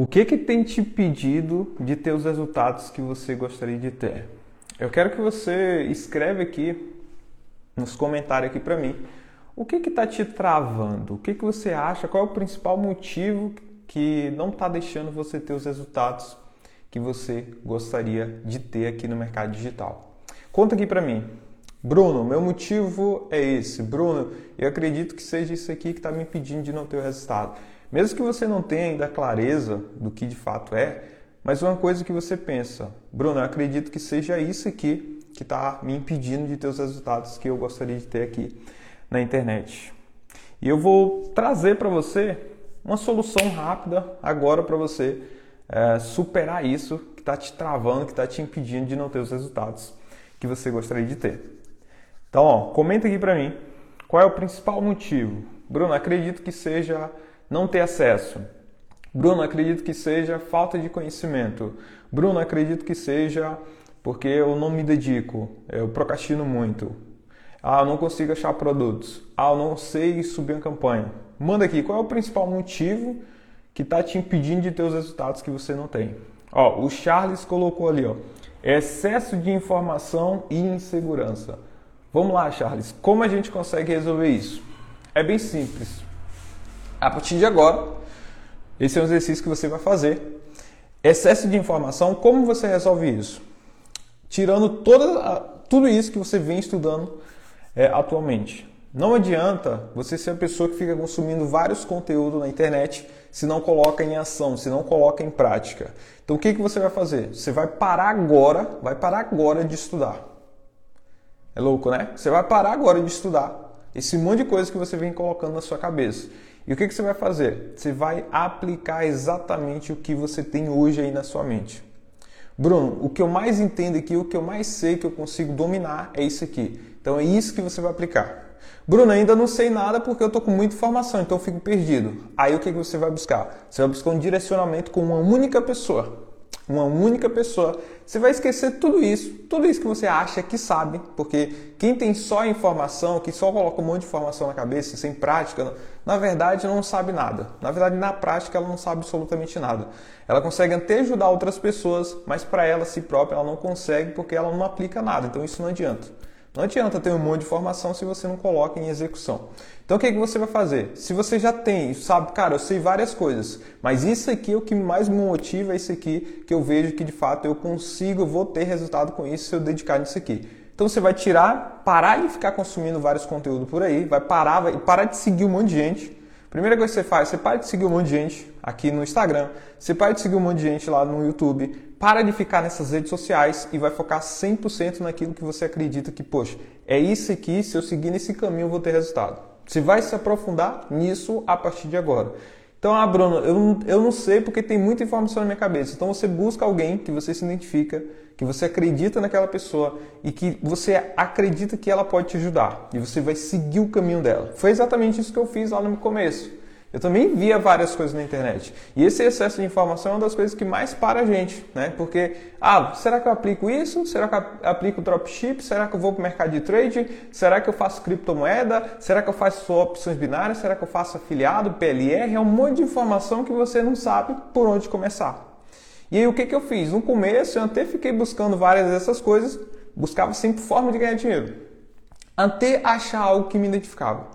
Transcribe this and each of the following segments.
O que que tem te impedido de ter os resultados que você gostaria de ter? Eu quero que você escreve aqui nos comentários aqui para mim. O que que está te travando? O que que você acha? Qual é o principal motivo que não está deixando você ter os resultados que você gostaria de ter aqui no mercado digital? Conta aqui para mim. Bruno, meu motivo é esse. Bruno, eu acredito que seja isso aqui que está me impedindo de não ter o resultado. Mesmo que você não tenha ainda clareza do que de fato é, mas uma coisa que você pensa, Bruno, eu acredito que seja isso aqui que está me impedindo de ter os resultados que eu gostaria de ter aqui na internet. E eu vou trazer para você uma solução rápida agora para você é, superar isso que está te travando, que está te impedindo de não ter os resultados que você gostaria de ter. Então, ó, comenta aqui para mim qual é o principal motivo. Bruno, acredito que seja não ter acesso. Bruno, acredito que seja falta de conhecimento. Bruno, acredito que seja porque eu não me dedico, eu procrastino muito. Ah, eu não consigo achar produtos. Ah, eu não sei subir uma campanha. Manda aqui, qual é o principal motivo que está te impedindo de ter os resultados que você não tem? Ó, o Charles colocou ali, ó, excesso de informação e insegurança. Vamos lá, Charles, como a gente consegue resolver isso? É bem simples. A partir de agora, esse é um exercício que você vai fazer. Excesso de informação, como você resolve isso? Tirando toda, tudo isso que você vem estudando é, atualmente. Não adianta você ser a pessoa que fica consumindo vários conteúdos na internet se não coloca em ação, se não coloca em prática. Então o que, que você vai fazer? Você vai parar agora, vai parar agora de estudar. É louco, né? Você vai parar agora de estudar esse monte de coisa que você vem colocando na sua cabeça. E o que, que você vai fazer? Você vai aplicar exatamente o que você tem hoje aí na sua mente. Bruno, o que eu mais entendo aqui, o que eu mais sei que eu consigo dominar é isso aqui. Então é isso que você vai aplicar. Bruno, ainda não sei nada porque eu estou com muita informação, então eu fico perdido. Aí o que, que você vai buscar? Você vai buscar um direcionamento com uma única pessoa uma única pessoa, você vai esquecer tudo isso, tudo isso que você acha que sabe, porque quem tem só informação, que só coloca um monte de informação na cabeça, sem prática, na verdade não sabe nada. Na verdade, na prática, ela não sabe absolutamente nada. Ela consegue até ajudar outras pessoas, mas para ela si própria ela não consegue porque ela não aplica nada. Então isso não adianta. Não adianta ter um monte de informação se você não coloca em execução. Então o que, é que você vai fazer? Se você já tem, sabe, cara, eu sei várias coisas, mas isso aqui é o que mais me motiva, é isso aqui que eu vejo que de fato eu consigo, vou ter resultado com isso se eu dedicar nisso aqui. Então você vai tirar, parar de ficar consumindo vários conteúdos por aí, vai parar, vai parar de seguir um monte de gente. Primeira coisa que você faz, você para de seguir um monte de gente aqui no Instagram, você para de seguir um monte de gente lá no YouTube, para de ficar nessas redes sociais e vai focar 100% naquilo que você acredita que, poxa, é isso aqui, se eu seguir nesse caminho eu vou ter resultado. Você vai se aprofundar nisso a partir de agora. Então, ah, Bruno, eu eu não sei porque tem muita informação na minha cabeça. Então, você busca alguém que você se identifica, que você acredita naquela pessoa e que você acredita que ela pode te ajudar. E você vai seguir o caminho dela. Foi exatamente isso que eu fiz lá no começo. Eu também via várias coisas na internet. E esse excesso de informação é uma das coisas que mais para a gente, né? Porque, ah, será que eu aplico isso? Será que eu aplico dropship? Será que eu vou para o mercado de trade? Será que eu faço criptomoeda? Será que eu faço opções binárias? Será que eu faço afiliado, PLR? É um monte de informação que você não sabe por onde começar. E aí o que, que eu fiz? No começo eu até fiquei buscando várias dessas coisas, buscava sempre forma de ganhar dinheiro. Até achar algo que me identificava.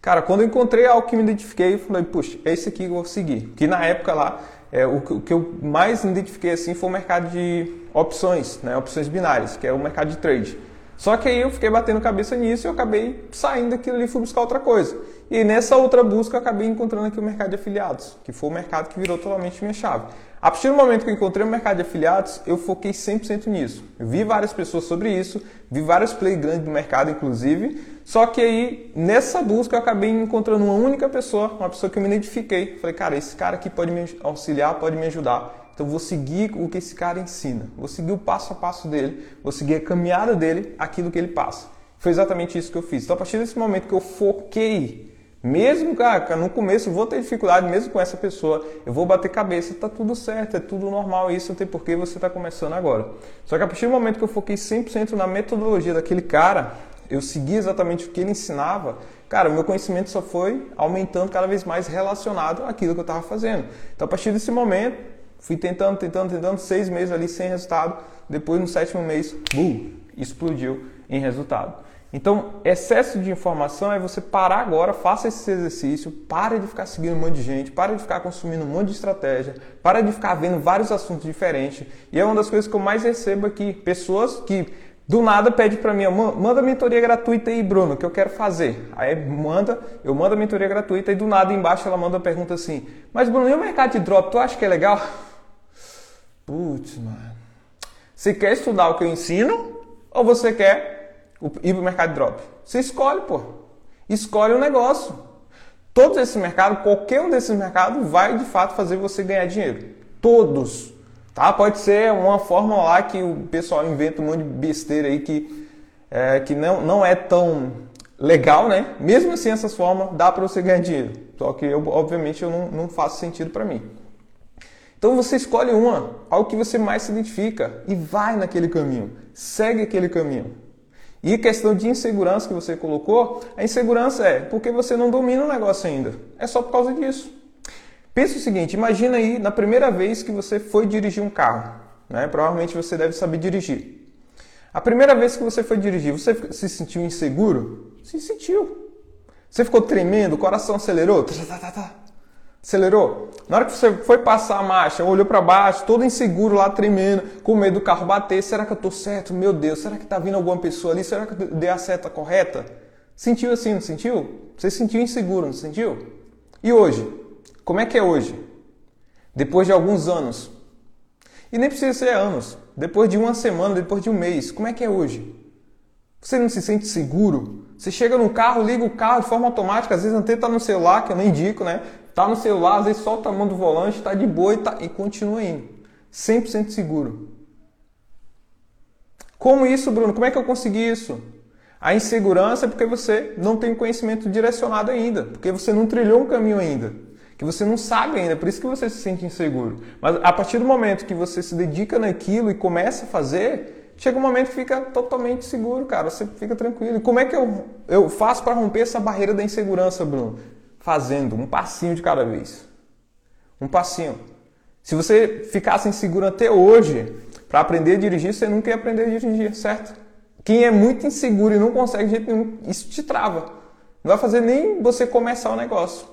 Cara, quando eu encontrei algo que me identifiquei, eu falei, puxa, é esse aqui que eu vou seguir. Que na época lá, é, o, o, que eu mais identifiquei assim foi o mercado de opções, né, opções binárias, que é o mercado de trade. Só que aí eu fiquei batendo cabeça nisso e eu acabei saindo daquilo ali e fui buscar outra coisa. E nessa outra busca eu acabei encontrando aqui o mercado de afiliados, que foi o mercado que virou totalmente minha chave. A partir do momento que eu encontrei o mercado de afiliados, eu foquei 100% nisso. Eu vi várias pessoas sobre isso, vi vários play grandes do mercado, inclusive. Só que aí, nessa busca, eu acabei encontrando uma única pessoa, uma pessoa que eu me identifiquei. Falei, cara, esse cara aqui pode me auxiliar, pode me ajudar. Então, vou seguir o que esse cara ensina. Vou seguir o passo a passo dele, vou seguir a caminhada dele, aquilo que ele passa. Foi exatamente isso que eu fiz. Então, a partir desse momento que eu foquei mesmo, cara, no começo eu vou ter dificuldade, mesmo com essa pessoa, eu vou bater cabeça, tá tudo certo, é tudo normal, isso não tem porquê você está começando agora. Só que a partir do momento que eu foquei 100% na metodologia daquele cara, eu segui exatamente o que ele ensinava, cara, o meu conhecimento só foi aumentando cada vez mais relacionado àquilo que eu estava fazendo. Então, a partir desse momento, fui tentando, tentando, tentando, seis meses ali sem resultado. Depois, no sétimo mês, bum, explodiu em resultado. Então, excesso de informação é você parar agora, faça esse exercício, para de ficar seguindo um monte de gente, para de ficar consumindo um monte de estratégia, para de ficar vendo vários assuntos diferentes. E é uma das coisas que eu mais recebo aqui, pessoas que do nada pede para mim, manda mentoria gratuita aí, Bruno, que eu quero fazer. Aí manda, eu mando a mentoria gratuita e do nada embaixo ela manda uma pergunta assim: "Mas Bruno, e o mercado de drop, tu acha que é legal?" Putz, mano. Você quer estudar o que eu ensino ou você quer ir para o mercado de drop? Você escolhe, pô. Escolhe o um negócio. Todos esses mercados, qualquer um desses mercados vai de fato fazer você ganhar dinheiro. Todos. Tá? Pode ser uma forma lá que o pessoal inventa um monte de besteira aí que, é, que não, não é tão legal, né? Mesmo assim, essas formas dá para você ganhar dinheiro. Só que, eu, obviamente, eu não, não faço sentido para mim. Então você escolhe uma, algo que você mais se identifica e vai naquele caminho. Segue aquele caminho. E questão de insegurança que você colocou, a insegurança é porque você não domina o negócio ainda. É só por causa disso. Pensa o seguinte, imagina aí na primeira vez que você foi dirigir um carro. Né? Provavelmente você deve saber dirigir. A primeira vez que você foi dirigir, você se sentiu inseguro? Se sentiu. Você ficou tremendo, o coração acelerou? Tá, tá, tá, tá. Acelerou? Na hora que você foi passar a marcha, olhou para baixo, todo inseguro lá, tremendo, com medo do carro bater. Será que eu tô certo? Meu Deus, será que tá vindo alguma pessoa ali? Será que eu dei a seta correta? Sentiu assim, não sentiu? Você sentiu inseguro, não sentiu? E hoje? Como é que é hoje? Depois de alguns anos. E nem precisa ser anos. Depois de uma semana, depois de um mês. Como é que é hoje? Você não se sente seguro? Você chega no carro, liga o carro de forma automática, às vezes até tá no celular, que eu nem indico, né? Tá no celular, às vezes solta a mão do volante, tá de boa e, tá, e continua indo. 100% seguro. Como isso, Bruno? Como é que eu consegui isso? A insegurança é porque você não tem conhecimento direcionado ainda, porque você não trilhou um caminho ainda, que você não sabe ainda, por isso que você se sente inseguro. Mas a partir do momento que você se dedica naquilo e começa a fazer, chega um momento que fica totalmente seguro, cara, você fica tranquilo. E como é que eu, eu faço para romper essa barreira da insegurança, Bruno? Fazendo um passinho de cada vez. Um passinho. Se você ficasse inseguro até hoje para aprender a dirigir, você nunca ia aprender a dirigir, certo? Quem é muito inseguro e não consegue de jeito nenhum, isso te trava. Não vai fazer nem você começar o negócio.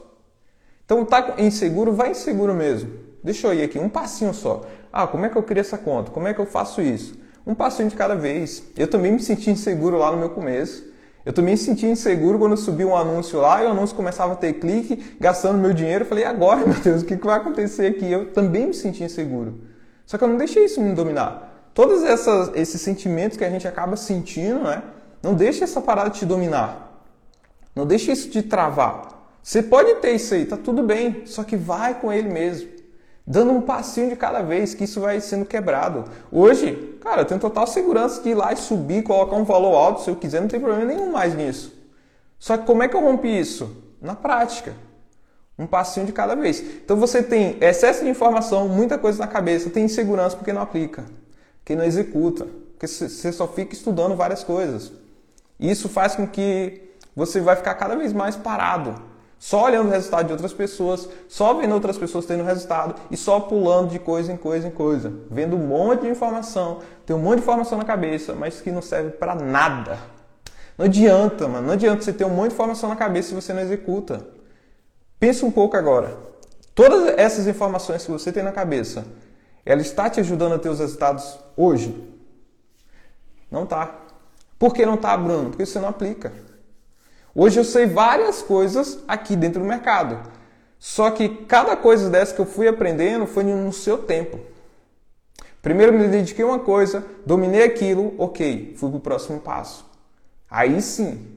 Então tá inseguro, vai inseguro mesmo. Deixa eu ir aqui, um passinho só. Ah, como é que eu crio essa conta? Como é que eu faço isso? Um passinho de cada vez. Eu também me senti inseguro lá no meu começo. Eu também me sentia inseguro quando subi um anúncio lá e o anúncio começava a ter clique, gastando meu dinheiro. Eu falei, agora, meu Deus, o que vai acontecer aqui? Eu também me sentia inseguro. Só que eu não deixei isso me dominar. Todos essas, esses sentimentos que a gente acaba sentindo, né? Não deixe essa parada te dominar. Não deixe isso te travar. Você pode ter isso aí, tá tudo bem, só que vai com ele mesmo dando um passinho de cada vez que isso vai sendo quebrado. Hoje, cara, eu tenho total segurança de ir lá e subir, colocar um valor alto se eu quiser, não tem problema nenhum mais nisso. Só que como é que eu rompi isso? Na prática. Um passinho de cada vez. Então você tem excesso de informação, muita coisa na cabeça, tem insegurança porque não aplica, porque não executa, porque você só fica estudando várias coisas. Isso faz com que você vai ficar cada vez mais parado só olhando o resultado de outras pessoas, só vendo outras pessoas tendo resultado e só pulando de coisa em coisa em coisa, vendo um monte de informação, tem um monte de informação na cabeça, mas que não serve para nada. Não adianta, mano, não adianta você ter um monte de informação na cabeça se você não executa. Pensa um pouco agora. Todas essas informações que você tem na cabeça, ela está te ajudando a ter os resultados hoje? Não tá. Por que não tá, Bruno? Porque você não aplica. Hoje eu sei várias coisas aqui dentro do mercado. Só que cada coisa dessa que eu fui aprendendo foi no seu tempo. Primeiro me dediquei a uma coisa, dominei aquilo, ok, fui para o próximo passo. Aí sim,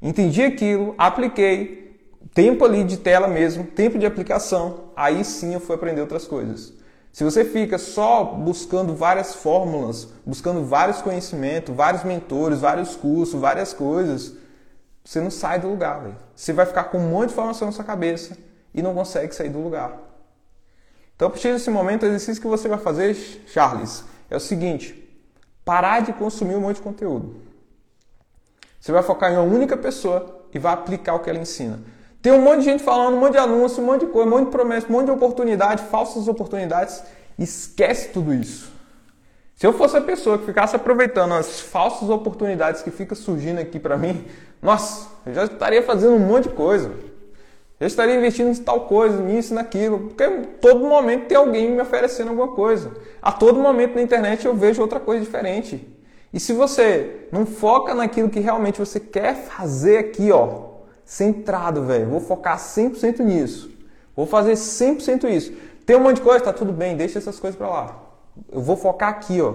entendi aquilo, apliquei, tempo ali de tela mesmo, tempo de aplicação, aí sim eu fui aprender outras coisas. Se você fica só buscando várias fórmulas, buscando vários conhecimentos, vários mentores, vários cursos, várias coisas, você não sai do lugar, véio. Você vai ficar com um monte de informação na sua cabeça e não consegue sair do lugar. Então, a partir desse momento, o exercício que você vai fazer, Charles, é o seguinte: parar de consumir um monte de conteúdo. Você vai focar em uma única pessoa e vai aplicar o que ela ensina. Tem um monte de gente falando, um monte de anúncio, um monte de coisa, um monte de promessa, um monte de oportunidade, falsas oportunidades. Esquece tudo isso. Se eu fosse a pessoa que ficasse aproveitando as falsas oportunidades que ficam surgindo aqui para mim, nossa, eu já estaria fazendo um monte de coisa. Eu estaria investindo em tal coisa, nisso, naquilo, porque todo momento tem alguém me oferecendo alguma coisa. A todo momento na internet eu vejo outra coisa diferente. E se você não foca naquilo que realmente você quer fazer aqui, ó, centrado, velho, vou focar 100% nisso. Vou fazer 100% isso. Tem um monte de coisa, tá tudo bem, deixa essas coisas para lá. Eu vou focar aqui, ó.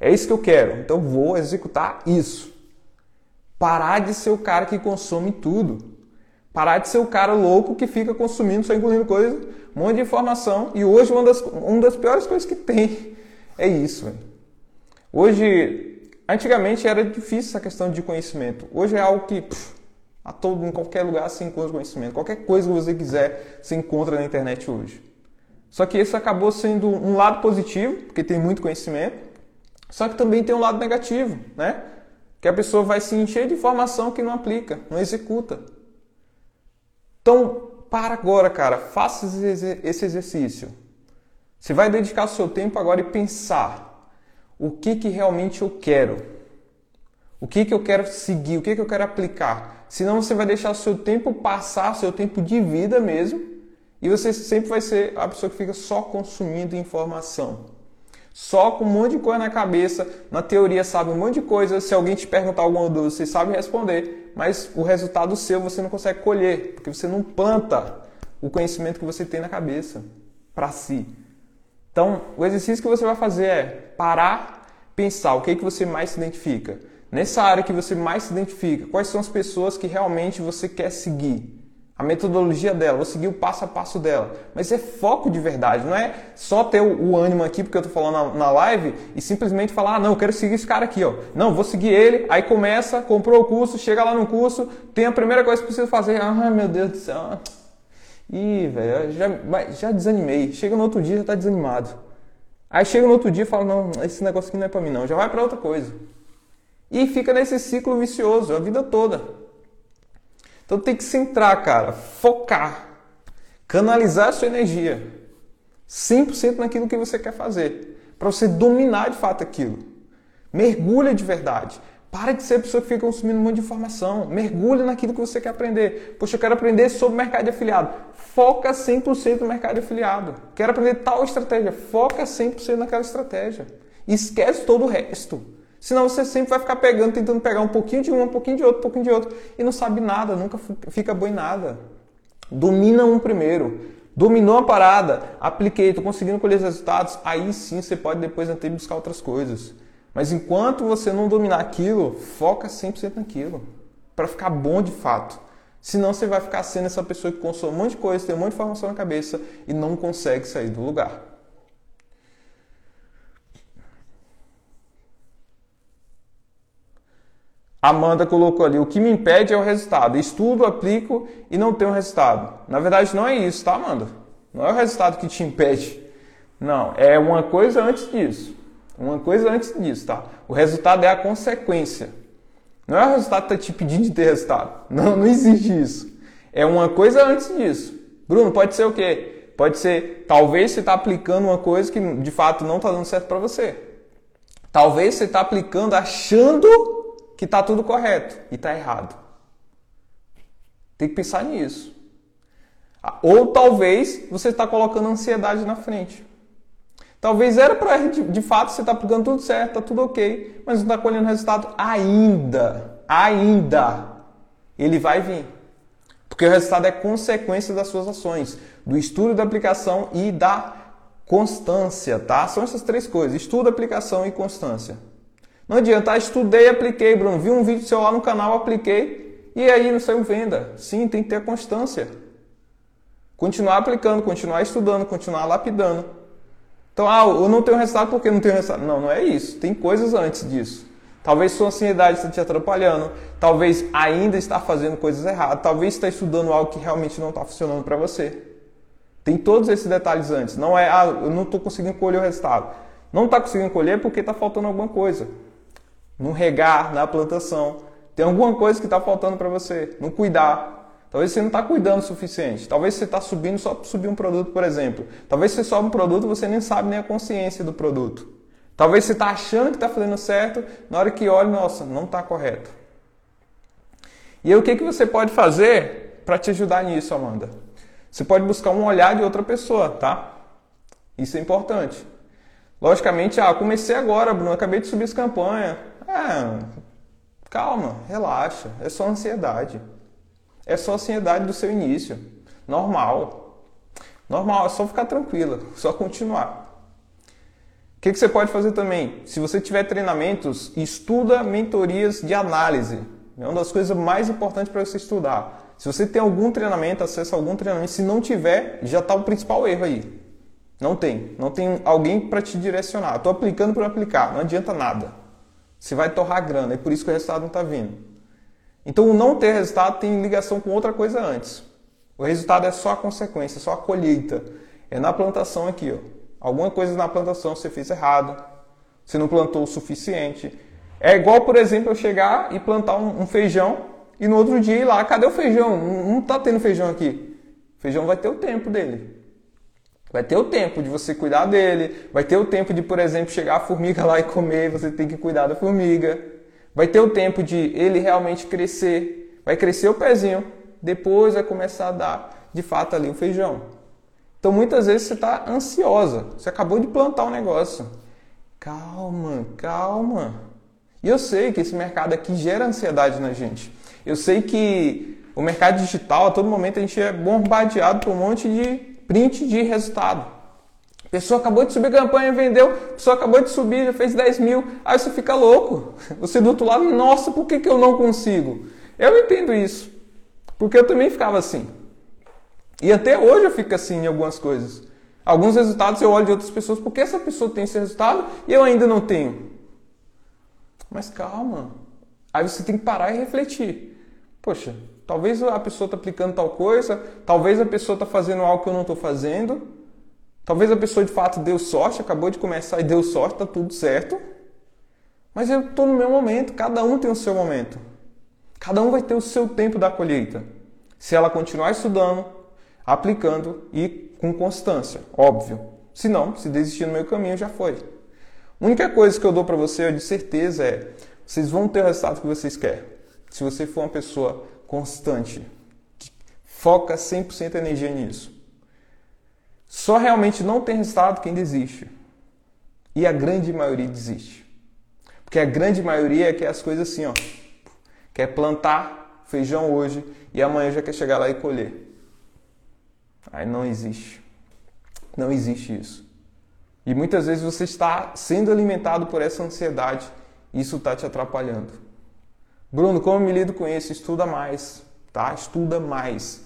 É isso que eu quero. Então vou executar isso. Parar de ser o cara que consome tudo. Parar de ser o cara louco que fica consumindo, só engolindo coisa, um monte de informação. E hoje uma das, uma das piores coisas que tem é isso. Hoje, antigamente era difícil essa questão de conhecimento. Hoje é algo que pff, a todo, em qualquer lugar se encontra conhecimento. Qualquer coisa que você quiser se encontra na internet hoje. Só que isso acabou sendo um lado positivo, porque tem muito conhecimento, só que também tem um lado negativo, né? Que a pessoa vai se encher de informação que não aplica, não executa. Então, para agora, cara, faça esse exercício. Você vai dedicar o seu tempo agora e pensar o que, que realmente eu quero. O que, que eu quero seguir, o que, que eu quero aplicar. Senão você vai deixar o seu tempo passar, seu tempo de vida mesmo, e você sempre vai ser a pessoa que fica só consumindo informação só com um monte de coisa na cabeça, na teoria sabe um monte de coisa, se alguém te perguntar alguma dúvida, você sabe responder, mas o resultado seu você não consegue colher, porque você não planta o conhecimento que você tem na cabeça para si. Então, o exercício que você vai fazer é parar, pensar o que, é que você mais se identifica. Nessa área que você mais se identifica, quais são as pessoas que realmente você quer seguir? A metodologia dela, vou seguir o passo a passo dela. Mas é foco de verdade, não é só ter o, ânimo aqui, porque eu tô falando na, na, live, e simplesmente falar, ah, não, eu quero seguir esse cara aqui, ó. Não, vou seguir ele, aí começa, comprou o curso, chega lá no curso, tem a primeira coisa que precisa fazer, ah, meu Deus do céu. Ih, velho, já, já desanimei. Chega no outro dia, já tá desanimado. Aí chega no outro dia e fala, não, esse negócio aqui não é pra mim não, já vai para outra coisa. E fica nesse ciclo vicioso a vida toda. Então tem que centrar, cara, focar, canalizar a sua energia 100% naquilo que você quer fazer, para você dominar de fato aquilo. Mergulha de verdade. Para de ser pessoa que fica consumindo um monte de informação. Mergulha naquilo que você quer aprender. Poxa, eu quero aprender sobre mercado de afiliado. Foca 100% no mercado de afiliado. Quero aprender tal estratégia. Foca 100% naquela estratégia. Esquece todo o resto. Senão você sempre vai ficar pegando, tentando pegar um pouquinho de um, um pouquinho de outro, um pouquinho de outro e não sabe nada, nunca fica bom em nada. Domina um primeiro. Dominou a parada, apliquei, estou conseguindo colher os resultados, aí sim você pode depois até buscar outras coisas. Mas enquanto você não dominar aquilo, foca 100% naquilo, para ficar bom de fato. Senão você vai ficar sendo essa pessoa que consome um monte de coisa, tem um monte de informação na cabeça e não consegue sair do lugar. Amanda colocou ali, o que me impede é o resultado. Estudo, aplico e não tenho resultado. Na verdade, não é isso, tá, Amanda? Não é o resultado que te impede. Não, é uma coisa antes disso. Uma coisa antes disso, tá? O resultado é a consequência. Não é o resultado que está te pedindo de ter resultado. Não, não existe isso. É uma coisa antes disso. Bruno, pode ser o quê? Pode ser, talvez você está aplicando uma coisa que de fato não está dando certo para você. Talvez você está aplicando achando que está tudo correto e está errado. Tem que pensar nisso. Ou talvez você está colocando ansiedade na frente. Talvez era para de, fato você está pegando tudo certo, está tudo ok, mas não está colhendo resultado ainda. Ainda. Ele vai vir. Porque o resultado é consequência das suas ações, do estudo da aplicação e da constância, tá? São essas três coisas: estudo, aplicação e constância. Não adianta, ah, estudei, apliquei, Bruno. Vi um vídeo seu lá no canal, apliquei e aí não saiu venda. Sim, tem que ter constância. Continuar aplicando, continuar estudando, continuar lapidando. Então, ah, eu não tenho resultado porque não tenho resultado. Não, não é isso. Tem coisas antes disso. Talvez sua ansiedade esteja te atrapalhando. Talvez ainda está fazendo coisas erradas. Talvez está estudando algo que realmente não está funcionando para você. Tem todos esses detalhes antes. Não é, ah, eu não estou conseguindo colher o resultado. Não está conseguindo colher porque está faltando alguma coisa no regar, na plantação, Tem alguma coisa que está faltando para você, não cuidar. Talvez você não está cuidando o suficiente. Talvez você está subindo só para subir um produto, por exemplo. Talvez você sobe um produto e você nem sabe nem a consciência do produto. Talvez você está achando que está fazendo certo, na hora que olha, nossa, não está correto. E aí o que, que você pode fazer para te ajudar nisso, Amanda? Você pode buscar um olhar de outra pessoa, tá? Isso é importante. Logicamente, ah, comecei agora, Bruno, acabei de subir essa campanha. É, calma, relaxa, é só ansiedade. É só ansiedade do seu início. Normal. Normal, é só ficar tranquila, só continuar. O que, que você pode fazer também? Se você tiver treinamentos, estuda mentorias de análise. É uma das coisas mais importantes para você estudar. Se você tem algum treinamento, acessa algum treinamento. Se não tiver, já está o principal erro aí. Não tem. Não tem alguém para te direcionar. Estou aplicando por aplicar. Não adianta nada. Você vai torrar grana. É por isso que o resultado não está vindo. Então, o não ter resultado tem ligação com outra coisa antes. O resultado é só a consequência, só a colheita. É na plantação aqui. Ó. Alguma coisa na plantação você fez errado. Você não plantou o suficiente. É igual, por exemplo, eu chegar e plantar um, um feijão e no outro dia ir lá, cadê o feijão? Não está tendo feijão aqui. O feijão vai ter o tempo dele. Vai ter o tempo de você cuidar dele, vai ter o tempo de, por exemplo, chegar a formiga lá e comer, você tem que cuidar da formiga. Vai ter o tempo de ele realmente crescer, vai crescer o pezinho, depois vai começar a dar de fato ali o feijão. Então muitas vezes você está ansiosa, você acabou de plantar um negócio. Calma, calma. E eu sei que esse mercado aqui gera ansiedade na gente. Eu sei que o mercado digital, a todo momento, a gente é bombardeado por um monte de print de resultado. Pessoa acabou de subir campanha, vendeu, pessoa acabou de subir, já fez 10 mil, aí você fica louco. Você do outro lado, nossa, por que, que eu não consigo? Eu entendo isso, porque eu também ficava assim. E até hoje eu fico assim em algumas coisas. Alguns resultados eu olho de outras pessoas, porque essa pessoa tem esse resultado e eu ainda não tenho. Mas calma. Aí você tem que parar e refletir. Poxa, Talvez a pessoa está aplicando tal coisa, talvez a pessoa está fazendo algo que eu não estou fazendo, talvez a pessoa de fato deu sorte, acabou de começar e deu sorte, está tudo certo. Mas eu estou no meu momento, cada um tem o seu momento. Cada um vai ter o seu tempo da colheita. Se ela continuar estudando, aplicando e com constância, óbvio. Se não, se desistir no meio caminho, já foi. A única coisa que eu dou para você de certeza é: vocês vão ter o resultado que vocês querem. Se você for uma pessoa constante, que foca 100% energia nisso. Só realmente não tem resultado quem desiste. E a grande maioria desiste. Porque a grande maioria quer as coisas assim, ó. Quer plantar feijão hoje e amanhã já quer chegar lá e colher. Aí não existe. Não existe isso. E muitas vezes você está sendo alimentado por essa ansiedade e isso está te atrapalhando. Bruno, como me lido com isso? Estuda mais, tá? Estuda mais.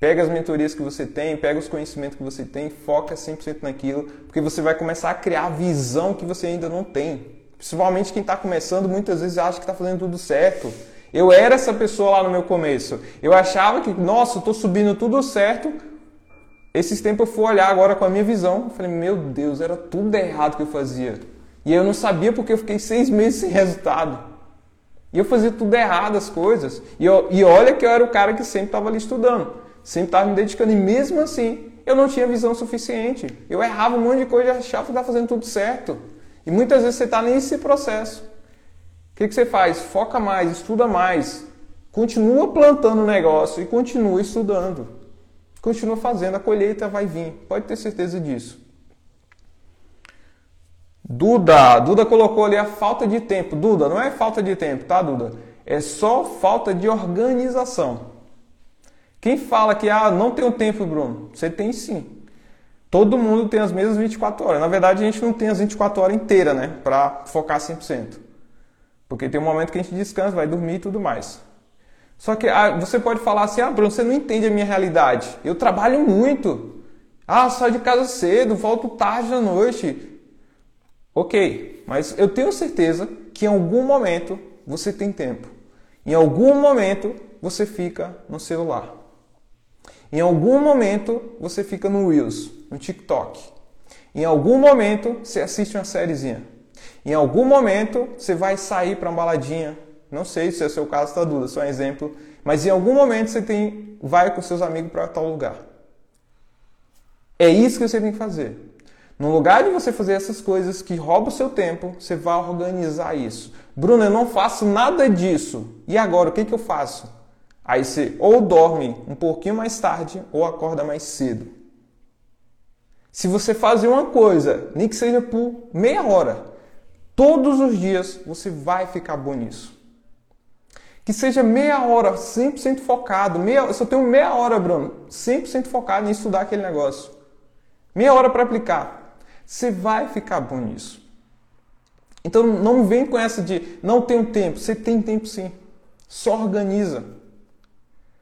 Pega as mentorias que você tem, pega os conhecimentos que você tem, foca 100% naquilo, porque você vai começar a criar a visão que você ainda não tem. Principalmente quem está começando, muitas vezes acha que está fazendo tudo certo. Eu era essa pessoa lá no meu começo. Eu achava que, nossa, estou subindo tudo certo. Esses tempos eu fui olhar agora com a minha visão. Eu falei, meu Deus, era tudo errado que eu fazia. E eu não sabia porque eu fiquei seis meses sem resultado. E eu fazia tudo errado as coisas. E, eu, e olha que eu era o cara que sempre estava ali estudando, sempre estava me dedicando. E mesmo assim, eu não tinha visão suficiente. Eu errava um monte de coisa e achava que estava fazendo tudo certo. E muitas vezes você está nesse processo. O que, que você faz? Foca mais, estuda mais. Continua plantando o negócio e continua estudando. Continua fazendo, a colheita vai vir. Pode ter certeza disso. Duda, Duda colocou ali a falta de tempo. Duda, não é falta de tempo, tá, Duda? É só falta de organização. Quem fala que ah, não tenho tempo, Bruno? Você tem sim. Todo mundo tem as mesmas 24 horas. Na verdade, a gente não tem as 24 horas inteiras, né? Para focar 100%. Porque tem um momento que a gente descansa, vai dormir e tudo mais. Só que ah, você pode falar assim: ah, Bruno, você não entende a minha realidade. Eu trabalho muito. Ah, saio de casa cedo, volto tarde à noite. Ok, mas eu tenho certeza que em algum momento você tem tempo. Em algum momento você fica no celular. Em algum momento você fica no Reels, no TikTok. Em algum momento você assiste uma sériezinha. Em algum momento você vai sair para uma baladinha Não sei se é o seu caso, está dúvida, só um exemplo. Mas em algum momento você tem, vai com seus amigos para tal lugar. É isso que você tem que fazer. No lugar de você fazer essas coisas que roubam o seu tempo, você vai organizar isso. Bruno, eu não faço nada disso. E agora, o que, que eu faço? Aí você ou dorme um pouquinho mais tarde ou acorda mais cedo. Se você fazer uma coisa, nem que seja por meia hora, todos os dias você vai ficar bom nisso. Que seja meia hora, 100% focado. Meia, eu só tenho meia hora, Bruno, 100% focado em estudar aquele negócio. Meia hora para aplicar. Você vai ficar bom nisso. Então não vem com essa de não tenho tempo. Você tem tempo sim. Só organiza.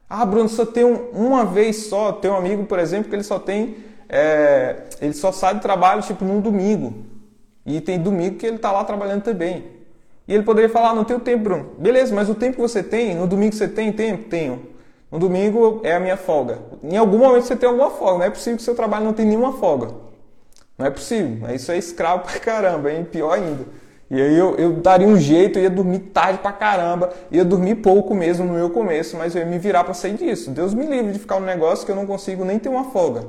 Ah, Bruno, só tem uma vez só. Tem um amigo, por exemplo, que ele só tem. É, ele só sai do trabalho tipo num domingo. E tem domingo que ele está lá trabalhando também. E ele poderia falar, ah, não tenho tempo, Bruno. Beleza, mas o tempo que você tem, no domingo você tem tempo? Tenho. No domingo é a minha folga. Em algum momento você tem alguma folga. Não é possível que seu trabalho não tenha nenhuma folga. Não é possível. Isso é escravo pra caramba, hein? Pior ainda. E aí eu, eu daria um jeito, ia dormir tarde pra caramba, ia dormir pouco mesmo no meu começo, mas eu ia me virar para sair disso. Deus me livre de ficar um negócio que eu não consigo nem ter uma folga.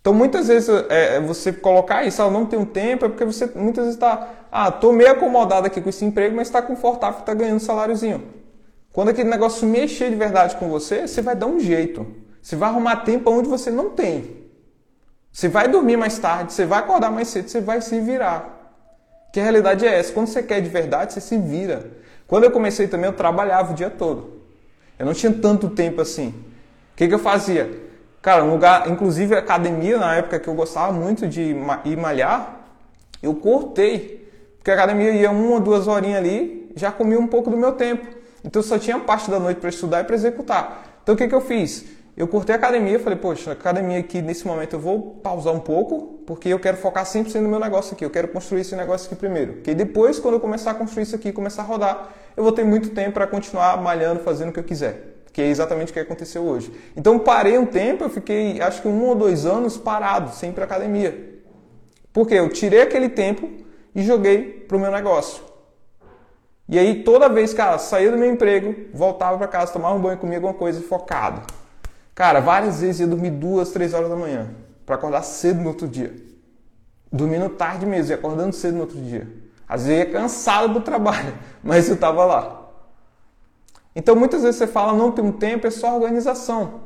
Então muitas vezes é, é você colocar isso, ah, não tem tempo, é porque você muitas vezes está, ah, tô meio acomodado aqui com esse emprego, mas está confortável, está ganhando um saláriozinho. Quando aquele negócio mexer de verdade com você, você vai dar um jeito. Você vai arrumar tempo onde você não tem. Você vai dormir mais tarde, você vai acordar mais cedo, você vai se virar. Que a realidade é essa. Quando você quer de verdade, você se vira. Quando eu comecei também, eu trabalhava o dia todo. Eu não tinha tanto tempo assim. O que, que eu fazia? Cara, um lugar, inclusive academia, na época que eu gostava muito de ir malhar, eu cortei. Porque a academia ia uma ou duas horinhas ali, já comia um pouco do meu tempo. Então eu só tinha parte da noite para estudar e para executar. Então o que, que eu fiz? Eu cortei a academia, falei, poxa, academia aqui nesse momento eu vou pausar um pouco, porque eu quero focar 100% no meu negócio aqui, eu quero construir esse negócio aqui primeiro. Porque depois, quando eu começar a construir isso aqui, começar a rodar, eu vou ter muito tempo para continuar malhando, fazendo o que eu quiser. Que é exatamente o que aconteceu hoje. Então parei um tempo, eu fiquei acho que um ou dois anos parado, sem ir academia. Porque eu tirei aquele tempo e joguei para o meu negócio. E aí toda vez, cara, saía do meu emprego, voltava para casa, tomava um banho, comia alguma coisa focado. Cara, várias vezes ia dormir duas, três horas da manhã para acordar cedo no outro dia. Dormindo tarde mesmo e acordando cedo no outro dia. Às vezes ia cansado do trabalho, mas eu estava lá. Então muitas vezes você fala não tem um tempo, é só organização.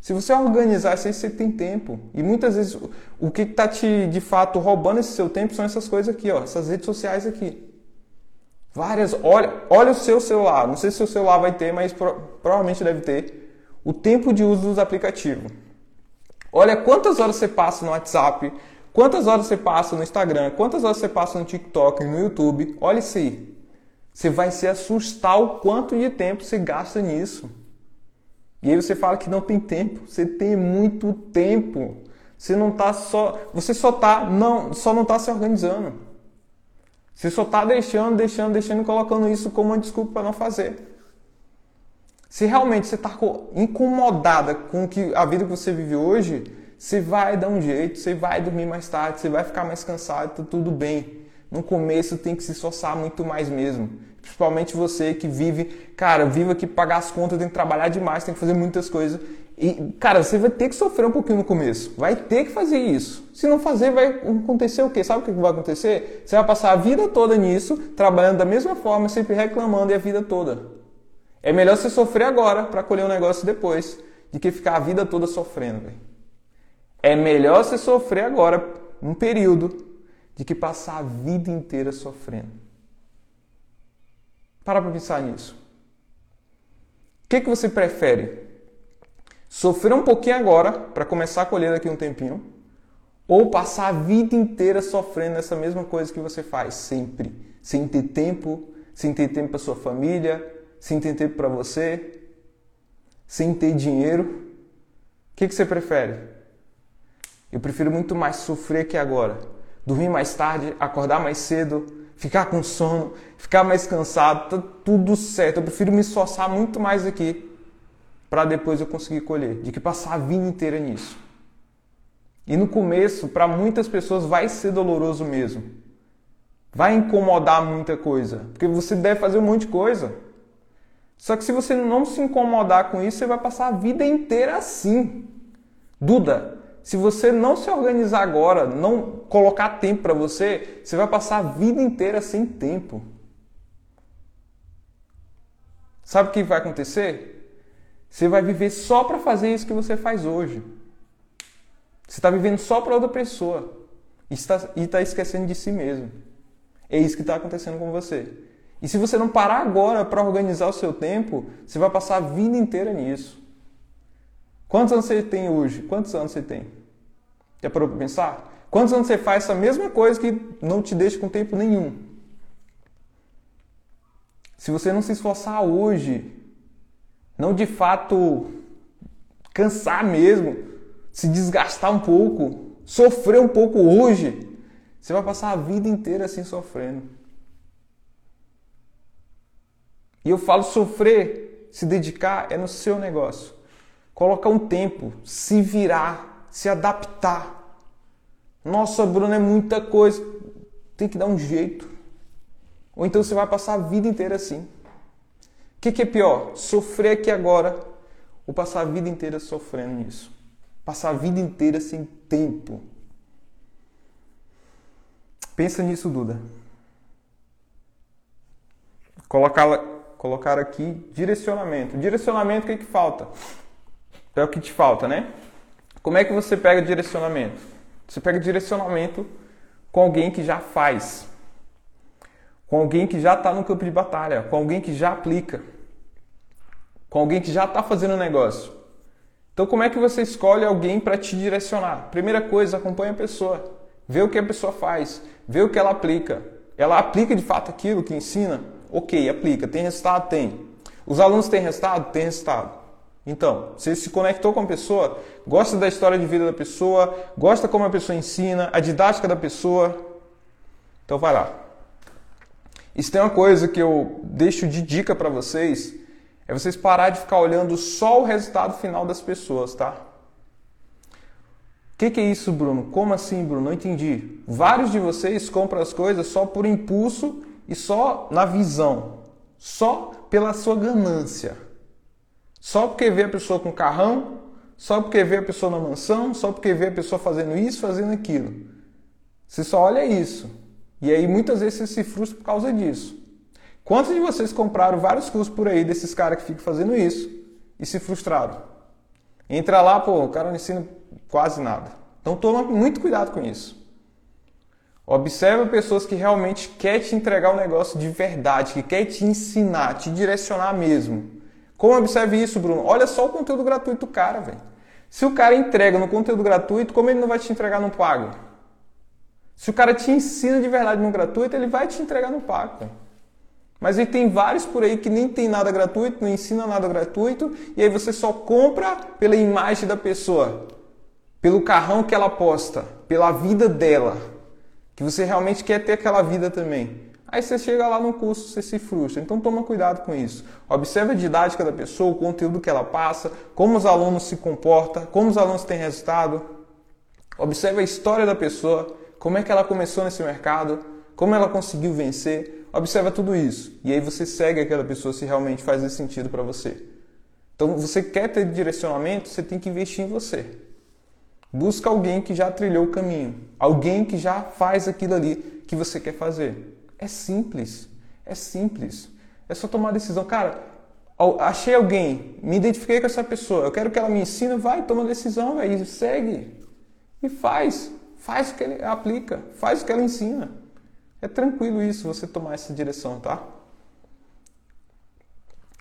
Se você organizar isso você tem tempo. E muitas vezes o que está te de fato roubando esse seu tempo são essas coisas aqui, ó, essas redes sociais aqui. Várias. Olha, olha o seu celular. Não sei se o seu celular vai ter, mas pro, provavelmente deve ter o tempo de uso dos aplicativos. Olha quantas horas você passa no WhatsApp, quantas horas você passa no Instagram, quantas horas você passa no TikTok, no YouTube. Olha isso aí. Você vai se assustar o quanto de tempo você gasta nisso. E aí você fala que não tem tempo. Você tem muito tempo. Você não tá só, você só tá não, só não está se organizando. Você só está deixando, deixando, deixando e colocando isso como uma desculpa para não fazer. Se realmente você está incomodada com que a vida que você vive hoje, você vai dar um jeito, você vai dormir mais tarde, você vai ficar mais cansado, tá tudo bem. No começo tem que se esforçar muito mais mesmo. Principalmente você que vive, cara, vive aqui pagar as contas, tem que trabalhar demais, tem que fazer muitas coisas. E, cara, você vai ter que sofrer um pouquinho no começo. Vai ter que fazer isso. Se não fazer, vai acontecer o quê? Sabe o que vai acontecer? Você vai passar a vida toda nisso, trabalhando da mesma forma, sempre reclamando e a vida toda. É melhor você sofrer agora para colher um negócio depois, do que ficar a vida toda sofrendo. Véio. É melhor você sofrer agora, um período, de que passar a vida inteira sofrendo. Para para pensar nisso. O que, que você prefere? Sofrer um pouquinho agora, para começar a colher daqui um tempinho, ou passar a vida inteira sofrendo essa mesma coisa que você faz sempre, sem ter tempo, sem ter tempo para sua família, sem ter tempo para você, sem ter dinheiro? O que, que você prefere? Eu prefiro muito mais sofrer que agora. Dormir mais tarde, acordar mais cedo, ficar com sono, ficar mais cansado, tá tudo certo. Eu prefiro me esforçar muito mais aqui para depois eu conseguir colher, de que passar a vida inteira nisso. E no começo, para muitas pessoas vai ser doloroso mesmo. Vai incomodar muita coisa, porque você deve fazer um monte de coisa. Só que se você não se incomodar com isso, você vai passar a vida inteira assim. Duda, se você não se organizar agora, não colocar tempo para você, você vai passar a vida inteira sem tempo. Sabe o que vai acontecer? Você vai viver só para fazer isso que você faz hoje. Você está vivendo só para outra pessoa e está, está esquecendo de si mesmo. É isso que está acontecendo com você. E se você não parar agora para organizar o seu tempo, você vai passar a vida inteira nisso. Quantos anos você tem hoje? Quantos anos você tem? Já parou para pensar? Quantos anos você faz essa mesma coisa que não te deixa com tempo nenhum? Se você não se esforçar hoje, não de fato cansar mesmo, se desgastar um pouco, sofrer um pouco hoje, você vai passar a vida inteira assim sofrendo. E eu falo sofrer, se dedicar é no seu negócio. Colocar um tempo, se virar, se adaptar. Nossa, Bruno, é muita coisa. Tem que dar um jeito. Ou então você vai passar a vida inteira assim. O que, que é pior? Sofrer aqui agora ou passar a vida inteira sofrendo nisso? Passar a vida inteira sem tempo. Pensa nisso, Duda. Colocar, colocar aqui direcionamento. Direcionamento, o que, que falta? É o que te falta, né? Como é que você pega direcionamento? Você pega direcionamento com alguém que já faz, com alguém que já está no campo de batalha, com alguém que já aplica, com alguém que já está fazendo negócio. Então, como é que você escolhe alguém para te direcionar? Primeira coisa, acompanha a pessoa. Vê o que a pessoa faz, vê o que ela aplica. Ela aplica de fato aquilo que ensina? Ok, aplica. Tem resultado? Tem. Os alunos têm resultado? Tem resultado. Então, você se conectou com a pessoa, gosta da história de vida da pessoa, gosta como a pessoa ensina, a didática da pessoa. Então vai lá. Isso tem uma coisa que eu deixo de dica para vocês, é vocês parar de ficar olhando só o resultado final das pessoas, tá? O que, que, é isso, Bruno? Como assim, Bruno? Não entendi. Vários de vocês compram as coisas só por impulso e só na visão, só pela sua ganância. Só porque vê a pessoa com carrão, só porque vê a pessoa na mansão, só porque vê a pessoa fazendo isso, fazendo aquilo. Você só olha isso. E aí muitas vezes você se frustra por causa disso. Quantos de vocês compraram vários cursos por aí desses caras que ficam fazendo isso e se frustraram? Entra lá, pô, o cara não ensina quase nada. Então toma muito cuidado com isso. Observa pessoas que realmente quer te entregar um negócio de verdade, que quer te ensinar, te direcionar mesmo. Como observe isso, Bruno? Olha só o conteúdo gratuito do cara, velho. Se o cara entrega no conteúdo gratuito, como ele não vai te entregar no pago? Se o cara te ensina de verdade no gratuito, ele vai te entregar no pago. Mas aí tem vários por aí que nem tem nada gratuito, não ensina nada gratuito, e aí você só compra pela imagem da pessoa pelo carrão que ela posta, pela vida dela, que você realmente quer ter aquela vida também. Aí você chega lá no curso, você se frustra. Então toma cuidado com isso. Observe a didática da pessoa, o conteúdo que ela passa, como os alunos se comportam, como os alunos têm resultado. Observe a história da pessoa, como é que ela começou nesse mercado, como ela conseguiu vencer. Observa tudo isso. E aí você segue aquela pessoa se realmente faz sentido para você. Então, você quer ter direcionamento, você tem que investir em você. Busca alguém que já trilhou o caminho, alguém que já faz aquilo ali que você quer fazer. É simples, é simples. É só tomar decisão. Cara, achei alguém, me identifiquei com essa pessoa, eu quero que ela me ensine, vai, toma decisão, véio, segue. E faz. Faz o que ele aplica, faz o que ela ensina. É tranquilo isso, você tomar essa direção, tá?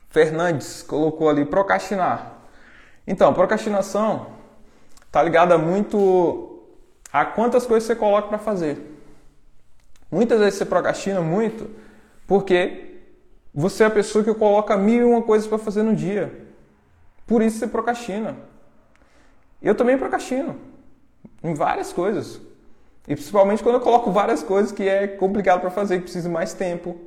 Fernandes colocou ali procrastinar. Então, procrastinação está ligada muito a quantas coisas você coloca para fazer. Muitas vezes você procrastina muito porque você é a pessoa que coloca mil e uma coisas para fazer no dia. Por isso você procrastina. Eu também procrastino em várias coisas. E principalmente quando eu coloco várias coisas que é complicado para fazer, que precisa mais tempo,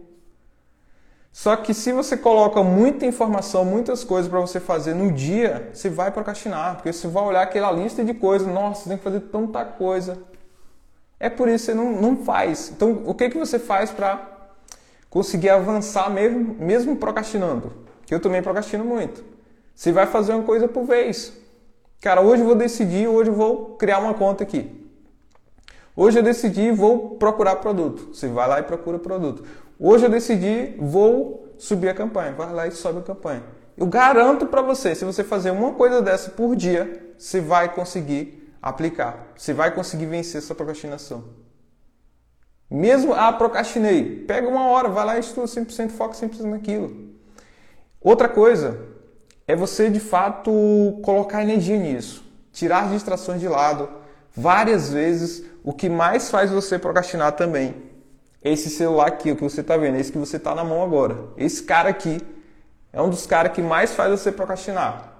só que se você coloca muita informação, muitas coisas para você fazer no dia, você vai procrastinar, porque você vai olhar aquela lista de coisas, nossa, tem que fazer tanta coisa. É por isso que você não, não faz. Então, o que, que você faz para conseguir avançar mesmo, mesmo procrastinando? Que eu também procrastino muito. Você vai fazer uma coisa por vez. Cara, hoje eu vou decidir, hoje eu vou criar uma conta aqui. Hoje eu decidi, vou procurar produto. Você vai lá e procura produto. Hoje eu decidi, vou subir a campanha. Vai lá e sobe a campanha. Eu garanto para você, se você fazer uma coisa dessa por dia, você vai conseguir aplicar. Você vai conseguir vencer essa procrastinação. Mesmo, ah, procrastinei. Pega uma hora, vai lá e estuda 100%, foca 100% naquilo. Outra coisa é você, de fato, colocar energia nisso. Tirar as distrações de lado. Várias vezes, o que mais faz você procrastinar também esse celular aqui, o que você está vendo, esse que você está na mão agora. Esse cara aqui é um dos caras que mais faz você procrastinar.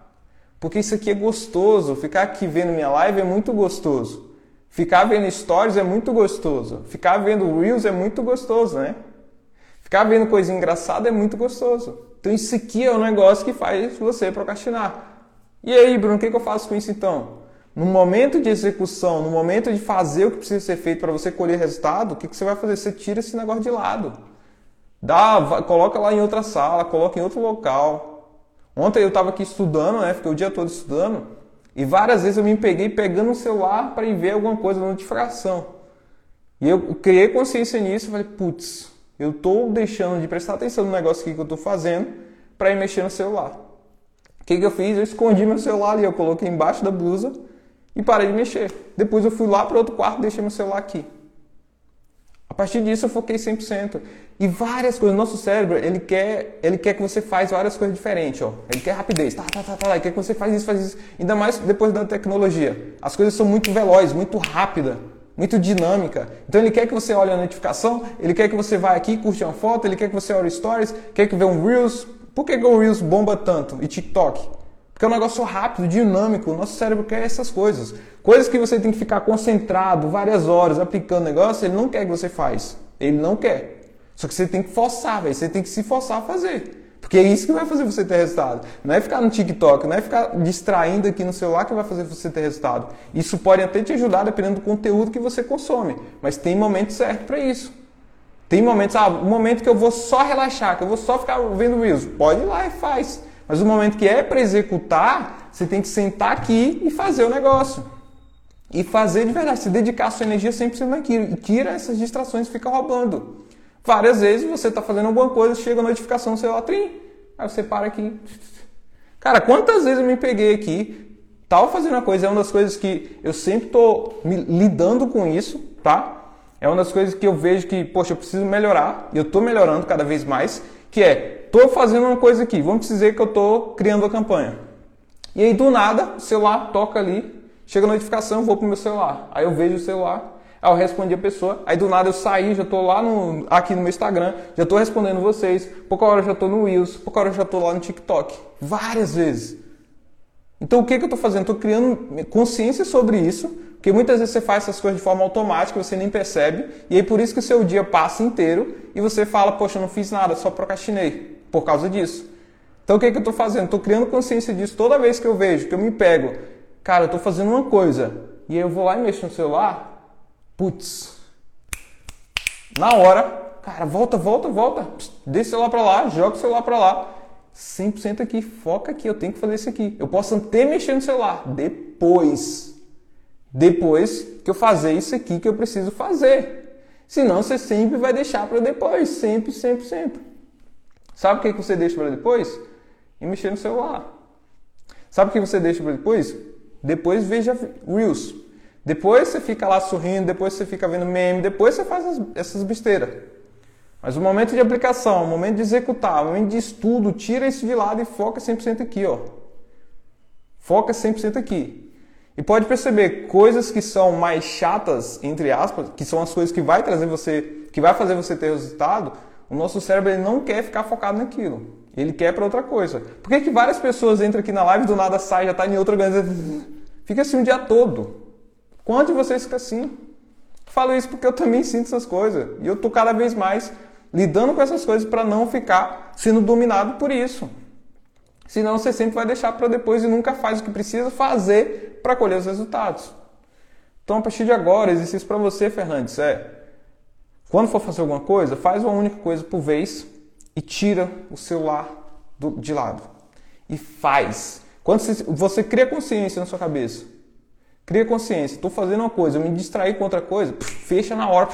Porque isso aqui é gostoso. Ficar aqui vendo minha live é muito gostoso. Ficar vendo stories é muito gostoso. Ficar vendo reels é muito gostoso, né? Ficar vendo coisa engraçada é muito gostoso. Então isso aqui é um negócio que faz você procrastinar. E aí, Bruno, o que, eu faço com isso então? No momento de execução, no momento de fazer o que precisa ser feito para você colher resultado, o que, que você vai fazer? Você tira esse negócio de lado. Dá, vai, coloca lá em outra sala, coloca em outro local. Ontem eu estava aqui estudando, né? Fiquei o dia todo estudando. E várias vezes eu me peguei pegando o celular para ir ver alguma coisa, notificação. E eu criei consciência nisso e falei, putz, eu estou deixando de prestar atenção no negócio que eu estou fazendo para ir mexer no celular. O que, que eu fiz? Eu escondi meu celular ali, eu coloquei embaixo da blusa e parei de mexer. Depois eu fui lá para outro quarto deixei meu celular aqui. A partir disso eu foquei 100%. E várias coisas. Nosso cérebro, ele quer, ele quer que você faz várias coisas diferentes, ó. Ele quer rapidez. Tá, tá, tá, tá. Ele quer que você faz isso, faz isso. Ainda mais depois da tecnologia. As coisas são muito velozes, muito rápidas, muito dinâmica. Então ele quer que você olhe a notificação, ele quer que você vá aqui, curte uma foto, ele quer que você olhe stories, quer que vê um Reels. Por que, que o Reels bomba tanto? E TikTok? Porque é um negócio rápido, dinâmico. O nosso cérebro quer essas coisas. Coisas que você tem que ficar concentrado várias horas aplicando negócio, ele não quer que você faz. Ele não quer. Só que você tem que forçar, velho. Você tem que se forçar a fazer. Porque é isso que vai fazer você ter resultado. Não é ficar no TikTok, não é ficar distraindo aqui no celular que vai fazer você ter resultado. Isso pode até te ajudar dependendo do conteúdo que você consome. Mas tem momento certo para isso. Tem momentos, ah, um momento que eu vou só relaxar, que eu vou só ficar vendo Reels. Pode ir lá e faz. Mas o momento que é para executar, você tem que sentar aqui e fazer o negócio. E fazer de verdade, se dedicar a sua energia 100% naquilo. E tira essas distrações fica roubando. Várias vezes você está fazendo alguma coisa, chega a notificação no celular, trim, aí você para aqui. Cara, quantas vezes eu me peguei aqui, tava fazendo uma coisa, é uma das coisas que eu sempre estou lidando com isso, tá? É uma das coisas que eu vejo que, poxa, eu preciso melhorar, e eu estou melhorando cada vez mais, que é, estou fazendo uma coisa aqui, vamos dizer que eu estou criando a campanha. E aí, do nada, o celular toca ali, chega a notificação, vou pro meu celular. Aí eu vejo o celular, Aí eu respondi a pessoa, aí do nada eu saí, já estou lá no, aqui no meu Instagram, já estou respondendo vocês, pouca hora já estou no Reels, pouca hora já estou lá no TikTok. Várias vezes. Então o que, que eu estou fazendo? Estou criando consciência sobre isso, porque muitas vezes você faz essas coisas de forma automática, você nem percebe, e aí por isso que o seu dia passa inteiro e você fala, poxa, eu não fiz nada, só procrastinei, por causa disso. Então o que, que eu estou fazendo? Estou criando consciência disso toda vez que eu vejo, que eu me pego, cara, eu estou fazendo uma coisa, e aí eu vou lá e mexo no celular, Putz. Na hora, cara, volta, volta, volta. Deixa o celular para lá, joga o celular para lá. 100% aqui, foca aqui, eu tenho que fazer isso aqui. Eu posso até mexer no celular depois. Depois que eu fazer isso aqui que eu preciso fazer. Senão você sempre vai deixar para depois, sempre, sempre, sempre. Sabe o que você deixa para depois? E mexer no celular. Sabe o que você deixa para depois? Depois veja Reels. Depois você fica lá sorrindo, depois você fica vendo meme, depois você faz essas besteiras. Mas o momento de aplicação, o momento de executar, o momento de estudo, tira isso de lado e foca 100% aqui, ó. Foca 100% aqui. E pode perceber coisas que são mais chatas, entre aspas, que são as coisas que vai trazer você, que vai fazer você ter resultado, o nosso cérebro ele não quer ficar focado naquilo. Ele quer para outra coisa. Por que, que várias pessoas entram aqui na live do nada sai, já está em outra organização? Fica assim o dia todo. Quantos de vocês ficam assim? Falo isso porque eu também sinto essas coisas. E eu estou cada vez mais lidando com essas coisas para não ficar sendo dominado por isso. Senão você sempre vai deixar para depois e nunca faz o que precisa fazer para colher os resultados. Então, a partir de agora, exercício para você, Fernandes, é quando for fazer alguma coisa, faz uma única coisa por vez e tira o celular do, de lado. E faz. Quando você, você cria consciência na sua cabeça, cria consciência, estou fazendo uma coisa, eu me distraí com outra coisa, fecha na hora,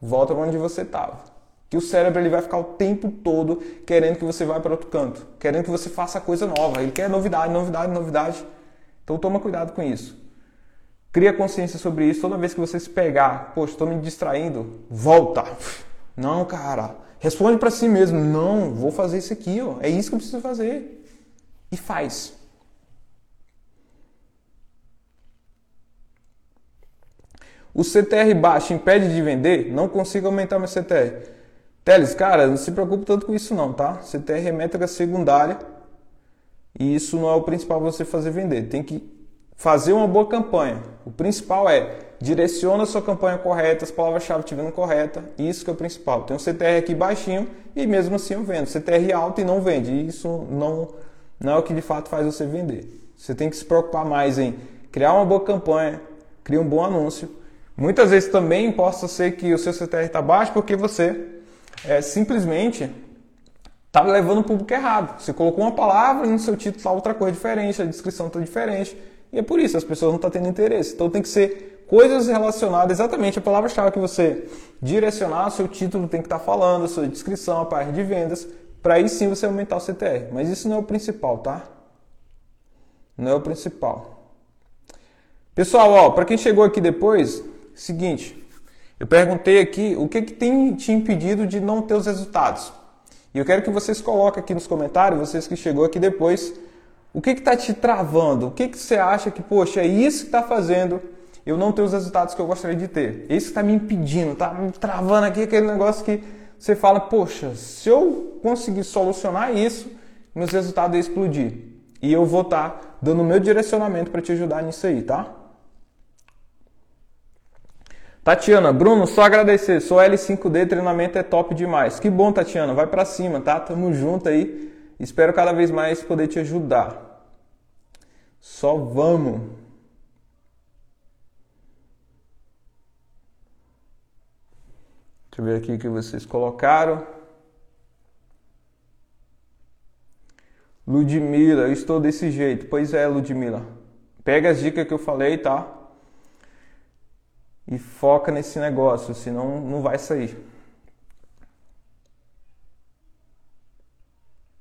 volta para onde você estava. Que o cérebro ele vai ficar o tempo todo querendo que você vá para outro canto, querendo que você faça coisa nova. Ele quer novidade, novidade, novidade. Então toma cuidado com isso. Cria consciência sobre isso. Toda vez que você se pegar, poxa, estou me distraindo, volta. Não, cara. Responde para si mesmo. Não, vou fazer isso aqui, ó. É isso que eu preciso fazer. E faz. O CTR baixo impede de vender? Não consigo aumentar meu CTR. Teles, cara, não se preocupe tanto com isso não, tá? CTR é métrica secundária e isso não é o principal você fazer vender. Tem que fazer uma boa campanha. O principal é direciona a sua campanha correta, as palavras-chave estiverem corretas, isso que é o principal. Tem um CTR aqui baixinho e mesmo assim eu vendo. CTR alto e não vende. Isso não, não é o que de fato faz você vender. Você tem que se preocupar mais em criar uma boa campanha, criar um bom anúncio. Muitas vezes também possa ser que o seu CTR está baixo porque você é, simplesmente está levando o público errado. Você colocou uma palavra e no seu título está outra coisa diferente, a descrição está diferente. E é por isso, as pessoas não estão tendo interesse. Então tem que ser coisas relacionadas exatamente à palavra-chave que você direcionar, seu título tem que estar tá falando, a sua descrição, a parte de vendas, para aí sim você aumentar o CTR. Mas isso não é o principal, tá? Não é o principal. Pessoal, ó, para quem chegou aqui depois, seguinte, eu perguntei aqui o que, que tem te impedido de não ter os resultados. E eu quero que vocês coloquem aqui nos comentários, vocês que chegou aqui depois, o que está te travando? O que, que você acha que, poxa, é isso que está fazendo eu não ter os resultados que eu gostaria de ter? É isso que está me impedindo, está me travando aqui, aquele negócio que você fala, poxa, se eu conseguir solucionar isso, meus resultados iam explodir. E eu vou estar tá dando o meu direcionamento para te ajudar nisso aí, tá? Tatiana, Bruno, só agradecer. Sou L5D, treinamento é top demais. Que bom, Tatiana. Vai para cima, tá? Tamo junto aí. Espero cada vez mais poder te ajudar. Só vamos. Deixa eu ver aqui o que vocês colocaram. Ludmila, eu estou desse jeito. Pois é, Ludmila. Pega as dicas que eu falei, tá? E foca nesse negócio, senão não vai sair.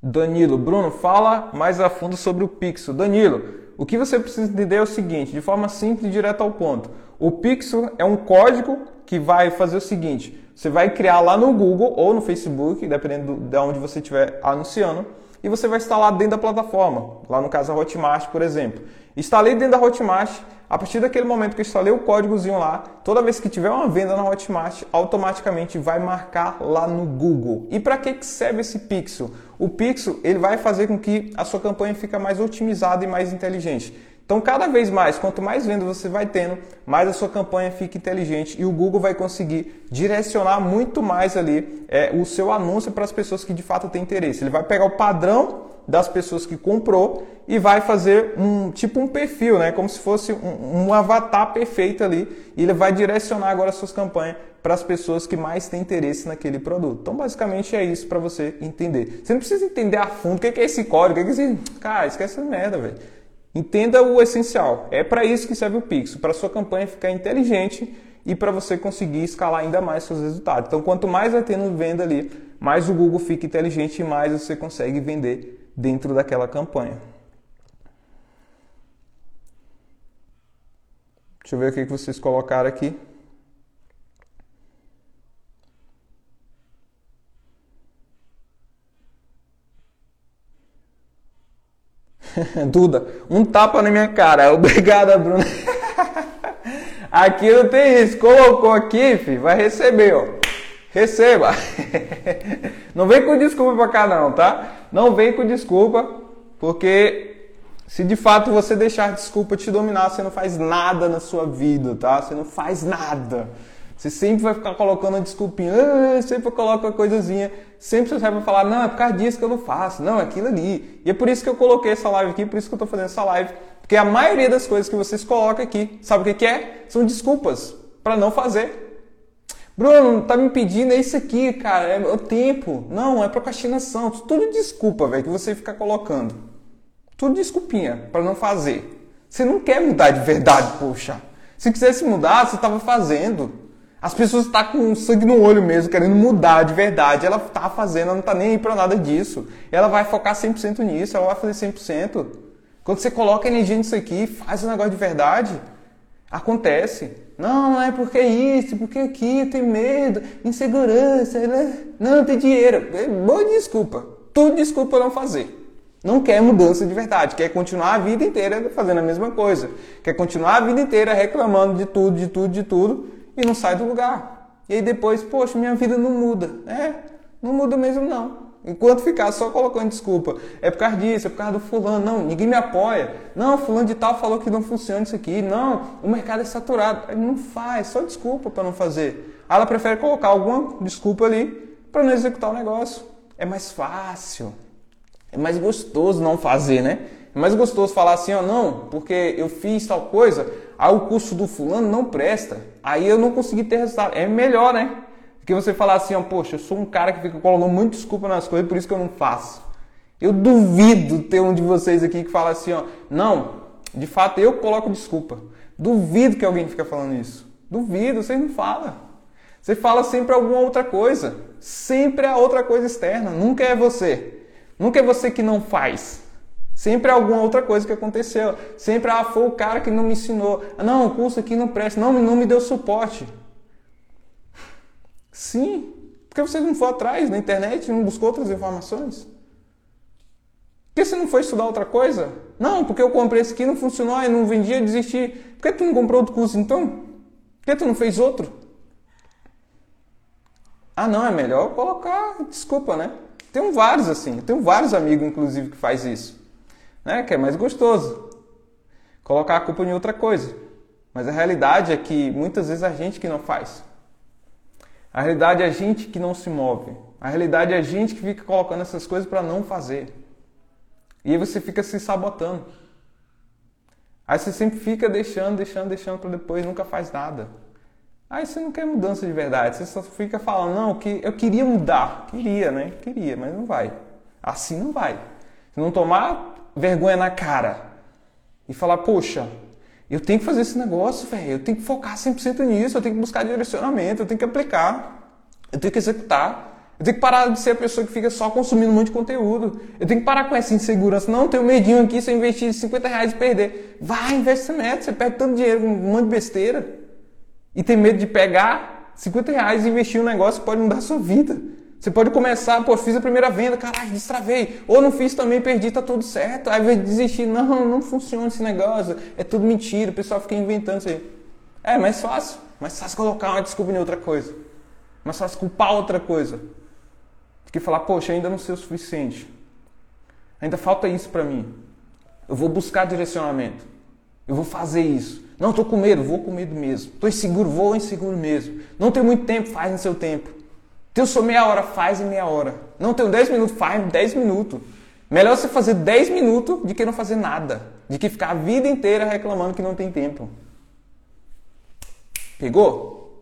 Danilo, Bruno, fala mais a fundo sobre o Pixel. Danilo, o que você precisa entender é o seguinte, de forma simples e direto ao ponto. O Pixel é um código que vai fazer o seguinte: você vai criar lá no Google ou no Facebook, dependendo de onde você estiver anunciando, e você vai instalar dentro da plataforma. Lá no caso a Hotmart, por exemplo. Instalei dentro da Hotmart, a partir daquele momento que eu instalei o códigozinho lá, toda vez que tiver uma venda na Hotmart, automaticamente vai marcar lá no Google. E para que serve esse pixel? O pixel ele vai fazer com que a sua campanha fique mais otimizada e mais inteligente. Então, cada vez mais, quanto mais vendas você vai tendo, mais a sua campanha fica inteligente e o Google vai conseguir direcionar muito mais ali é, o seu anúncio para as pessoas que de fato têm interesse. Ele vai pegar o padrão das pessoas que comprou e vai fazer um tipo um perfil, né? Como se fosse um, um avatar perfeito ali. E ele vai direcionar agora suas campanhas para as pessoas que mais têm interesse naquele produto. Então, basicamente é isso para você entender. Você não precisa entender a fundo o que é esse código, o que é esse. Cara, esquece essa merda, velho. Entenda o essencial. É para isso que serve o Pixel, para sua campanha ficar inteligente e para você conseguir escalar ainda mais seus resultados. Então, quanto mais vai tendo venda ali, mais o Google fica inteligente e mais você consegue vender dentro daquela campanha. Deixa eu ver o que vocês colocaram aqui. Duda, um tapa na minha cara. Obrigada, Bruna. aqui não tem isso. Colocou aqui, filho, vai receber, ó. Receba. Não vem com desculpa pra cá não, tá? Não vem com desculpa, porque se de fato você deixar desculpa te dominar, você não faz nada na sua vida, tá? Você não faz nada. Você sempre vai ficar colocando a desculpinha, ah, sempre coloca uma coisazinha, sempre você vai falar, não, é por causa disso que eu não faço, não, é aquilo ali. E é por isso que eu coloquei essa live aqui, por isso que eu estou fazendo essa live, Porque a maioria das coisas que vocês colocam aqui, sabe o que, que é? São desculpas para não fazer. Bruno, tá me pedindo é isso aqui, cara, é o tempo. Não, é procrastinação. Tudo desculpa, velho, que você fica colocando. Tudo desculpinha para não fazer. Você não quer mudar de verdade, poxa. Se quisesse mudar, você estava fazendo. As pessoas estão tá com sangue no olho mesmo, querendo mudar de verdade. Ela está fazendo, ela não está nem aí para nada disso. Ela vai focar 100% nisso, ela vai fazer 100%. Quando você coloca energia nisso aqui, faz o negócio de verdade, acontece. Não, não é porque isso, porque aqui, tem medo, insegurança, né? não tem dinheiro. É boa desculpa. Tudo desculpa não fazer. Não quer mudança de verdade, quer continuar a vida inteira fazendo a mesma coisa. Quer continuar a vida inteira reclamando de tudo, de tudo, de tudo e não sai do lugar. E aí depois, poxa, minha vida não muda. É, não muda mesmo não. Enquanto ficar só colocando desculpa, é por causa disso, é por causa do fulano, não, ninguém me apoia. Não, fulano de tal falou que não funciona isso aqui. Não, o mercado é saturado. Não faz, só desculpa para não fazer. Ela prefere colocar alguma desculpa ali para não executar o negócio. É mais fácil. É mais gostoso não fazer, né? É mais gostoso falar assim, ó, não, porque eu fiz tal coisa, aí o curso do fulano não presta, aí eu não consegui ter resultado. É melhor, né? Que você falar assim, ó, poxa, eu sou um cara que fica colocando muito desculpa nas coisas, por isso que eu não faço. Eu duvido ter um de vocês aqui que fala assim, ó, não, de fato eu coloco desculpa. Duvido que alguém fica falando isso. Duvido, vocês não falam. Você fala sempre alguma outra coisa. Sempre é outra coisa externa. Nunca é você. Nunca é você que não faz. Sempre alguma outra coisa que aconteceu. Sempre ah, foi o cara que não me ensinou. Não, o curso aqui não presta. Não, não me deu suporte. Sim, porque você não foi atrás na internet, não buscou outras informações. Por que você não foi estudar outra coisa? Não, porque eu comprei esse aqui, não funcionou, eu não vendia, desisti. Por que tu não comprou outro curso então? Por que tu não fez outro? Ah, não, é melhor colocar desculpa, né? Tenho vários assim, tenho vários amigos, inclusive, que faz isso. Né? Que é mais gostoso. Colocar a culpa em outra coisa. Mas a realidade é que muitas vezes a gente que não faz. A realidade é a gente que não se move. A realidade é a gente que fica colocando essas coisas para não fazer. E aí você fica se sabotando. Aí você sempre fica deixando, deixando, deixando para depois nunca faz nada. Aí você não quer mudança de verdade, você só fica falando, não, que eu queria mudar. Queria, né? Queria, mas não vai. Assim não vai. Se não tomar vergonha na cara e falar, poxa, eu tenho que fazer esse negócio, velho. Eu tenho que focar 100% nisso. Eu tenho que buscar direcionamento. Eu tenho que aplicar. Eu tenho que executar. Eu tenho que parar de ser a pessoa que fica só consumindo um monte de conteúdo. Eu tenho que parar com essa insegurança. Não, tenho medinho aqui. Se eu investir 50 reais e perder. Vai, investe método. Você perde tanto dinheiro com um monte de besteira. E tem medo de pegar 50 reais e investir um negócio que pode mudar a sua vida. Você pode começar, pô, fiz a primeira venda, caralho, destravei. Ou não fiz também, perdi, tá tudo certo. Aí vai desistir, não, não funciona esse negócio, é tudo mentira, o pessoal fica inventando isso aí. É mais fácil, mais fácil colocar uma desculpa em outra coisa. Mais fácil culpar outra coisa. Do que falar, poxa, ainda não sei o suficiente. Ainda falta isso para mim. Eu vou buscar direcionamento. Eu vou fazer isso. Não, tô com medo, vou com medo mesmo. Tô inseguro, vou inseguro mesmo. Não tenho muito tempo, faz no seu tempo. Teu só meia hora, faz em meia hora. Não tenho 10 minutos, faz 10 minutos. Melhor você fazer 10 minutos do que não fazer nada. De que ficar a vida inteira reclamando que não tem tempo. Pegou?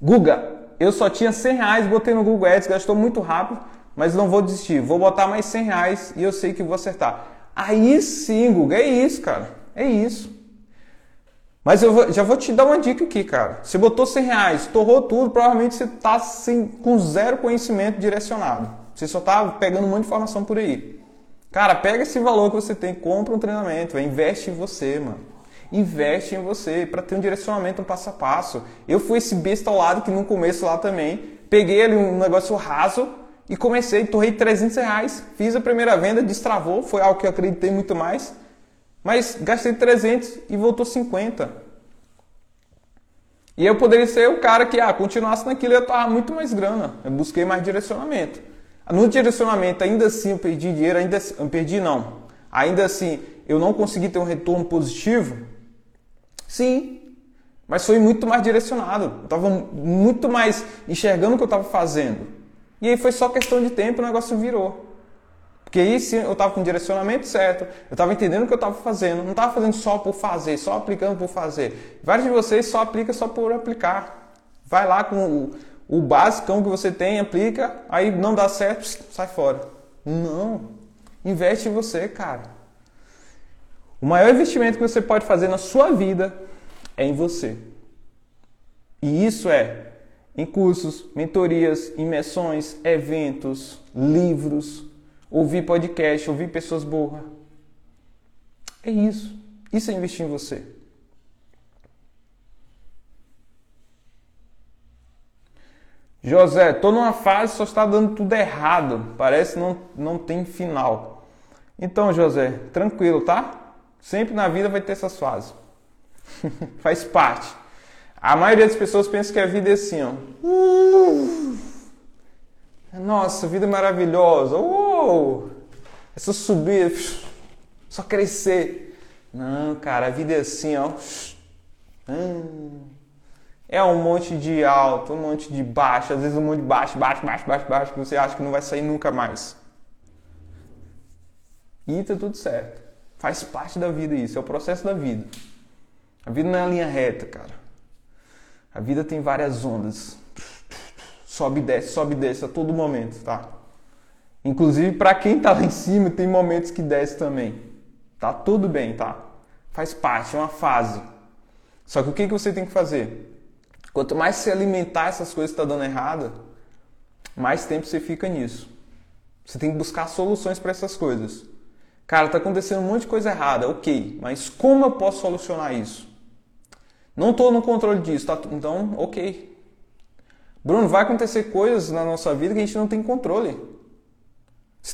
Guga, eu só tinha 100 reais, botei no Google Ads, gastou muito rápido, mas não vou desistir. Vou botar mais 100 reais e eu sei que vou acertar. Aí sim, Guga, é isso, cara. É isso. Mas eu vou, já vou te dar uma dica aqui, cara. Você botou 100 reais, torrou tudo, provavelmente você está com zero conhecimento direcionado. Você só está pegando muita informação por aí. Cara, pega esse valor que você tem, compra um treinamento, investe em você, mano. Investe em você para ter um direcionamento um passo a passo. Eu fui esse besta ao lado que no começo lá também, peguei ali um negócio raso e comecei, torrei 300 reais, fiz a primeira venda, destravou, foi algo que eu acreditei muito mais. Mas gastei 300 e voltou 50. E eu poderia ser o cara que, ah, continuasse naquilo, eu tava muito mais grana. Eu busquei mais direcionamento. No direcionamento, ainda assim, eu perdi dinheiro, ainda assim, eu perdi não. Ainda assim, eu não consegui ter um retorno positivo? Sim, mas foi muito mais direcionado. Eu estava muito mais enxergando o que eu estava fazendo. E aí foi só questão de tempo, o negócio virou. Porque aí sim eu estava com o direcionamento certo, eu estava entendendo o que eu estava fazendo, não estava fazendo só por fazer, só aplicando por fazer. Vários de vocês só aplicam só por aplicar. Vai lá com o, o que você tem, aplica, aí não dá certo, sai fora. Não. Investe em você, cara. O maior investimento que você pode fazer na sua vida é em você. E isso é em cursos, mentorias, imersões, eventos, livros, ouvir podcast, ouvir pessoas boas. É isso. Isso é investir em você. José, tô numa fase só está dando tudo errado. Parece não não tem final. Então, José, tranquilo, tá? Sempre na vida vai ter essas fases. Faz parte. A maioria das pessoas pensa que a vida é assim, ó. Nossa, vida é maravilhosa. Uou! É só subir, só crescer. Não, cara, a vida é assim, ó. É um monte de alto, um monte de baixo, às vezes um monte de baixo, baixo, baixo, baixo, baixo, que você acha que não vai sair nunca mais. E tá tudo certo. Faz parte da vida isso, é o processo da vida. A vida não é linha reta, cara. A vida tem várias ondas. Sobe e desce, sobe e desce a todo momento, tá? Inclusive para quem tá lá em cima, tem momentos que desce também. Tá tudo bem, tá? Faz parte, é uma fase. Só que o que, que você tem que fazer? Quanto mais você alimentar essas coisas que está dando errado, mais tempo você fica nisso. Você tem que buscar soluções para essas coisas. Cara, está acontecendo um monte de coisa errada, ok, mas como eu posso solucionar isso? Não estou no controle disso, tá? Então, ok. Bruno, vai acontecer coisas na nossa vida que a gente não tem controle.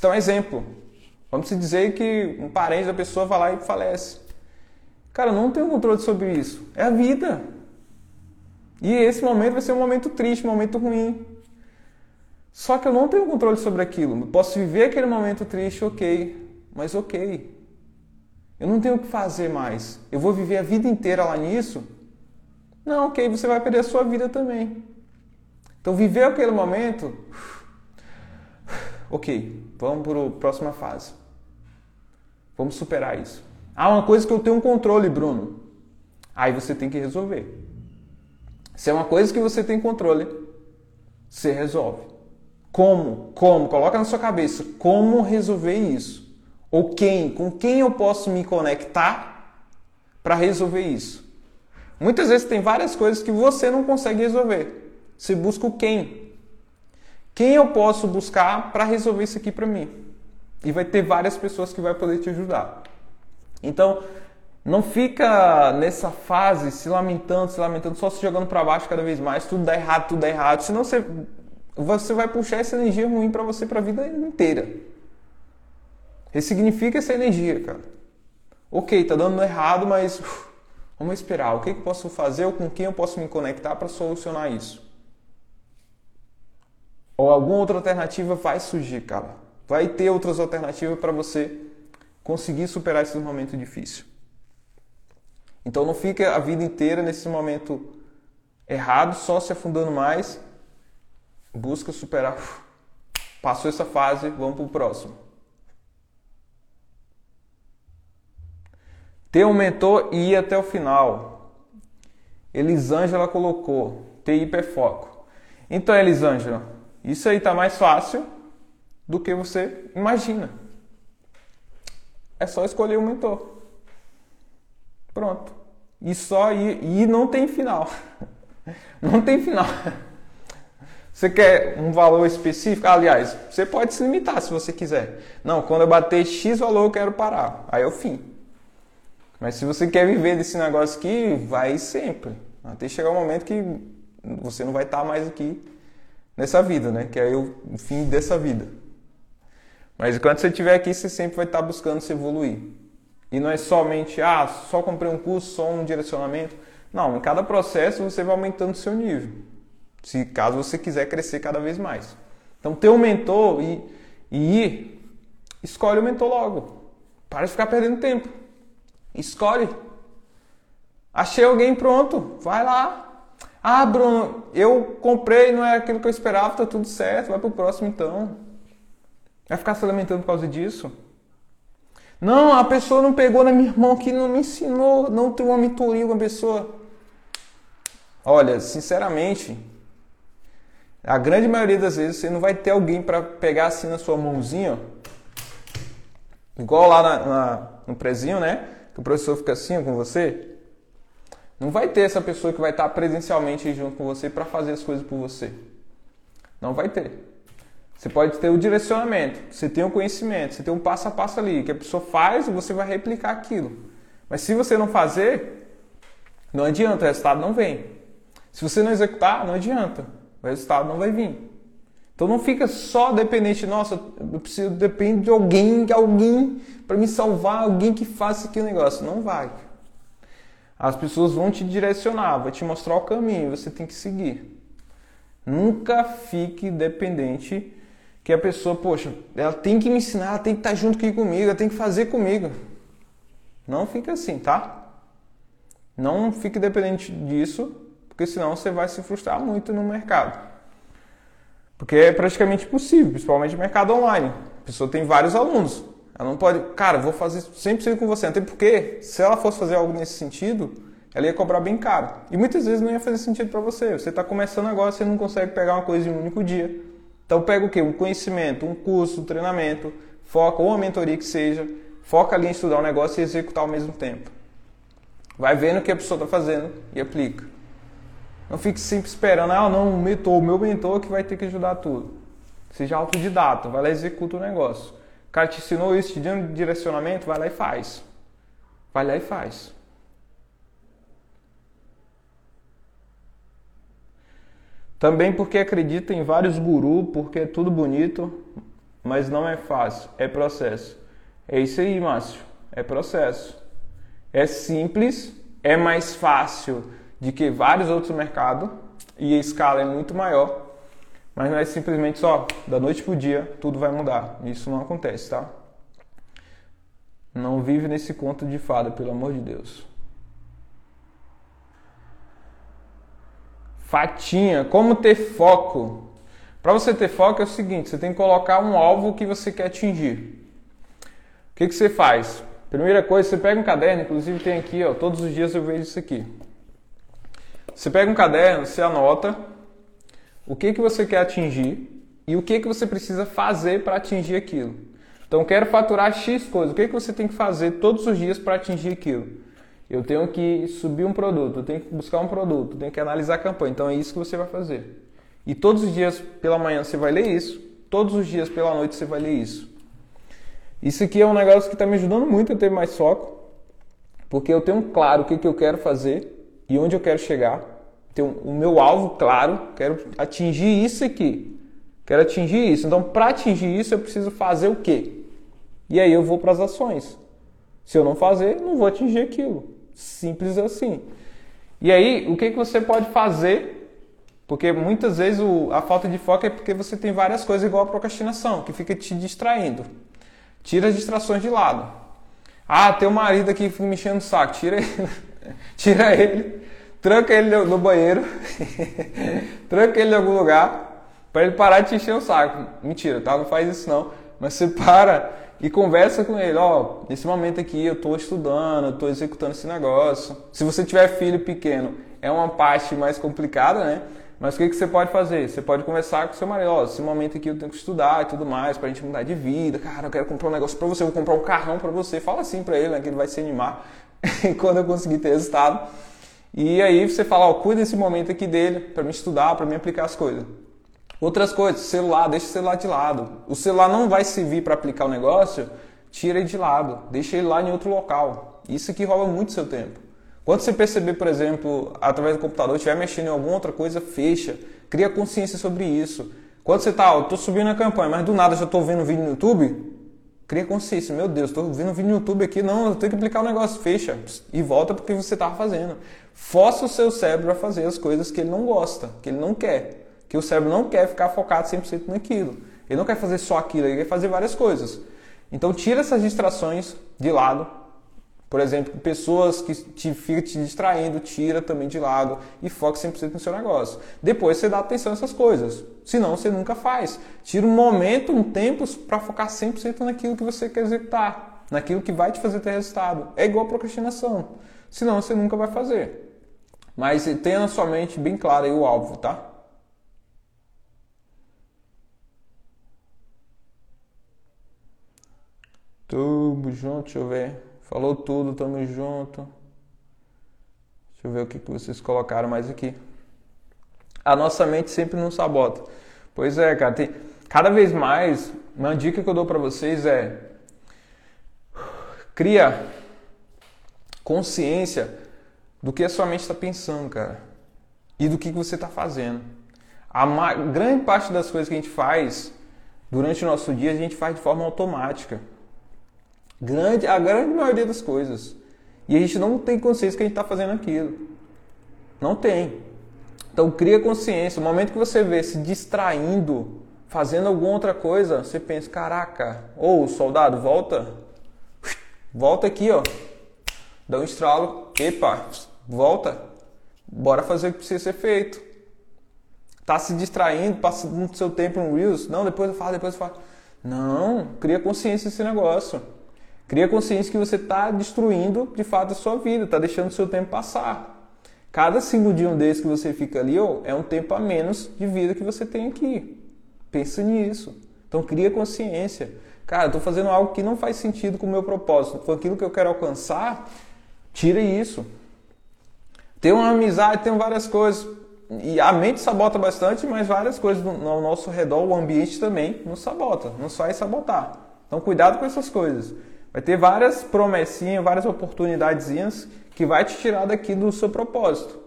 Dá um exemplo. Vamos dizer que um parente da pessoa vai lá e falece. Cara, eu não tenho controle sobre isso. É a vida. E esse momento vai ser um momento triste, um momento ruim. Só que eu não tenho controle sobre aquilo. Eu posso viver aquele momento triste, ok, mas ok. Eu não tenho o que fazer mais. Eu vou viver a vida inteira lá nisso? Não, ok, você vai perder a sua vida também. Então, viver aquele momento, ok, vamos para a próxima fase. Vamos superar isso. Ah, uma coisa que eu tenho um controle, Bruno. Aí você tem que resolver. Se é uma coisa que você tem controle, você resolve. Como? Como? Coloca na sua cabeça como resolver isso. Ou quem? Com quem eu posso me conectar para resolver isso? Muitas vezes tem várias coisas que você não consegue resolver. Você busca o quem. Quem eu posso buscar para resolver isso aqui para mim? E vai ter várias pessoas que vai poder te ajudar. Então, não fica nessa fase se lamentando, se lamentando, só se jogando para baixo cada vez mais, tudo dá errado, tudo dá errado, senão você, você vai puxar essa energia ruim para você para a vida inteira. Ressignifica essa energia, cara. Ok, tá dando errado, mas uf, vamos esperar. O que, que eu posso fazer ou com quem eu posso me conectar para solucionar isso? Ou alguma outra alternativa vai surgir, cara. Vai ter outras alternativas para você conseguir superar esse momento difícil. Então não fica a vida inteira nesse momento errado, só se afundando mais. Busca superar. Passou essa fase, vamos para o próximo. Ter um mentor e ir até o final. Elisângela colocou, ter hiperfoco. Então, Elisângela, isso aí está mais fácil do que você imagina. É só escolher o mentor. Pronto. E só e, e não tem final. Não tem final. Você quer um valor específico? Aliás, você pode se limitar se você quiser. Não, quando eu bater X valor eu quero parar. Aí é o fim. Mas se você quer viver desse negócio aqui, vai sempre. Até chegar o um momento que você não vai estar mais aqui nessa vida, né? Que é o fim dessa vida. Mas enquanto você estiver aqui, você sempre vai estar buscando se evoluir. E não é somente, ah, só comprei um curso, só um direcionamento. Não, em cada processo você vai aumentando o seu nível. Se caso você quiser crescer cada vez mais. Então, ter um mentor e, e ir, escolhe o mentor logo. Para de ficar perdendo tempo. Escolhe. Achei alguém pronto, vai lá. Ah, Bruno, eu comprei, não é aquilo que eu esperava, tá tudo certo, vai pro próximo então. Vai ficar se lamentando por causa disso? Não, a pessoa não pegou na minha mão aqui, não me ensinou, não tem uma mentoria com a pessoa. Olha, sinceramente, a grande maioria das vezes você não vai ter alguém para pegar assim na sua mãozinha, ó, igual lá na, na, no prezinho, né? Que o professor fica assim com você. Não vai ter essa pessoa que vai estar presencialmente junto com você para fazer as coisas por você. Não vai ter. Você pode ter o direcionamento, você tem o conhecimento, você tem um passo a passo ali, que a pessoa faz e você vai replicar aquilo. Mas se você não fazer, não adianta, o resultado não vem. Se você não executar, não adianta, o resultado não vai vir. Então não fica só dependente, nossa, eu preciso depender de alguém, de alguém para me salvar, alguém que faça aquele negócio. Não vai. As pessoas vão te direcionar, vai te mostrar o caminho, você tem que seguir. Nunca fique dependente que a pessoa, poxa, ela tem que me ensinar, ela tem que estar junto aqui comigo, ela tem que fazer comigo. Não fica assim, tá? Não fique dependente disso, porque senão você vai se frustrar muito no mercado. Porque é praticamente impossível, principalmente no mercado online. A pessoa tem vários alunos. Ela não pode, cara, vou fazer 100% com você. Até porque, se ela fosse fazer algo nesse sentido, ela ia cobrar bem caro. E muitas vezes não ia fazer sentido para você. Você está começando agora, você não consegue pegar uma coisa em um único dia. Então pega o quê? Um conhecimento, um curso, um treinamento, foca, ou uma mentoria que seja, foca ali em estudar o um negócio e executar ao mesmo tempo. Vai vendo o que a pessoa está fazendo e aplica. Não fique sempre esperando, ah, não, o mentor, o meu mentor que vai ter que ajudar tudo. Seja autodidata, vai lá e executa o negócio cara te ensinou isso, te deu um direcionamento, vai lá e faz. Vai lá e faz. Também porque acredita em vários gurus, porque é tudo bonito, mas não é fácil, é processo. É isso aí, Márcio, é processo. É simples, é mais fácil de que vários outros mercados e a escala é muito maior, mas não é simplesmente só da noite pro dia tudo vai mudar. Isso não acontece, tá? Não vive nesse conto de fada, pelo amor de Deus. Fatinha, como ter foco? Para você ter foco é o seguinte, você tem que colocar um alvo que você quer atingir. O que, que você faz? Primeira coisa, você pega um caderno, inclusive tem aqui, ó, todos os dias eu vejo isso aqui. Você pega um caderno, você anota o que, que você quer atingir e o que, que você precisa fazer para atingir aquilo. Então, quero faturar X coisas. O que, que você tem que fazer todos os dias para atingir aquilo? Eu tenho que subir um produto, eu tenho que buscar um produto, eu tenho que analisar a campanha. Então, é isso que você vai fazer. E todos os dias pela manhã você vai ler isso, todos os dias pela noite você vai ler isso. Isso aqui é um negócio que está me ajudando muito a ter mais foco, porque eu tenho claro o que, que eu quero fazer e onde eu quero chegar ter o meu alvo claro, quero atingir isso aqui. Quero atingir isso. Então, para atingir isso, eu preciso fazer o quê? E aí eu vou para as ações. Se eu não fazer, não vou atingir aquilo. Simples assim. E aí, o que, que você pode fazer? Porque muitas vezes o, a falta de foco é porque você tem várias coisas igual a procrastinação, que fica te distraindo. Tira as distrações de lado. Ah, tem um marido aqui me enchendo o saco. Tira ele. Tira ele tranca ele no banheiro, tranca ele em algum lugar, para ele parar de te encher o saco. Mentira, tá? Não faz isso não. Mas você para e conversa com ele, ó, oh, nesse momento aqui eu estou estudando, eu estou executando esse negócio. Se você tiver filho pequeno, é uma parte mais complicada, né? Mas o que, que você pode fazer? Você pode conversar com seu marido, ó, oh, esse momento aqui eu tenho que estudar e tudo mais, pra gente mudar de vida. Cara, eu quero comprar um negócio pra você, eu vou comprar um carrão pra você. Fala assim pra ele, né, que ele vai se animar quando eu conseguir ter resultado. E aí você fala, ó, cuida desse momento aqui dele para me estudar, para me aplicar as coisas. Outras coisas, celular, deixa o celular de lado. O celular não vai servir para aplicar o negócio, tira ele de lado, deixa ele lá em outro local. Isso aqui rouba muito seu tempo. Quando você perceber, por exemplo, através do computador, estiver mexendo em alguma outra coisa, fecha. Cria consciência sobre isso. Quando você está, estou subindo a campanha, mas do nada já estou vendo vídeo no YouTube, Cria consciência, meu Deus, estou vendo um vídeo no YouTube aqui, não, eu tenho que aplicar o um negócio, fecha e volta porque você estava fazendo. Força o seu cérebro a fazer as coisas que ele não gosta, que ele não quer. Que o cérebro não quer ficar focado 100% naquilo. Ele não quer fazer só aquilo, ele quer fazer várias coisas. Então tira essas distrações de lado, Por exemplo, pessoas que te ficam te distraindo, tira também de lado e foca 100% no seu negócio. Depois você dá atenção a essas coisas. Senão você nunca faz. Tira um momento, um tempo para focar 100% naquilo que você quer executar, naquilo que vai te fazer ter resultado. É igual a procrastinação. Senão você nunca vai fazer. Mas tenha na sua mente bem claro aí o alvo, tá? Tamo junto, deixa eu ver. Falou tudo, tamo junto. Deixa eu ver o que, que vocês colocaram mais aqui. A nossa mente sempre nos sabota. Pois é, cara. Tem, cada vez mais, uma dica que eu dou para vocês é cria consciência do que a sua mente está pensando, cara, e do que, que você está fazendo. A grande parte das coisas que a gente faz durante o nosso dia a gente faz de forma automática. Grande, a grande maioria das coisas. E a gente não tem consciência que a gente está fazendo aquilo. Não tem. Então cria consciência. No momento que você vê se distraindo, fazendo alguma outra coisa, você pensa, caraca, ou soldado, volta. Volta aqui, ó. Dá um estralo. Epa, volta. Bora fazer o que precisa ser feito. Tá se distraindo, passando seu tempo no Reels. Não, depois eu falo, depois eu falo. Não, cria consciência desse negócio. Cria consciência que você está destruindo de fato a sua vida, está deixando o seu tempo passar. Cada segundinho desse que você fica ali oh, é um tempo a menos de vida que você tem aqui. Pensa nisso. Então cria consciência. Cara, estou fazendo algo que não faz sentido com o meu propósito, com aquilo que eu quero alcançar. Tira isso. Tem uma amizade, tem várias coisas. E a mente sabota bastante, mas várias coisas ao nosso redor, o ambiente também nos sabota, nos faz sabotar. Então cuidado com essas coisas. Vai ter várias promessinhas, várias oportunidadezinhas que vai te tirar daqui do seu propósito.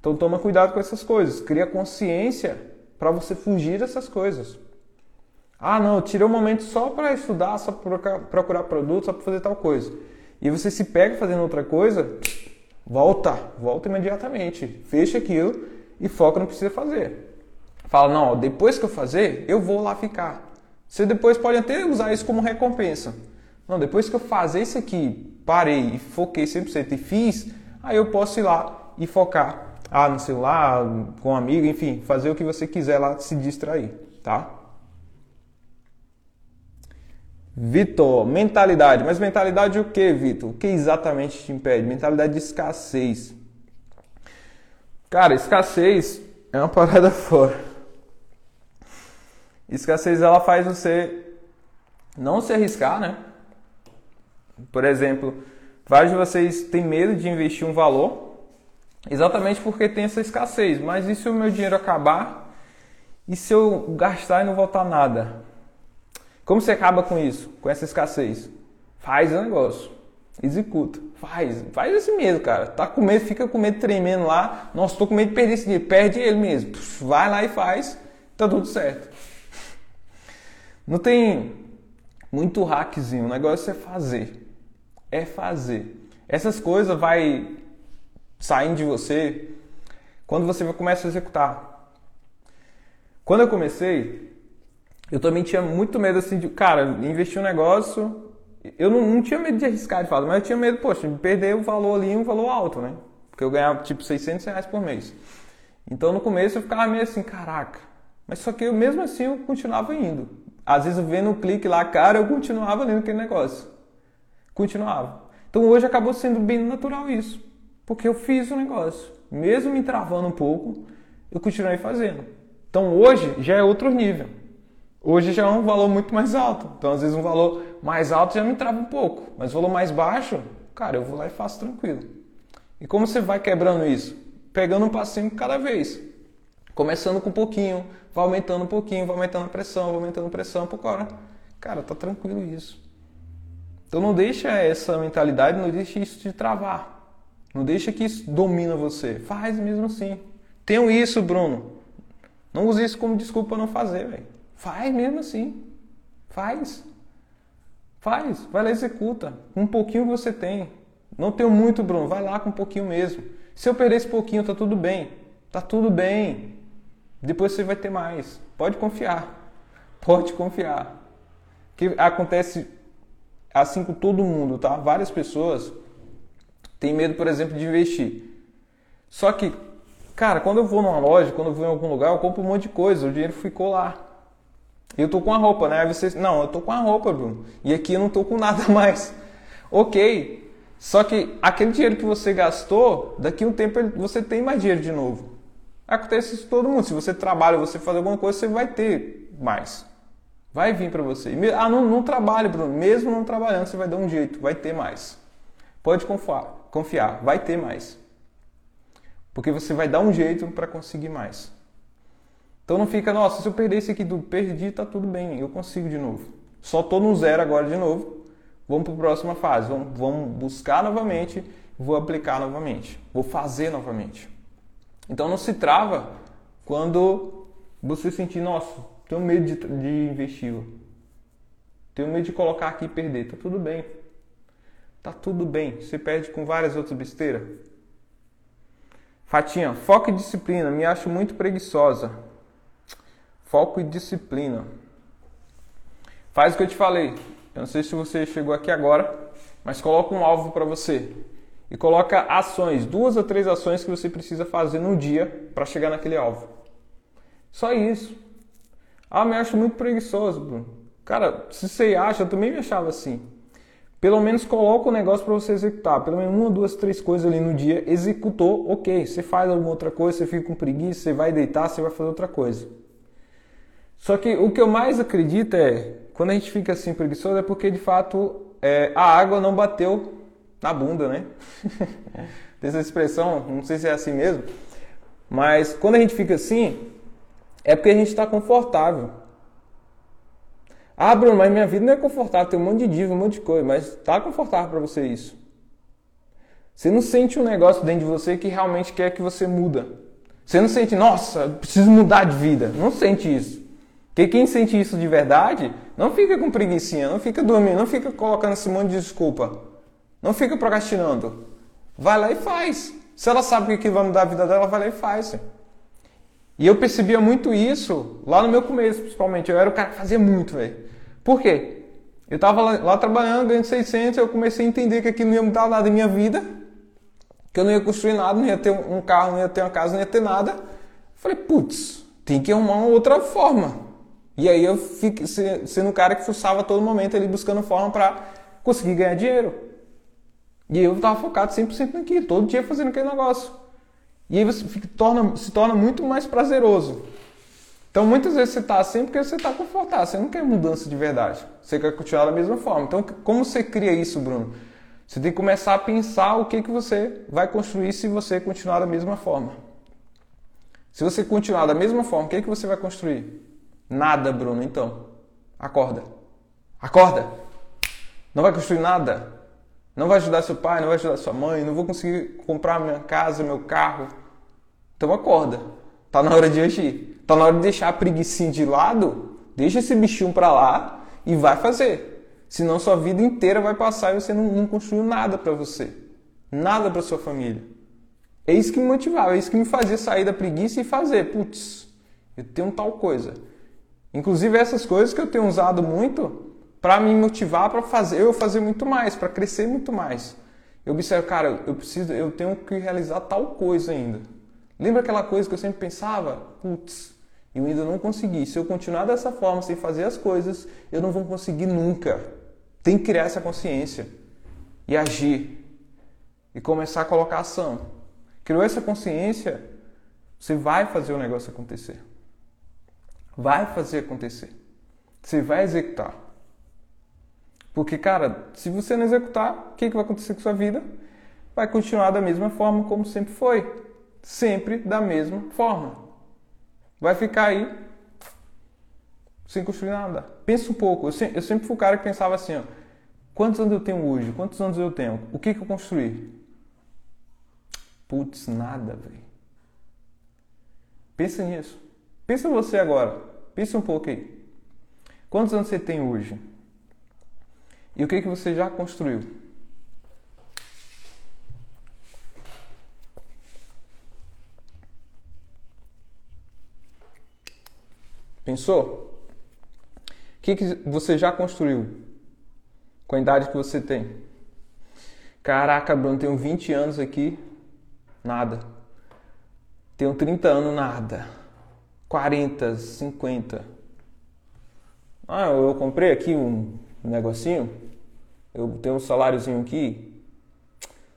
Então toma cuidado com essas coisas, cria consciência para você fugir dessas coisas. Ah, não, eu tirei um momento só para estudar, só para procurar produto, só para fazer tal coisa. E você se pega fazendo outra coisa, volta, volta imediatamente, fecha aquilo e foca no que precisa fazer. Fala, não, depois que eu fazer, eu vou lá ficar. Você depois pode até usar isso como recompensa. Não, depois que eu fazer isso aqui, parei e foquei 100% e fiz, aí eu posso ir lá e focar ah, no celular, com um amigo, enfim, fazer o que você quiser lá, se distrair, tá? Vitor, mentalidade. Mas mentalidade o que, Vitor? O que exatamente te impede? Mentalidade de escassez. Cara, escassez é uma parada fora. Escassez ela faz você não se arriscar, né? Por exemplo, vários de vocês têm medo de investir um valor exatamente porque tem essa escassez. Mas e se o meu dinheiro acabar? E se eu gastar e não voltar nada? Como você acaba com isso, com essa escassez? Faz o negócio, executa, faz, faz assim mesmo, cara. Tá com medo, fica com medo tremendo lá. Nossa, tô com medo de perder esse dinheiro, perde ele mesmo. Vai lá e faz, tá tudo certo. Não tem muito hackzinho, o negócio é fazer é fazer. Essas coisas vai saindo de você quando você começa a executar. Quando eu comecei, eu também tinha muito medo assim de, cara, investir um negócio, eu não, não tinha medo de arriscar de fato, mas eu tinha medo, poxa, de perder o valor ali, um valor alto, né? Porque eu ganhava tipo 600 reais por mês. Então no começo eu ficava meio assim, caraca. Mas só que eu, mesmo assim eu continuava indo. Às vezes vendo um clique lá, cara, eu continuava lendo aquele negócio continuava. Então hoje acabou sendo bem natural isso, porque eu fiz o negócio. Mesmo me travando um pouco, eu continuei fazendo. Então hoje já é outro nível. Hoje já é um valor muito mais alto. Então às vezes um valor mais alto já me trava um pouco, mas valor mais baixo, cara, eu vou lá e faço tranquilo. E como você vai quebrando isso? Pegando um passinho cada vez. Começando com um pouquinho, vai aumentando um pouquinho, vai aumentando a pressão, vai aumentando a pressão, por hora. Cara, tá tranquilo isso. Então não deixa essa mentalidade, não deixa isso te travar. Não deixa que isso domina você. Faz mesmo assim. Tenho isso, Bruno. Não use isso como desculpa não fazer, velho. Faz mesmo assim. Faz. Faz. Vai lá executa. Um pouquinho que você tem. Não tenho muito, Bruno. Vai lá com um pouquinho mesmo. Se eu perder esse pouquinho, tá tudo bem. Tá tudo bem. Depois você vai ter mais. Pode confiar. Pode confiar. Que acontece assim com todo mundo, tá? Várias pessoas têm medo, por exemplo, de investir. Só que, cara, quando eu vou numa loja, quando eu vou em algum lugar, eu compro um monte de coisa, o dinheiro ficou lá. Eu tô com a roupa, né? Aí você, não, eu tô com a roupa, Bruno. E aqui eu não tô com nada mais. Ok. Só que aquele dinheiro que você gastou, daqui um tempo você tem mais dinheiro de novo. Acontece isso todo mundo. Se você trabalha, você faz alguma coisa, você vai ter mais. Vai vir para você. Ah, não, não trabalhe, Bruno. Mesmo não trabalhando, você vai dar um jeito, vai ter mais. Pode confiar, confiar, vai ter mais. Porque você vai dar um jeito para conseguir mais. Então não fica, nossa, se eu perder esse aqui do perdi, tá tudo bem, eu consigo de novo. Só tô no zero agora de novo. Vamos para a próxima fase. Vamos, vamos buscar novamente, vou aplicar novamente, vou fazer novamente. Então não se trava quando você sentir, nossa, tenho medo de, de investir. Tenho medo de colocar aqui e perder. Tá tudo bem. Tá tudo bem. Você perde com várias outras besteiras. Fatinha, foco e disciplina. Me acho muito preguiçosa. Foco e disciplina. Faz o que eu te falei. Eu não sei se você chegou aqui agora, mas coloca um alvo para você e coloca ações, duas ou três ações que você precisa fazer no dia para chegar naquele alvo. Só isso. Ah, me acho muito preguiçoso, Bruno. Cara, se você acha, eu também me achava assim. Pelo menos coloca o negócio para você executar. Pelo menos uma, duas, três coisas ali no dia. Executou, ok. Você faz alguma outra coisa, você fica com preguiça, você vai deitar, você vai fazer outra coisa. Só que o que eu mais acredito é, quando a gente fica assim preguiçoso, é porque de fato é, a água não bateu na bunda, né? Tem essa expressão, não sei se é assim mesmo. Mas quando a gente fica assim, é porque a gente está confortável. Ah, Bruno, mas minha vida não é confortável, tem um monte de dívida, um monte de coisa, mas está confortável para você isso. Você não sente um negócio dentro de você que realmente quer que você muda. Você não sente, nossa, preciso mudar de vida. Não sente isso. Porque quem sente isso de verdade, não fica com preguiçinha, não fica dormindo, não fica colocando esse monte de desculpa. Não fica procrastinando. Vai lá e faz. Se ela sabe que vai mudar a vida dela, vai lá e faz. E eu percebia muito isso lá no meu começo, principalmente. Eu era o cara que fazia muito, velho. Por quê? Eu tava lá, lá, trabalhando, ganhando 600, eu comecei a entender que aquilo não ia mudar nada em minha vida, que eu não ia construir nada, não ia ter um carro, não ia ter uma casa, não ia ter nada. Falei, putz, tem que arrumar uma outra forma. E aí eu fiquei sendo um cara que fuçava todo momento ali buscando forma para conseguir ganhar dinheiro. E eu tava focado 100% naquilo, todo dia fazendo aquele negócio. E aí você fica, torna, se torna muito mais prazeroso. Então muitas vezes você está assim porque você está confortável, você não quer mudança de verdade. Você quer continuar da mesma forma. Então como você cria isso, Bruno? Você tem que começar a pensar o que, que você vai construir se você continuar da mesma forma. Se você continuar da mesma forma, o que, que você vai construir? Nada, Bruno, então. Acorda. Acorda! Não vai construir nada. Não vai ajudar seu pai, não vai ajudar sua mãe, não vou conseguir comprar minha casa, meu carro. Então acorda. Tá na hora de agir. Tá na hora de deixar a preguiça de lado. Deixa esse bichinho pra lá e vai fazer. Senão sua vida inteira vai passar e você não, não construiu nada para você. Nada para sua família. É isso que me motivava, é isso que me fazia sair da preguiça e fazer. Putz, eu tenho tal coisa. Inclusive essas coisas que eu tenho usado muito para me motivar para fazer eu fazer muito mais, para crescer muito mais. Eu observo, cara, eu preciso, eu tenho que realizar tal coisa ainda. Lembra aquela coisa que eu sempre pensava? Putz, eu ainda não consegui. Se eu continuar dessa forma, sem fazer as coisas, eu não vou conseguir nunca. Tem que criar essa consciência e agir e começar a colocar ação. Criou essa consciência, você vai fazer o negócio acontecer. Vai fazer acontecer. Você vai executar. Porque, cara, se você não executar, o que, que vai acontecer com sua vida? Vai continuar da mesma forma como sempre foi. Sempre da mesma forma. Vai ficar aí sem construir nada. Pensa um pouco. Eu sempre, eu sempre fui o cara que pensava assim, ó, quantos anos eu tenho hoje? Quantos anos eu tenho? O que, que eu construí? Putz, nada, velho. Pensa nisso. Pensa você agora. Pensa um pouco aí. Quantos anos você tem hoje? E o que, que você já construiu? Pensou? O que, que você já construiu? Com a idade que você tem. Caraca, Bruno, tenho 20 anos aqui, nada. Tenho 30 anos, nada. 40, 50. Ah, eu comprei aqui um negocinho. Eu tenho um saláriozinho aqui.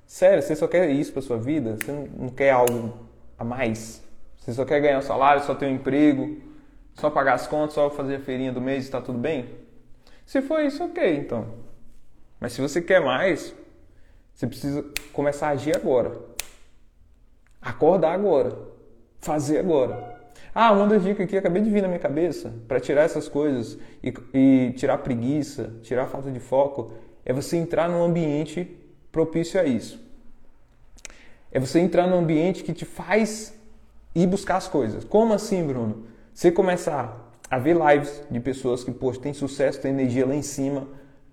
Sério, você só quer isso pra sua vida? Você não quer algo a mais? Você só quer ganhar um salário, só ter um emprego, só pagar as contas, só fazer a feirinha do mês e tá tudo bem? Se for isso, ok, então. Mas se você quer mais, você precisa começar a agir agora. Acordar agora. Fazer agora. Ah, uma das dicas aqui, acabei de vir na minha cabeça, para tirar essas coisas e, e tirar preguiça, tirar falta de foco, é você entrar num ambiente propício a isso. É você entrar num ambiente que te faz ir buscar as coisas. Como assim, Bruno? Você começar a ver lives de pessoas que, poxa, têm sucesso, têm energia lá em cima,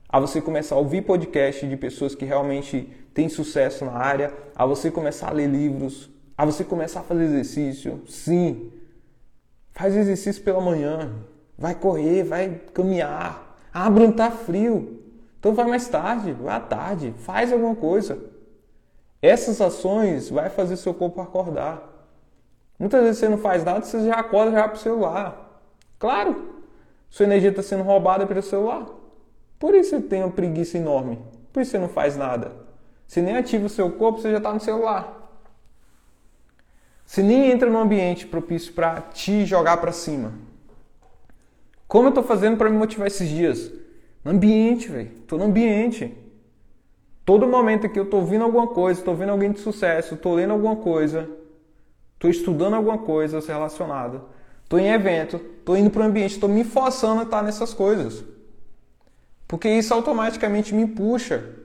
a você começar a ouvir podcast de pessoas que realmente têm sucesso na área, a você começar a ler livros, a você começar a fazer exercício. Sim, Faz exercício pela manhã. Vai correr, vai caminhar. Ah, Bruno, tá frio. Então vai mais tarde, vai à tarde. Faz alguma coisa. Essas ações vai fazer seu corpo acordar. Muitas vezes você não faz nada, você já acorda já para o celular. Claro, sua energia está sendo roubada pelo celular. Por isso você tem uma preguiça enorme. Por isso você não faz nada. Você nem ativa o seu corpo, você já está no celular. Você nem entra no ambiente propício para te jogar para cima. Como eu estou fazendo para me motivar esses dias? Ambiente, velho. Estou no ambiente. Todo momento que eu estou ouvindo alguma coisa, estou vendo alguém de sucesso, estou lendo alguma coisa, estou estudando alguma coisa relacionada, estou em evento, estou indo para o ambiente, estou me forçando a estar nessas coisas. Porque isso automaticamente me puxa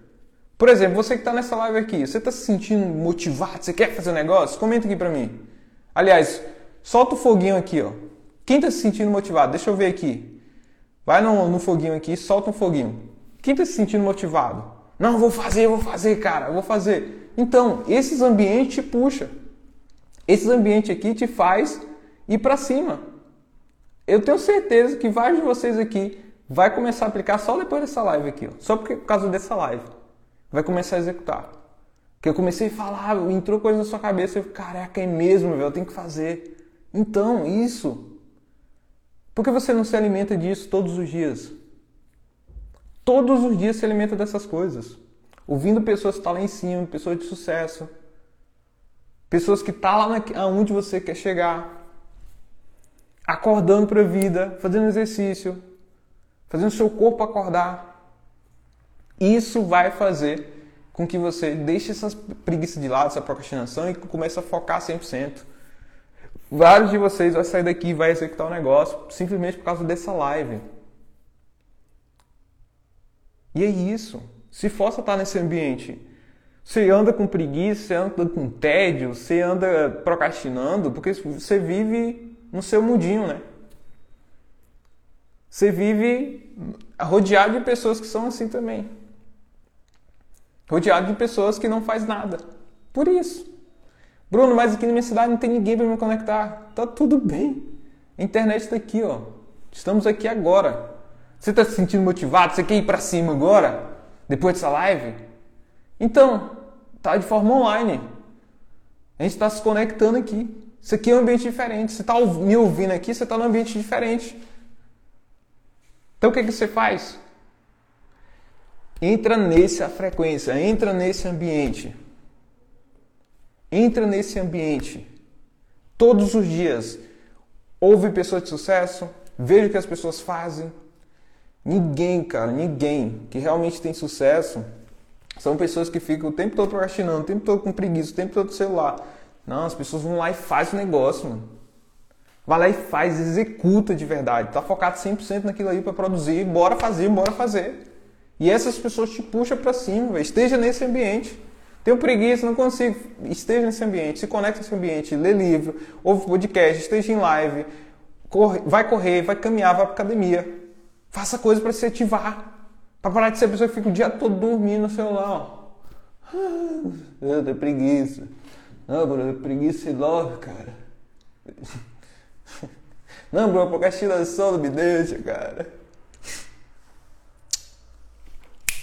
por exemplo, você que está nessa live aqui, você está se sentindo motivado? Você quer fazer um negócio? Comenta aqui para mim. Aliás, solta o foguinho aqui, ó. Quem está se sentindo motivado? Deixa eu ver aqui. Vai no, no foguinho aqui, solta um foguinho. Quem está se sentindo motivado? Não, vou fazer, vou fazer, cara, vou fazer. Então, esses ambientes te puxa. Esses ambientes aqui te faz ir para cima. Eu tenho certeza que vários de vocês aqui vai começar a aplicar só depois dessa live aqui, ó. Só por causa dessa live vai começar a executar. Que eu comecei a falar, entrou coisa na sua cabeça, eu, caraca, é mesmo, velho, eu tenho que fazer. Então, isso. Por que você não se alimenta disso todos os dias? Todos os dias se alimenta dessas coisas. Ouvindo pessoas que estão tá lá em cima, pessoas de sucesso. Pessoas que estão tá lá onde você quer chegar. Acordando para a vida, fazendo exercício, fazendo seu corpo acordar. Isso vai fazer com que você deixe essa preguiça de lado, essa procrastinação e comece a focar 100%. Vários de vocês vão sair daqui e vai executar o um negócio simplesmente por causa dessa live. E é isso. Se força estar nesse ambiente. Você anda com preguiça, você anda com tédio, você anda procrastinando, porque você vive no seu mundinho, né? Você vive rodeado de pessoas que são assim também rodeado de pessoas que não faz nada. Por isso. Bruno, mas aqui na minha cidade não tem ninguém para me conectar. Tá tudo bem. A internet está aqui, ó. Estamos aqui agora. Você está se sentindo motivado? Você quer ir para cima agora? Depois dessa live? Então, tá de forma online. A gente está se conectando aqui. Isso aqui é um ambiente diferente. Você está me ouvindo aqui, você está num ambiente diferente. Então o que, que você faz? Entra nessa frequência, entra nesse ambiente. Entra nesse ambiente. Todos os dias. Ouve pessoas de sucesso, veja o que as pessoas fazem. Ninguém, cara, ninguém que realmente tem sucesso são pessoas que ficam o tempo todo procrastinando, o tempo todo com preguiça, o tempo todo no celular. Não, as pessoas vão lá e fazem o negócio, mano. Vai lá e faz, executa de verdade. Tá focado 100% naquilo aí para produzir, bora fazer, bora fazer. E essas pessoas te puxam para cima, véio. esteja nesse ambiente. Tenho preguiça, não consigo. Esteja nesse ambiente, se conecte nesse ambiente, lê livro, ouve podcast, esteja em live, corre, vai correr, vai caminhar, vai para academia. Faça coisa para se ativar. Para parar de ser a pessoa que fica o dia todo dormindo no celular. Ah, eu tenho preguiça. Não, Bruno, preguiça logo, cara. Não, Bruno, procrastinação não me deixa, cara.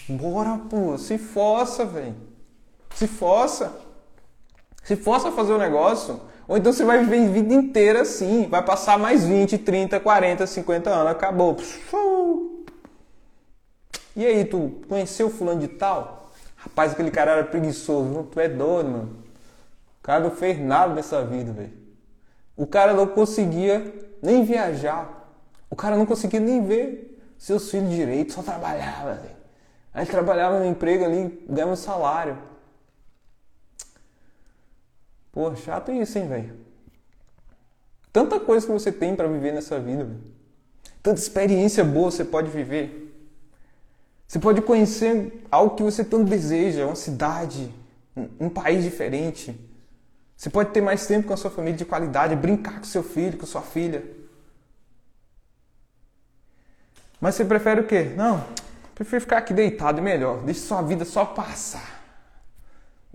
Bora, pô, se força, velho. Se força. Se força a fazer o negócio. Ou então você vai viver a vida inteira assim. Vai passar mais 20, 30, 40, 50 anos. Acabou. E aí, tu conheceu o fulano de tal? Rapaz, aquele cara era preguiçoso. Tu é doido, mano. O cara não fez nada nessa vida, velho. O cara não conseguia nem viajar. O cara não conseguia nem ver seus filhos direito. Só trabalhava, velho. Aí trabalhava no emprego ali, ganhava um salário. Pô, chato isso, hein, velho? Tanta coisa que você tem para viver nessa vida. Tanta experiência boa você pode viver. Você pode conhecer algo que você tanto deseja, uma cidade, um país diferente. Você pode ter mais tempo com a sua família de qualidade, brincar com seu filho, com sua filha. Mas você prefere o quê? Não, Prefiro ficar aqui deitado, melhor. Deixa sua vida só passar.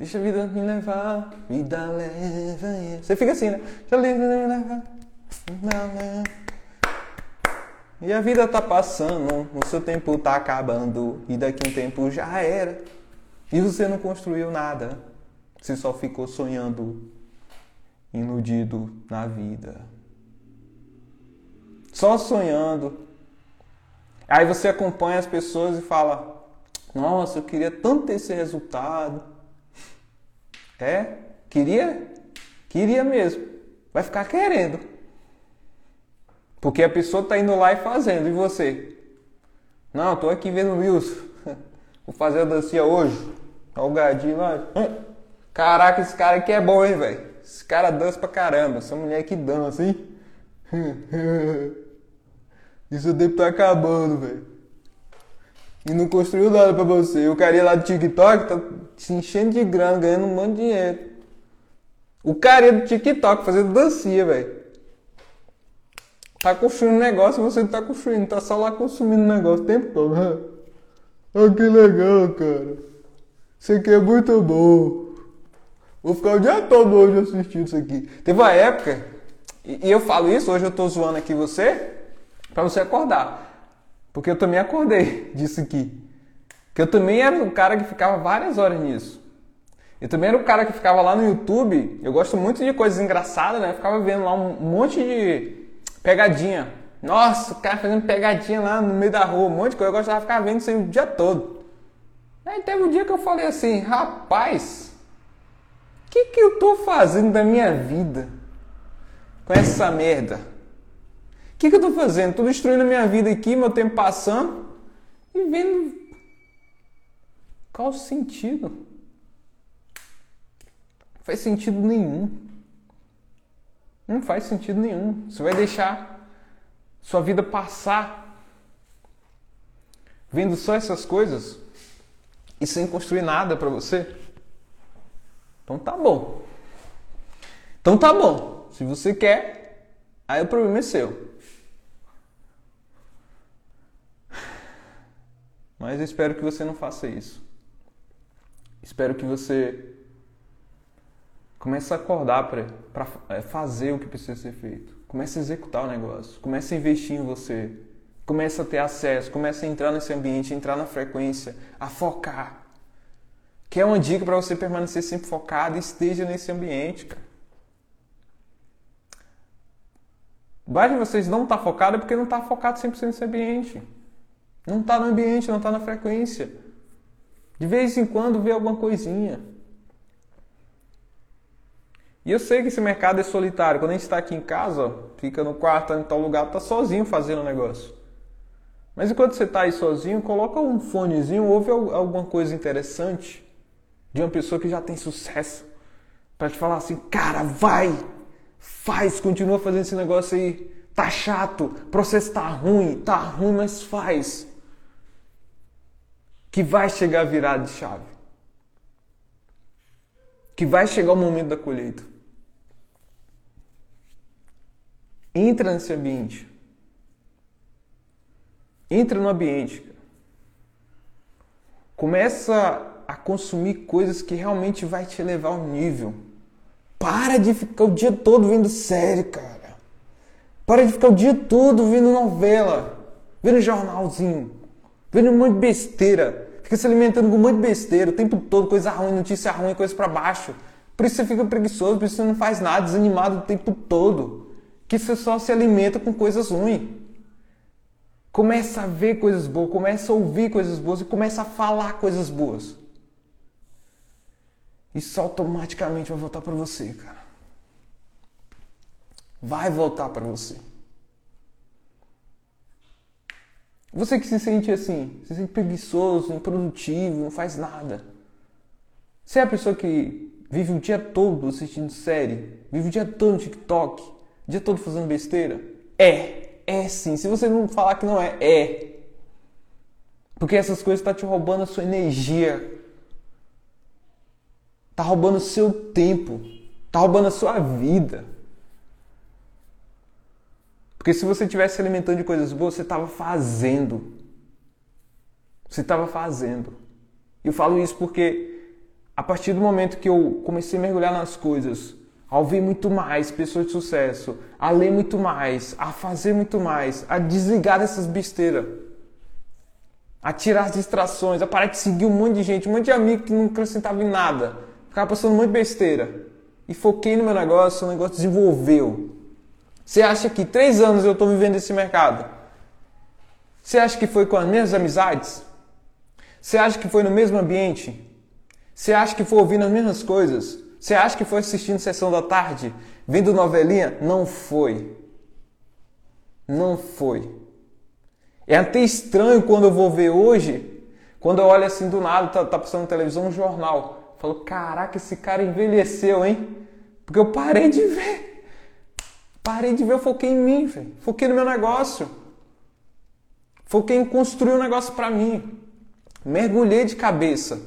Deixa a vida me levar, vida leva. Você fica assim, né? Deixa a vida me levar, E a vida tá passando, o seu tempo tá acabando, e daqui um tempo já era. E você não construiu nada. Você só ficou sonhando, iludido na vida. Só sonhando, Aí você acompanha as pessoas e fala: Nossa, eu queria tanto ter esse resultado. É? Queria? Queria mesmo. Vai ficar querendo. Porque a pessoa está indo lá e fazendo. E você? Não, tô aqui vendo o Wilson. Vou fazer a dancinha hoje. Olha o gadinho lá. Caraca, esse cara aqui é bom, hein, velho? Esse cara dança pra caramba. Essa mulher que dança, hein? Isso o tempo tá acabando, velho. E não construiu nada pra você. O carinha lá do TikTok tá se enchendo de grana, ganhando um monte de dinheiro. O carinha do TikTok fazendo dancinha, velho. Tá construindo um negócio você não tá construindo, tá só lá consumindo o negócio o tempo todo. Olha que legal, cara. Isso aqui é muito bom. Vou ficar o dia todo hoje assistindo isso aqui. Teve uma época, e eu falo isso, hoje eu tô zoando aqui você, para você acordar. Porque eu também acordei disso aqui. Que eu também era um cara que ficava várias horas nisso. Eu também era o cara que ficava lá no YouTube. Eu gosto muito de coisas engraçadas, né? Eu ficava vendo lá um monte de pegadinha. Nossa, o cara fazendo pegadinha lá no meio da rua, um monte de coisa. Eu gostava de ficar vendo isso aí o dia todo. Aí teve um dia que eu falei assim, rapaz, o que, que eu tô fazendo da minha vida com essa merda? Que, que eu estou fazendo? Estou destruindo a minha vida aqui, meu tempo passando e vendo qual o sentido. Não faz sentido nenhum. Não faz sentido nenhum. Você vai deixar sua vida passar vendo só essas coisas e sem construir nada para você? Então tá bom. Então tá bom. Se você quer, aí o problema é seu. Mas eu espero que você não faça isso. Espero que você comece a acordar para é, fazer o que precisa ser feito. Comece a executar o negócio. Comece a investir em você. Comece a ter acesso. Comece a entrar nesse ambiente, entrar na frequência, a focar. É uma dica para você permanecer sempre focado e esteja nesse ambiente, cara. De vocês não estão tá focados porque não está focado 100% nesse ambiente. Não está no ambiente, não está na frequência. De vez em quando vê alguma coisinha. E eu sei que esse mercado é solitário. Quando a gente está aqui em casa, fica no quarto, em tal lugar, está sozinho fazendo o negócio. Mas enquanto você está aí sozinho, coloca um fonezinho, ouve alguma coisa interessante de uma pessoa que já tem sucesso. Para te falar assim, cara, vai, faz, continua fazendo esse negócio aí. Tá chato, o processo tá ruim, tá ruim, mas faz que vai chegar virada de chave. Que vai chegar o momento da colheita. Entra nesse ambiente. Entra no ambiente. Começa a consumir coisas que realmente vai te levar ao nível. Para de ficar o dia todo vendo série, cara. Para de ficar o dia todo vendo novela, vendo jornalzinho vendo um monte de besteira. Fica se alimentando com um monte de besteira o tempo todo, coisa ruim, notícia ruim, coisa para baixo. Por isso você fica preguiçoso, por isso você não faz nada, desanimado o tempo todo. Que você só se alimenta com coisas ruins. Começa a ver coisas boas, começa a ouvir coisas boas e começa a falar coisas boas. Isso automaticamente vai voltar para você, cara. Vai voltar para você. Você que se sente assim, se sente preguiçoso, improdutivo, não faz nada. Você é a pessoa que vive o dia todo assistindo série, vive o dia todo no TikTok, o dia todo fazendo besteira? É. É sim. Se você não falar que não é, é. Porque essas coisas estão tá te roubando a sua energia. Tá roubando o seu tempo. Tá roubando a sua vida. Porque se você estivesse se alimentando de coisas boas, você estava fazendo. Você estava fazendo. E eu falo isso porque a partir do momento que eu comecei a mergulhar nas coisas, a ouvir muito mais pessoas de sucesso, a ler muito mais, a fazer muito mais, a desligar dessas besteiras, a tirar as distrações, a parar de seguir um monte de gente, um monte de amigo que não acrescentava em nada, ficava passando um monte de besteira. E foquei no meu negócio, o negócio desenvolveu. Você acha que três anos eu estou vivendo esse mercado? Você acha que foi com as mesmas amizades? Você acha que foi no mesmo ambiente? Você acha que foi ouvindo as mesmas coisas? Você acha que foi assistindo Sessão da Tarde, vendo novelinha? Não foi. Não foi. É até estranho quando eu vou ver hoje, quando eu olho assim do nada, tá, tá passando na televisão um jornal. Falo, caraca, esse cara envelheceu, hein? Porque eu parei de ver. Parei de ver, eu foquei em mim, velho. Foquei no meu negócio. Foquei em construir um negócio para mim. Mergulhei de cabeça.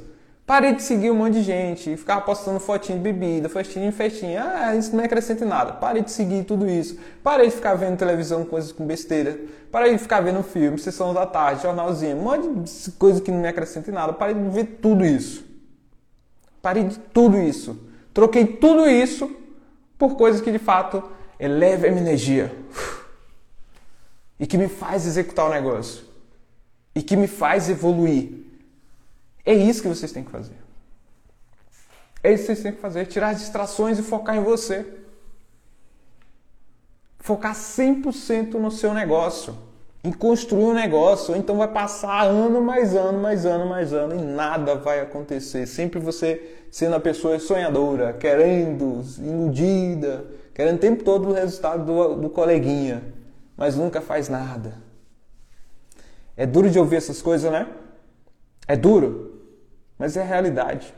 Parei de seguir um monte de gente ficava postando fotinho de bebida, festinha em festinha. Ah, isso não acrescenta em nada. Parei de seguir tudo isso. Parei de ficar vendo televisão, coisas com besteira. Parei de ficar vendo filme, sessão da tarde, jornalzinho, um monte de coisa que não me acrescenta em nada. Parei de ver tudo isso. Parei de tudo isso. Troquei tudo isso por coisas que de fato elevam a minha energia. E que me faz executar o negócio. E que me faz evoluir é isso que vocês têm que fazer. É isso que vocês têm que fazer: tirar as distrações e focar em você. Focar 100% no seu negócio, em construir um negócio. Então vai passar ano mais ano, mais ano, mais ano e nada vai acontecer. Sempre você sendo a pessoa sonhadora, querendo, iludida, querendo o tempo todo o resultado do, do coleguinha, mas nunca faz nada. É duro de ouvir essas coisas, né? É duro mas é a realidade.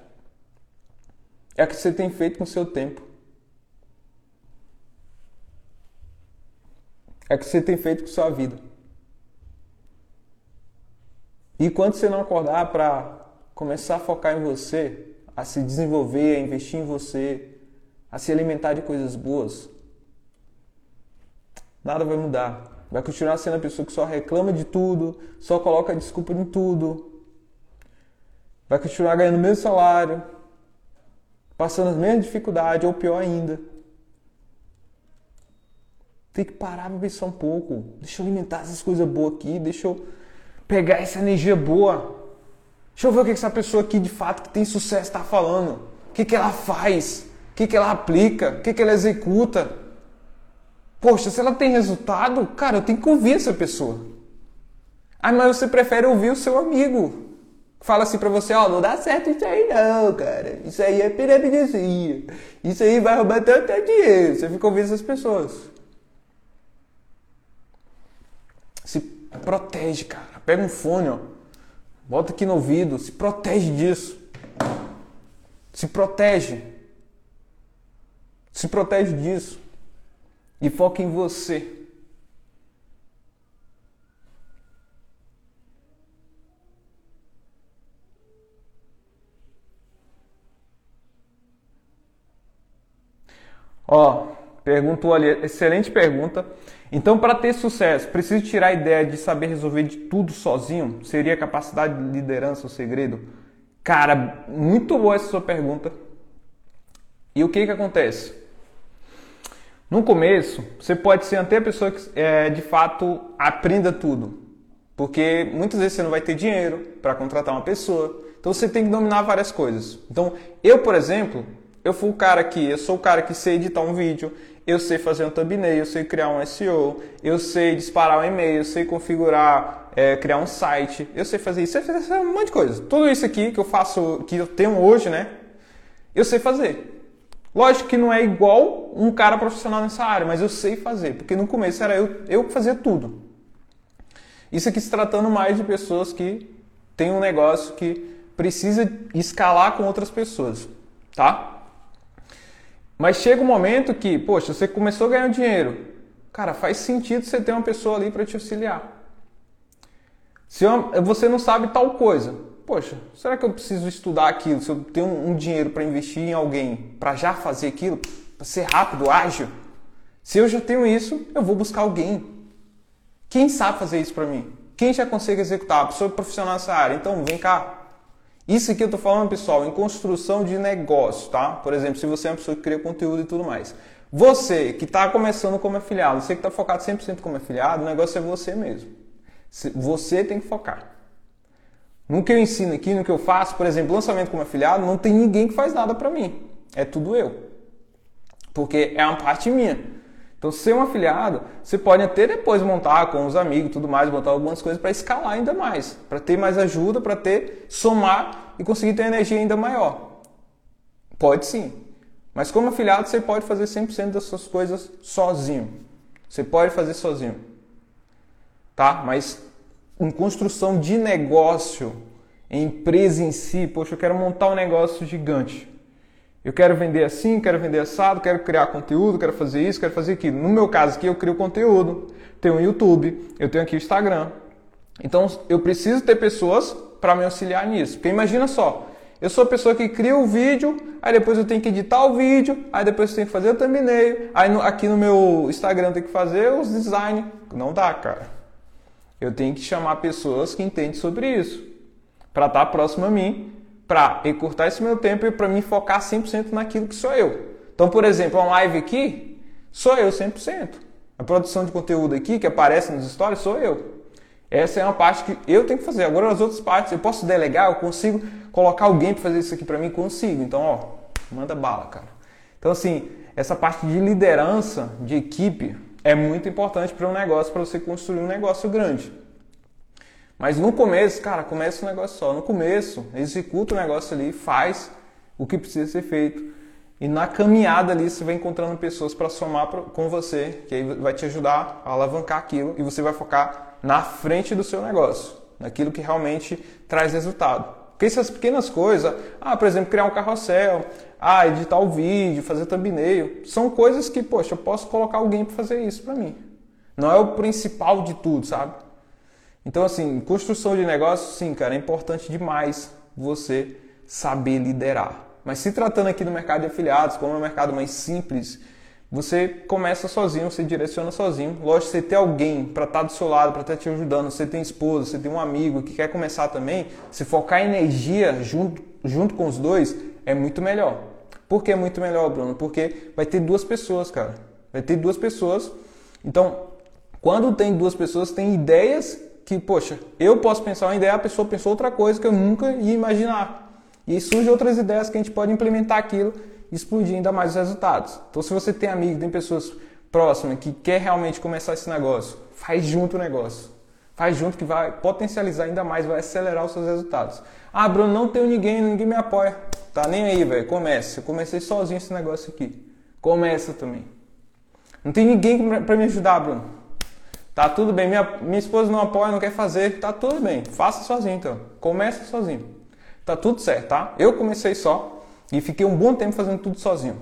É o que você tem feito com o seu tempo. É o que você tem feito com a sua vida. E quando você não acordar para começar a focar em você, a se desenvolver, a investir em você, a se alimentar de coisas boas, nada vai mudar. Vai continuar sendo a pessoa que só reclama de tudo, só coloca desculpa em tudo, vai continuar ganhando o mesmo salário, passando as mesmas dificuldades, ou pior ainda. Tem que parar para pensar um pouco. Deixa eu alimentar essas coisas boas aqui, deixa eu pegar essa energia boa. Deixa eu ver o que essa pessoa aqui de fato que tem sucesso está falando. O que, que ela faz? O que, que ela aplica? O que, que ela executa? Poxa, se ela tem resultado, cara, eu tenho que ouvir essa pessoa. Ah, mas você prefere ouvir o seu amigo fala assim pra você, ó, oh, não dá certo isso aí não, cara. Isso aí é piramidezinha. Isso aí vai roubar tanto dinheiro. Você fica ouvindo essas pessoas. Se protege, cara. Pega um fone, ó. Bota aqui no ouvido. Se protege disso. Se protege. Se protege disso. E foca em você. Ó, perguntou ali, excelente pergunta. Então, para ter sucesso, preciso tirar a ideia de saber resolver de tudo sozinho? Seria capacidade de liderança o segredo? Cara, muito boa essa sua pergunta. E o que que acontece? No começo, você pode ser até a pessoa que é, de fato aprenda tudo. Porque muitas vezes você não vai ter dinheiro para contratar uma pessoa. Então você tem que dominar várias coisas. Então, eu, por exemplo, eu fui o cara que, eu sou o cara que sei editar um vídeo, eu sei fazer um thumbnail, eu sei criar um SEO, eu sei disparar um e-mail, eu sei configurar, é, criar um site, eu sei fazer isso, eu sei fazer um monte de coisa. Tudo isso aqui que eu faço, que eu tenho hoje, né? Eu sei fazer. Lógico que não é igual um cara profissional nessa área, mas eu sei fazer, porque no começo era eu, eu que fazia tudo. Isso aqui se tratando mais de pessoas que têm um negócio que precisa escalar com outras pessoas, tá? Mas chega um momento que, poxa, você começou a ganhar dinheiro. Cara, faz sentido você ter uma pessoa ali para te auxiliar. Se você não sabe tal coisa, poxa, será que eu preciso estudar aquilo? Se eu tenho um dinheiro para investir em alguém para já fazer aquilo, para ser rápido, ágil? Se eu já tenho isso, eu vou buscar alguém. Quem sabe fazer isso para mim? Quem já consegue executar? A pessoa profissional nessa área. Então, vem cá, isso aqui eu estou falando, pessoal, em construção de negócio, tá? Por exemplo, se você é uma pessoa que cria conteúdo e tudo mais. Você que está começando como afiliado, você que está focado 100% como afiliado, o negócio é você mesmo. Você tem que focar. No que eu ensino aqui, no que eu faço, por exemplo, lançamento como afiliado, não tem ninguém que faz nada para mim. É tudo eu. Porque é uma parte minha. Então, ser um afiliado, você pode até depois montar com os amigos tudo mais, montar algumas coisas para escalar ainda mais, para ter mais ajuda, para ter, somar e conseguir ter energia ainda maior. Pode sim. Mas como afiliado, você pode fazer 100% das suas coisas sozinho. Você pode fazer sozinho. Tá? Mas em construção de negócio, em empresa em si, poxa, eu quero montar um negócio gigante. Eu quero vender assim, quero vender assado, quero criar conteúdo, quero fazer isso, quero fazer aquilo. No meu caso aqui, eu crio conteúdo. Tenho o YouTube, eu tenho aqui o Instagram. Então, eu preciso ter pessoas para me auxiliar nisso. Porque imagina só, eu sou a pessoa que cria o vídeo, aí depois eu tenho que editar o vídeo, aí depois eu tenho que fazer o thumbnail, aí no, aqui no meu Instagram eu tenho que fazer os design. Não dá, cara. Eu tenho que chamar pessoas que entendem sobre isso, para estar próximo a mim para encurtar esse meu tempo e para me focar 100% naquilo que sou eu. Então, por exemplo, uma live aqui, sou eu 100%. A produção de conteúdo aqui, que aparece nos stories, sou eu. Essa é uma parte que eu tenho que fazer. Agora, as outras partes, eu posso delegar, eu consigo colocar alguém para fazer isso aqui para mim? Consigo. Então, ó, manda bala, cara. Então, assim, essa parte de liderança, de equipe, é muito importante para um negócio, para você construir um negócio grande. Mas no começo, cara, começa o negócio só. No começo, executa o negócio ali, faz o que precisa ser feito. E na caminhada ali você vai encontrando pessoas para somar com você, que aí vai te ajudar a alavancar aquilo e você vai focar na frente do seu negócio, naquilo que realmente traz resultado. Porque essas pequenas coisas, ah, por exemplo, criar um carrossel, ah, editar o vídeo, fazer thumbnail, são coisas que, poxa, eu posso colocar alguém para fazer isso para mim. Não é o principal de tudo, sabe? Então, assim, construção de negócio, sim, cara, é importante demais você saber liderar. Mas se tratando aqui do mercado de afiliados, como é um mercado mais simples, você começa sozinho, você direciona sozinho. Lógico, você ter alguém para estar tá do seu lado, para estar tá te ajudando, você tem esposa, você tem um amigo que quer começar também, se focar energia junto, junto com os dois, é muito melhor. Por que é muito melhor, Bruno? Porque vai ter duas pessoas, cara. Vai ter duas pessoas. Então, quando tem duas pessoas, tem ideias que, poxa, eu posso pensar uma ideia, a pessoa pensou outra coisa que eu nunca ia imaginar. E surgem outras ideias que a gente pode implementar aquilo explodir ainda mais os resultados. Então, se você tem amigos, tem pessoas próximas que quer realmente começar esse negócio, faz junto o negócio. Faz junto que vai potencializar ainda mais, vai acelerar os seus resultados. Ah, Bruno, não tenho ninguém, ninguém me apoia. Tá nem aí, velho. Comece. Eu comecei sozinho esse negócio aqui. Começa também. Não tem ninguém para me ajudar, Bruno. Tá tudo bem, minha, minha esposa não apoia, não quer fazer, tá tudo bem, faça sozinho então. Comece sozinho. Tá tudo certo, tá? Eu comecei só e fiquei um bom tempo fazendo tudo sozinho.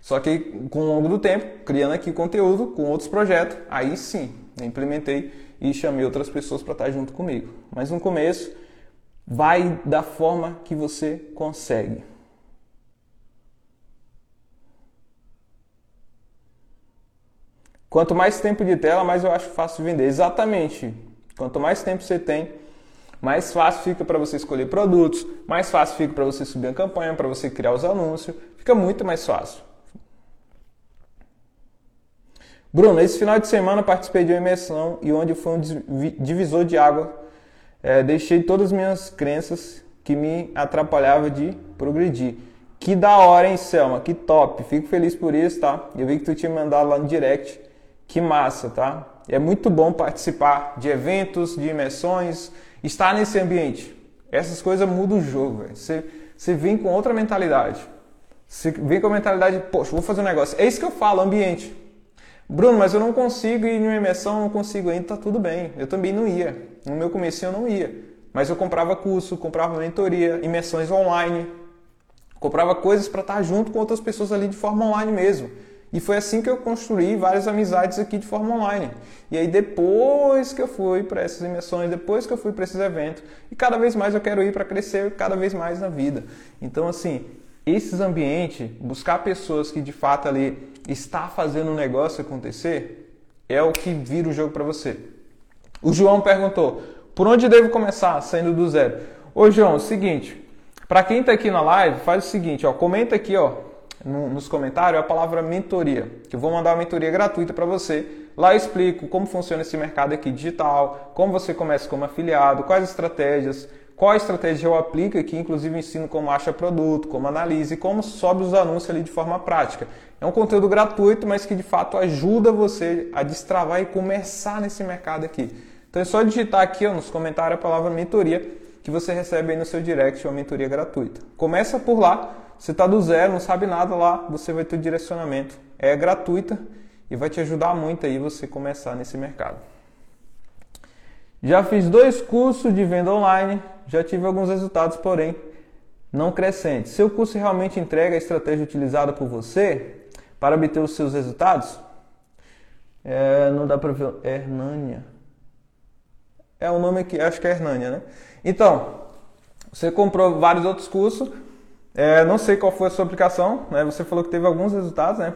Só que com o longo do tempo, criando aqui conteúdo com outros projetos, aí sim, implementei e chamei outras pessoas para estar junto comigo. Mas no começo, vai da forma que você consegue. Quanto mais tempo de tela, mais eu acho fácil vender. Exatamente. Quanto mais tempo você tem, mais fácil fica para você escolher produtos, mais fácil fica para você subir a campanha, para você criar os anúncios. Fica muito mais fácil. Bruno, esse final de semana participei de uma imersão e onde foi um divisor de água. É, deixei todas as minhas crenças que me atrapalhavam de progredir. Que da hora, hein, Selma? Que top. Fico feliz por isso, tá? Eu vi que tu tinha mandado lá no direct. Que massa, tá? É muito bom participar de eventos, de imersões, estar nesse ambiente. Essas coisas mudam o jogo, velho. Você, você vem com outra mentalidade. Você vem com a mentalidade, poxa, vou fazer um negócio. É isso que eu falo, ambiente. Bruno, mas eu não consigo ir em uma imersão, não consigo ainda, tá tudo bem. Eu também não ia. No meu começo eu não ia. Mas eu comprava curso, comprava mentoria, imersões online, comprava coisas para estar junto com outras pessoas ali de forma online mesmo. E foi assim que eu construí várias amizades aqui de forma online. E aí depois que eu fui para essas imersões, depois que eu fui para esses eventos, e cada vez mais eu quero ir para crescer cada vez mais na vida. Então assim, esses ambientes, buscar pessoas que de fato ali está fazendo o negócio acontecer, é o que vira o jogo para você. O João perguntou: por onde devo começar saindo do zero? Ô João, é seguinte, para quem está aqui na live, faz o seguinte, ó, comenta aqui, ó, nos comentários a palavra mentoria, que eu vou mandar uma mentoria gratuita para você. Lá eu explico como funciona esse mercado aqui digital, como você começa como afiliado, quais estratégias, qual estratégia eu aplico aqui, inclusive ensino como acha produto, como analisa e como sobe os anúncios ali de forma prática. É um conteúdo gratuito, mas que de fato ajuda você a destravar e começar nesse mercado aqui. Então é só digitar aqui ó, nos comentários a palavra mentoria que você recebe aí no seu direct uma mentoria gratuita. Começa por lá, você está do zero, não sabe nada lá, você vai ter direcionamento. É gratuita e vai te ajudar muito aí você começar nesse mercado. Já fiz dois cursos de venda online, já tive alguns resultados, porém não crescentes. Seu curso realmente entrega a estratégia utilizada por você para obter os seus resultados? É, não dá para ver. Hernânia. É o nome que acho que é Hernânia, né? Então, você comprou vários outros cursos. É, não sei qual foi a sua aplicação, né? Você falou que teve alguns resultados, né?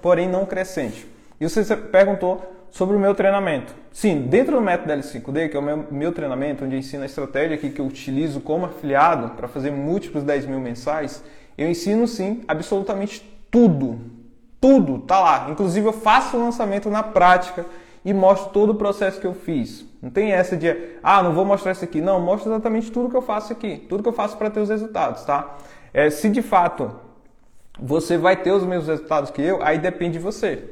Porém, não crescente. E você perguntou sobre o meu treinamento. Sim, dentro do método L5D, que é o meu, meu treinamento, onde ensino a estratégia que eu utilizo como afiliado para fazer múltiplos 10 mil mensais, eu ensino sim absolutamente tudo. Tudo tá lá. Inclusive eu faço o lançamento na prática e mostro todo o processo que eu fiz. Não tem essa de, ah, não vou mostrar isso aqui. Não, mostro exatamente tudo que eu faço aqui. Tudo que eu faço para ter os resultados, tá? É, se de fato você vai ter os mesmos resultados que eu, aí depende de você.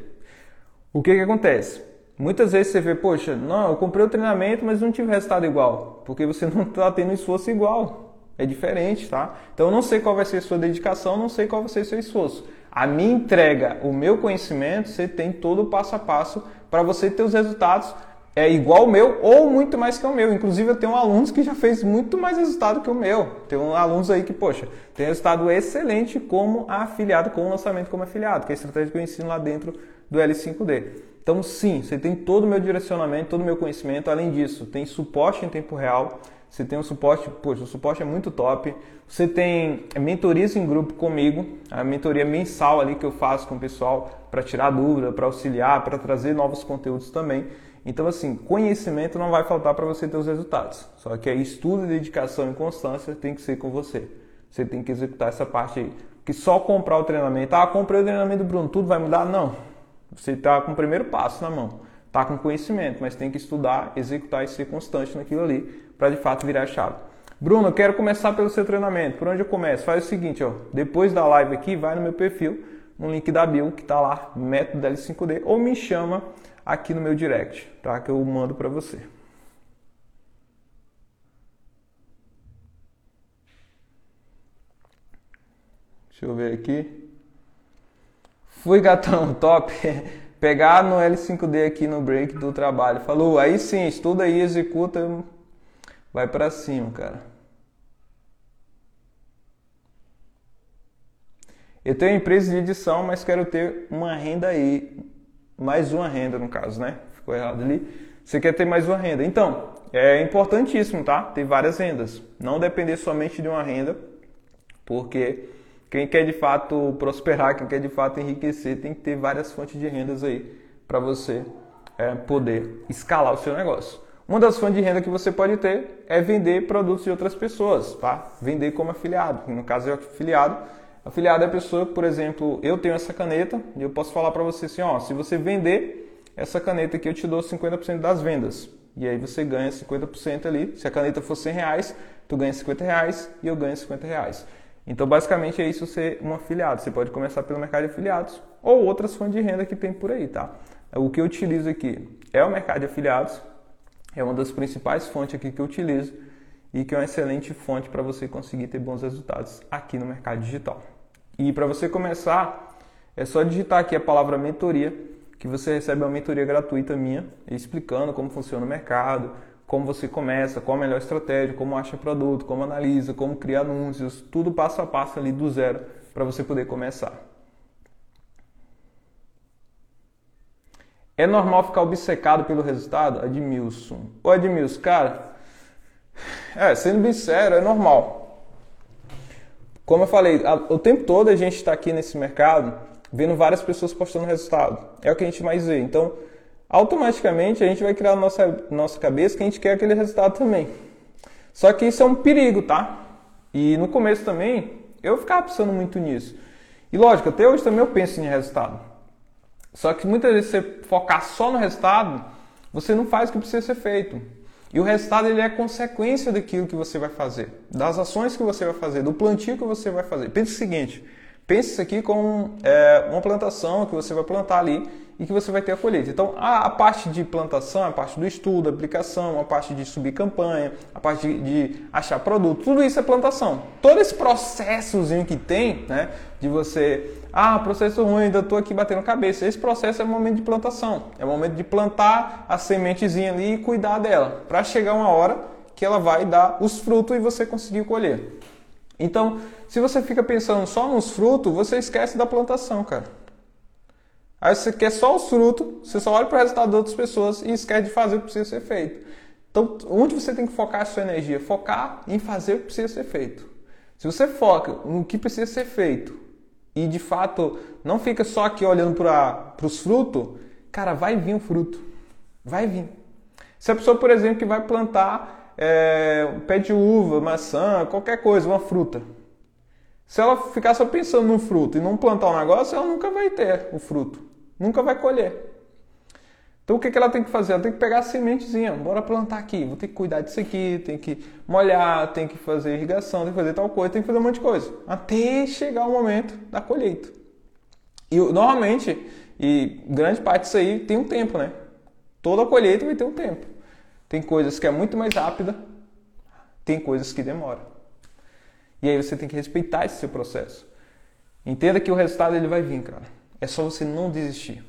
O que que acontece? Muitas vezes você vê, poxa, não, eu comprei o treinamento, mas não tive resultado igual, porque você não está tendo esforço igual. É diferente, tá? Então eu não sei qual vai ser a sua dedicação, não sei qual vai ser o seu esforço. A minha entrega, o meu conhecimento, você tem todo o passo a passo para você ter os resultados é igual o meu ou muito mais que o meu. Inclusive eu tenho alunos que já fez muito mais resultado que o meu. Tem alunos aí que, poxa, tem resultado excelente como afiliado, com o lançamento como afiliado, que é a estratégia que eu ensino lá dentro do L5D. Então, sim, você tem todo o meu direcionamento, todo o meu conhecimento. Além disso, tem suporte em tempo real. Você tem um suporte, poxa, o suporte é muito top. Você tem mentorias em grupo comigo, a mentoria mensal ali que eu faço com o pessoal para tirar dúvida, para auxiliar, para trazer novos conteúdos também. Então, assim, conhecimento não vai faltar para você ter os resultados. Só que aí estudo, dedicação e constância tem que ser com você. Você tem que executar essa parte aí. Que só comprar o treinamento, ah, comprei o treinamento do Bruno, tudo vai mudar? Não. Você está com o primeiro passo na mão. Está com conhecimento, mas tem que estudar, executar e ser constante naquilo ali para de fato virar a chave. Bruno, eu quero começar pelo seu treinamento. Por onde eu começo? Faz o seguinte, ó, depois da live aqui, vai no meu perfil, no link da bio que está lá, método L5D, ou me chama aqui no meu direct, tá? Que eu mando para você. Deixa eu ver aqui. Fui gatão, top. Pegar no L5D aqui no break do trabalho. Falou, aí sim, estuda aí, executa, vai para cima, cara. Eu tenho empresa de edição, mas quero ter uma renda aí, mais uma renda no caso, né? Ficou errado ali. Você quer ter mais uma renda. Então, é importantíssimo, tá? Ter várias rendas. Não depender somente de uma renda, porque quem quer de fato prosperar, quem quer de fato enriquecer, tem que ter várias fontes de rendas aí para você é, poder escalar o seu negócio. Uma das fontes de renda que você pode ter é vender produtos de outras pessoas, tá? Vender como afiliado. No caso, é afiliado Afiliado é a pessoa, por exemplo, eu tenho essa caneta e eu posso falar para você assim, ó, se você vender essa caneta aqui, eu te dou 50% das vendas. E aí você ganha 50% ali. Se a caneta for 100 reais, tu ganha 50 reais e eu ganho 50 reais. Então, basicamente é isso ser um afiliado. Você pode começar pelo mercado de afiliados ou outras fontes de renda que tem por aí, tá? O que eu utilizo aqui é o mercado de afiliados, é uma das principais fontes aqui que eu utilizo e que é uma excelente fonte para você conseguir ter bons resultados aqui no mercado digital. E para você começar, é só digitar aqui a palavra mentoria, que você recebe uma mentoria gratuita minha, explicando como funciona o mercado, como você começa, qual a melhor estratégia, como acha produto, como analisa, como cria anúncios, tudo passo a passo ali do zero para você poder começar. É normal ficar obcecado pelo resultado? Edmilson. Ô Edmilson, cara, é, sendo bem sério, é normal. Como eu falei, o tempo todo a gente está aqui nesse mercado vendo várias pessoas postando resultado. É o que a gente mais vê. Então, automaticamente a gente vai criar na nossa, nossa cabeça que a gente quer aquele resultado também. Só que isso é um perigo, tá? E no começo também eu ficava pensando muito nisso. E lógico, até hoje também eu penso em resultado. Só que muitas vezes você focar só no resultado, você não faz o que precisa ser feito. E o resultado ele é consequência daquilo que você vai fazer, das ações que você vai fazer, do plantio que você vai fazer. Pense o seguinte: pense isso aqui como é, uma plantação que você vai plantar ali e que você vai ter a colheita. Então, a, a, parte de plantação, a parte do estudo, aplicação, a parte de subir campanha, a parte de, de, achar produto, tudo isso é plantação. Todo esse processozinho que tem, né, de você, ah, processo ruim, ainda estou aqui batendo cabeça. Esse processo é o momento de plantação. É o momento de plantar a sementezinha ali e cuidar dela, para chegar uma hora que ela vai dar os frutos e você conseguir colher. Então, se você fica pensando só nos frutos, você esquece da plantação, cara. Aí você quer só os frutos, você só olha para o resultado de outras pessoas e esquece de fazer o que precisa ser feito. Então, onde você tem que focar a sua energia? Focar em fazer o que precisa ser feito. Se você foca no que precisa ser feito e de fato não fica só aqui olhando para os frutos, cara, vai vir o fruto. Vai vir. Se a pessoa, por exemplo, que vai plantar é, um pé de uva, maçã, qualquer coisa, uma fruta. Se ela ficar só pensando no fruto e não plantar um negócio, ela nunca vai ter o fruto nunca vai colher. Então o que, que ela tem que fazer? Ela tem que pegar a sementezinha, bora plantar aqui, vou ter que cuidar disso aqui, tem que molhar, tem que fazer irrigação, tem que fazer tal coisa, tem que fazer um monte de coisa, até chegar o momento da colheita. E normalmente, e grande parte disso aí tem um tempo, né? Toda colheita vai ter um tempo. Tem coisas que é muito mais rápida, tem coisas que demoram. E aí você tem que respeitar esse seu processo. Entenda que o resultado ele vai vir, cara. É só você não desistir.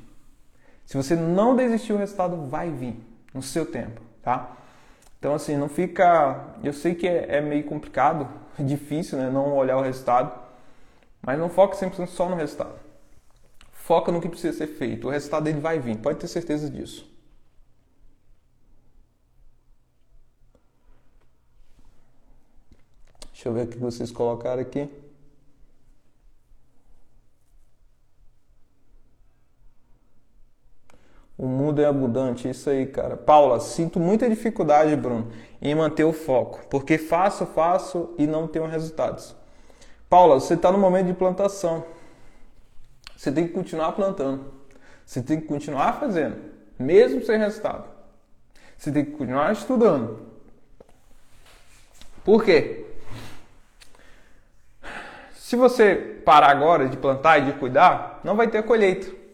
Se você não desistir, o resultado vai vir no seu tempo, tá? Então, assim, não fica. Eu sei que é, é meio complicado, difícil, né? Não olhar o resultado, mas não foque sempre só no resultado. Foca no que precisa ser feito. O resultado ele vai vir, pode ter certeza disso. Deixa eu ver o que vocês colocaram aqui. O mundo é abundante, isso aí, cara. Paula, sinto muita dificuldade, Bruno, em manter o foco, porque faço, faço e não tenho resultados. Paula, você está no momento de plantação. Você tem que continuar plantando. Você tem que continuar fazendo, mesmo sem resultado. Você tem que continuar estudando. Por quê? Se você parar agora de plantar e de cuidar, não vai ter colheita.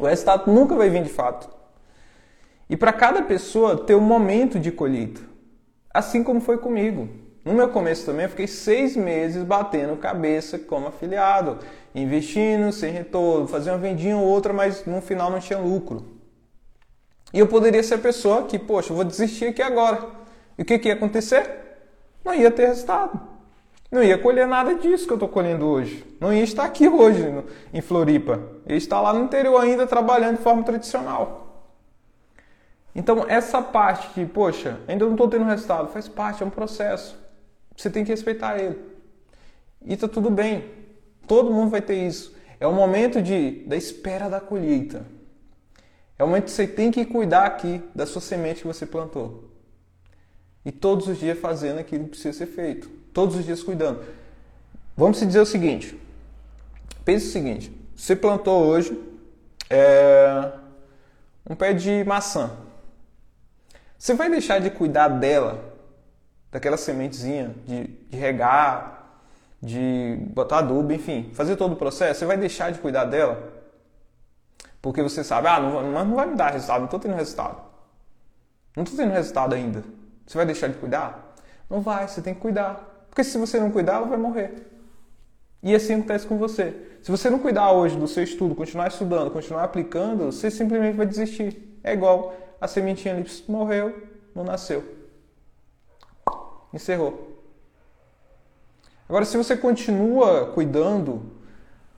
O resultado nunca vai vir de fato. E para cada pessoa ter um momento de colheita. Assim como foi comigo. No meu começo também eu fiquei seis meses batendo cabeça como afiliado, investindo sem retorno, fazia uma vendinha ou outra, mas no final não tinha lucro. E eu poderia ser a pessoa que, poxa, vou desistir aqui agora. E o que, que ia acontecer? Não ia ter resultado. Não ia colher nada disso que eu estou colhendo hoje. Não ia estar aqui hoje em Floripa. Ia estar lá no interior ainda trabalhando de forma tradicional. Então, essa parte que, poxa, ainda não estou tendo resultado, faz parte, é um processo. Você tem que respeitar ele. E está tudo bem. Todo mundo vai ter isso. É o momento de, da espera da colheita. É o momento que você tem que cuidar aqui da sua semente que você plantou. E todos os dias fazendo aquilo que precisa ser feito todos os dias cuidando. vamos dizer o seguinte: pense o seguinte, você plantou hoje é, um pé de maçã. Você vai deixar de cuidar dela, daquela sementezinha, de, de regar, de botar adubo, enfim, fazer todo o processo? Você vai deixar de cuidar dela? Porque você sabe, ah, não, mas não vai me dar resultado, não estou tendo resultado. Não estou tendo resultado ainda. Você vai deixar de cuidar? Não vai, você tem que cuidar. Porque se você não cuidar, ela vai morrer. E assim acontece com você. Se você não cuidar hoje do seu estudo, continuar estudando, continuar aplicando, você simplesmente vai desistir. É igual a sementinha ali morreu, não nasceu. Encerrou. Agora, se você continua cuidando,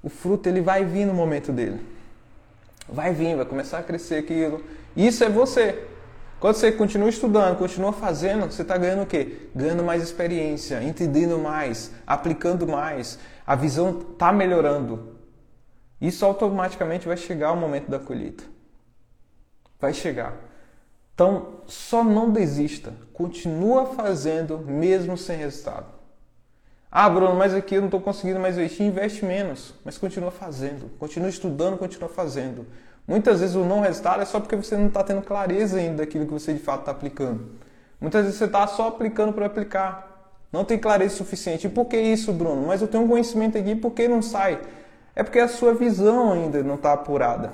o fruto ele vai vir no momento dele. Vai vir, vai começar a crescer aquilo. Isso é você. Quando você continua estudando, continua fazendo, você está ganhando o quê? Ganhando mais experiência, entendendo mais, aplicando mais. A visão está melhorando. Isso automaticamente vai chegar o momento da colheita. Vai chegar. Então, só não desista. Continua fazendo mesmo sem resultado. Ah, Bruno, mas aqui eu não estou conseguindo mais investir. Investe menos, mas continua fazendo. Continua estudando, continua fazendo. Muitas vezes o não resultado é só porque você não está tendo clareza ainda daquilo que você de fato está aplicando. Muitas vezes você está só aplicando para aplicar. Não tem clareza suficiente. E por que isso, Bruno? Mas eu tenho um conhecimento aqui, por que não sai? É porque a sua visão ainda não está apurada.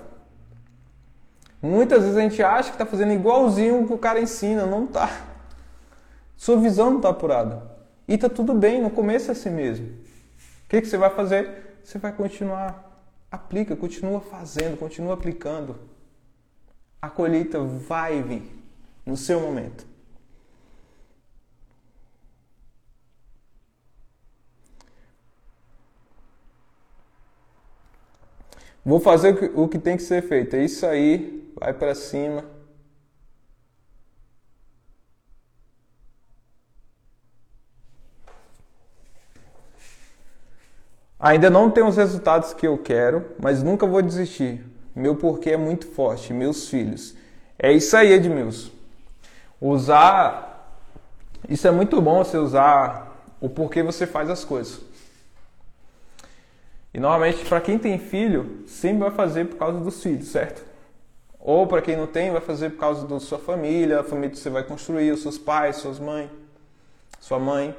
Muitas vezes a gente acha que está fazendo igualzinho o que o cara ensina, não está. Sua visão não está apurada. E está tudo bem, no começo é assim mesmo. O que, que você vai fazer? Você vai continuar. Aplica, continua fazendo, continua aplicando. A colheita vai vir no seu momento. Vou fazer o que tem que ser feito. É isso aí. Vai para cima. Ainda não tenho os resultados que eu quero, mas nunca vou desistir. Meu porquê é muito forte, meus filhos. É isso aí, Edmilson. Usar. Isso é muito bom você usar o porquê você faz as coisas. E normalmente, para quem tem filho, sempre vai fazer por causa dos filhos, certo? Ou para quem não tem, vai fazer por causa da sua família, a família que você vai construir, os seus pais, suas mães, sua mãe.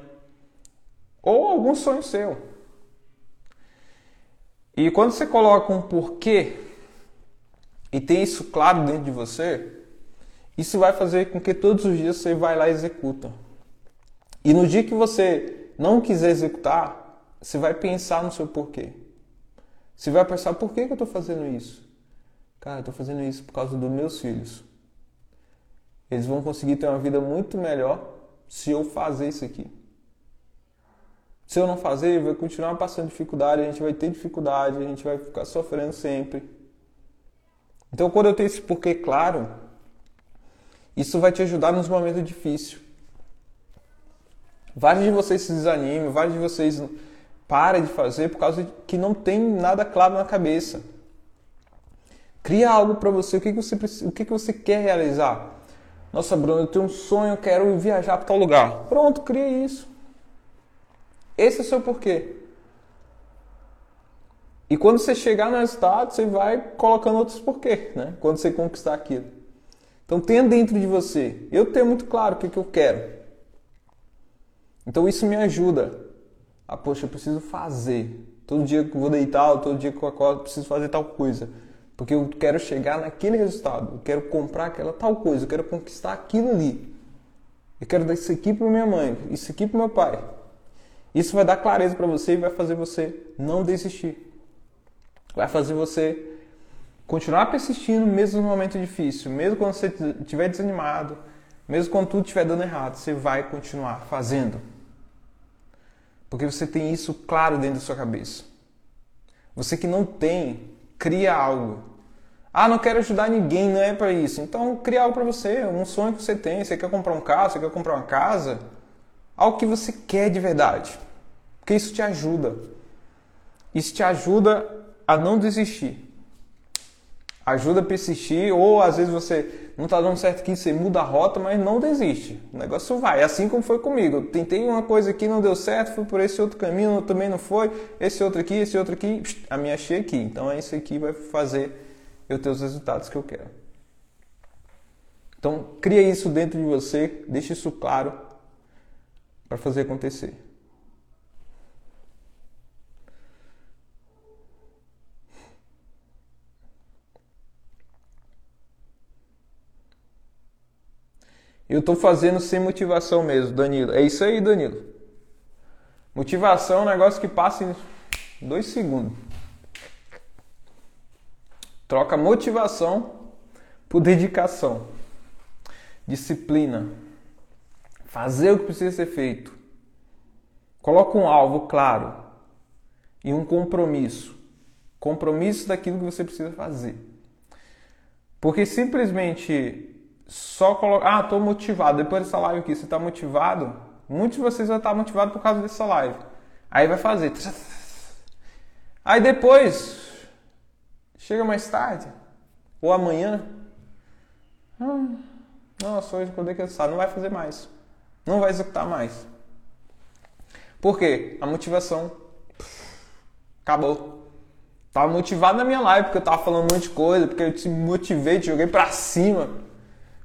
Ou algum sonho seu. E quando você coloca um porquê e tem isso claro dentro de você, isso vai fazer com que todos os dias você vai lá e executa. E no dia que você não quiser executar, você vai pensar no seu porquê. Você vai pensar, por que, eu estou fazendo isso? Cara, eu estou fazendo isso por causa dos meus filhos. Eles vão conseguir ter uma vida muito melhor se eu fazer isso aqui. Se eu não fazer, vai continuar passando dificuldade, a gente vai ter dificuldade, a gente vai ficar sofrendo sempre. Então, quando eu tenho esse porquê claro, isso vai te ajudar nos momentos difíceis. Vários de vocês se desanimam, vários de vocês para de fazer por causa de que não tem nada claro na cabeça. Cria algo para você. O que, que você o que, que você quer realizar? Nossa, Bruno, eu tenho um sonho, eu quero viajar para tal lugar. Pronto, cria isso. Esse é o seu porquê. E quando você chegar no resultado, você vai colocando outros porquê, né? Quando você conquistar aquilo. Então tenha dentro de você. Eu tenho muito claro o que, que eu quero. Então isso me ajuda ah, poxa, eu preciso fazer. Todo dia que eu vou deitar, todo dia que eu acordo, eu preciso fazer tal coisa. Porque eu quero chegar naquele resultado. Eu quero comprar aquela tal coisa. Eu quero conquistar aquilo ali. Eu quero dar isso aqui para minha mãe, isso aqui para meu pai. Isso vai dar clareza para você e vai fazer você não desistir. Vai fazer você continuar persistindo mesmo no momento difícil, mesmo quando você estiver desanimado, mesmo quando tudo estiver dando errado, você vai continuar fazendo. Porque você tem isso claro dentro da sua cabeça. Você que não tem, cria algo. Ah, não quero ajudar ninguém, não é para isso. Então, cria algo para você, um sonho que você tem. Você quer comprar um carro, você quer comprar uma casa. Algo que você quer de verdade. Porque isso te ajuda. Isso te ajuda a não desistir. Ajuda a persistir, ou às vezes você não tá dando certo aqui, você muda a rota, mas não desiste. O negócio vai. Assim como foi comigo. Eu tentei uma coisa aqui, não deu certo, fui por esse outro caminho, também não foi. Esse outro aqui, esse outro aqui, a minha achei aqui. Então esse aqui vai fazer eu ter os resultados que eu quero. Então, cria isso dentro de você, deixe isso claro para fazer acontecer. Eu estou fazendo sem motivação mesmo, Danilo. É isso aí, Danilo. Motivação é um negócio que passa em dois segundos. Troca motivação por dedicação, disciplina, fazer o que precisa ser feito. Coloca um alvo claro e um compromisso. Compromisso daquilo que você precisa fazer. Porque simplesmente só colocar, ah, estou motivado. Depois dessa live aqui, você está motivado? Muitos de vocês vão estar motivados por causa dessa live. Aí vai fazer. Aí depois, chega mais tarde, ou amanhã. Ah, nossa, hoje acordei cansado. Não vai fazer mais. Não vai executar mais. Por quê? A motivação acabou. Tava motivado na minha live, porque eu tava falando um monte de coisa, porque eu te motivei, te joguei pra cima.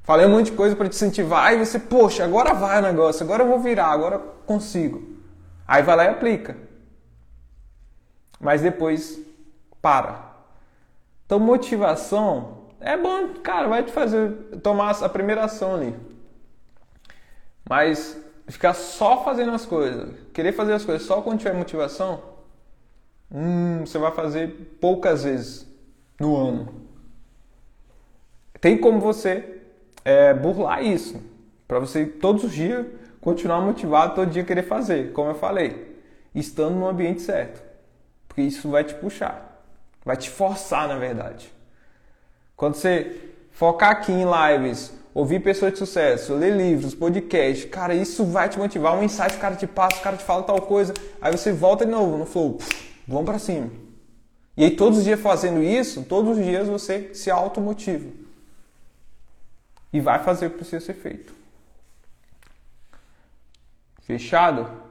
Falei um monte de coisa para te incentivar. Aí você, poxa, agora vai o negócio, agora eu vou virar, agora eu consigo. Aí vai lá e aplica. Mas depois para. Então, motivação é bom, cara, vai te fazer tomar a primeira ação ali. Mas ficar só fazendo as coisas, querer fazer as coisas só quando tiver motivação, hum, você vai fazer poucas vezes no ano. Tem como você é, burlar isso. Para você todos os dias continuar motivado, todo dia querer fazer, como eu falei, estando no ambiente certo. Porque isso vai te puxar, vai te forçar, na verdade. Quando você focar aqui em lives, ouvir pessoas de sucesso, ler livros, podcast, cara, isso vai te motivar. Um insight, o cara te passa, o cara te fala tal coisa, aí você volta de novo no flow, vamos para cima. E aí todos os dias fazendo isso, todos os dias você se automotiva e vai fazer o que precisa ser feito. Fechado?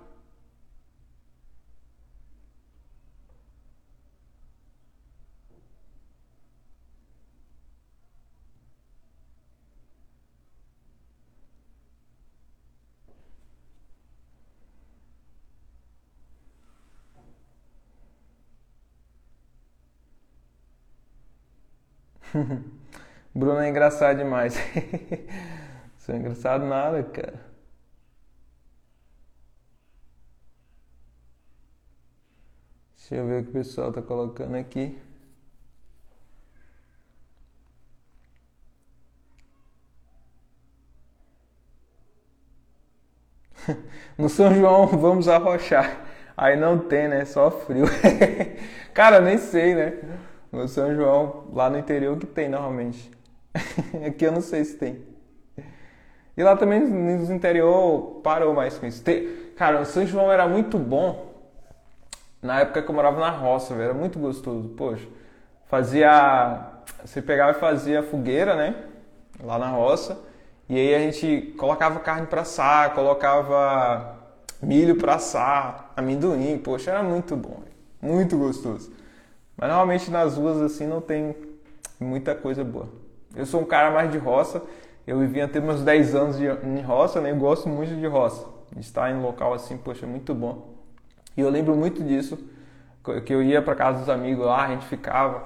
Bruno é engraçado demais. É engraçado nada, cara. Deixa eu ver o que o pessoal tá colocando aqui. No São João vamos arrochar. Aí não tem, né? Só frio. Cara, nem sei, né? No São João, lá no interior que tem normalmente. Aqui eu não sei se tem. E lá também no interior parou mais com isso. Cara, o São João era muito bom na época que eu morava na roça, velho. Era muito gostoso. Poxa, fazia. Você pegava e fazia fogueira, né? Lá na roça. E aí a gente colocava carne para assar, colocava milho para assar, amendoim. Poxa, era muito bom. Muito gostoso. Mas normalmente nas ruas assim não tem muita coisa boa. Eu sou um cara mais de roça. Eu vivi até meus 10 anos de, em roça, né? Eu gosto muito de roça. Estar em um local assim, poxa, muito bom. E eu lembro muito disso, que eu ia para casa dos amigos lá, a gente ficava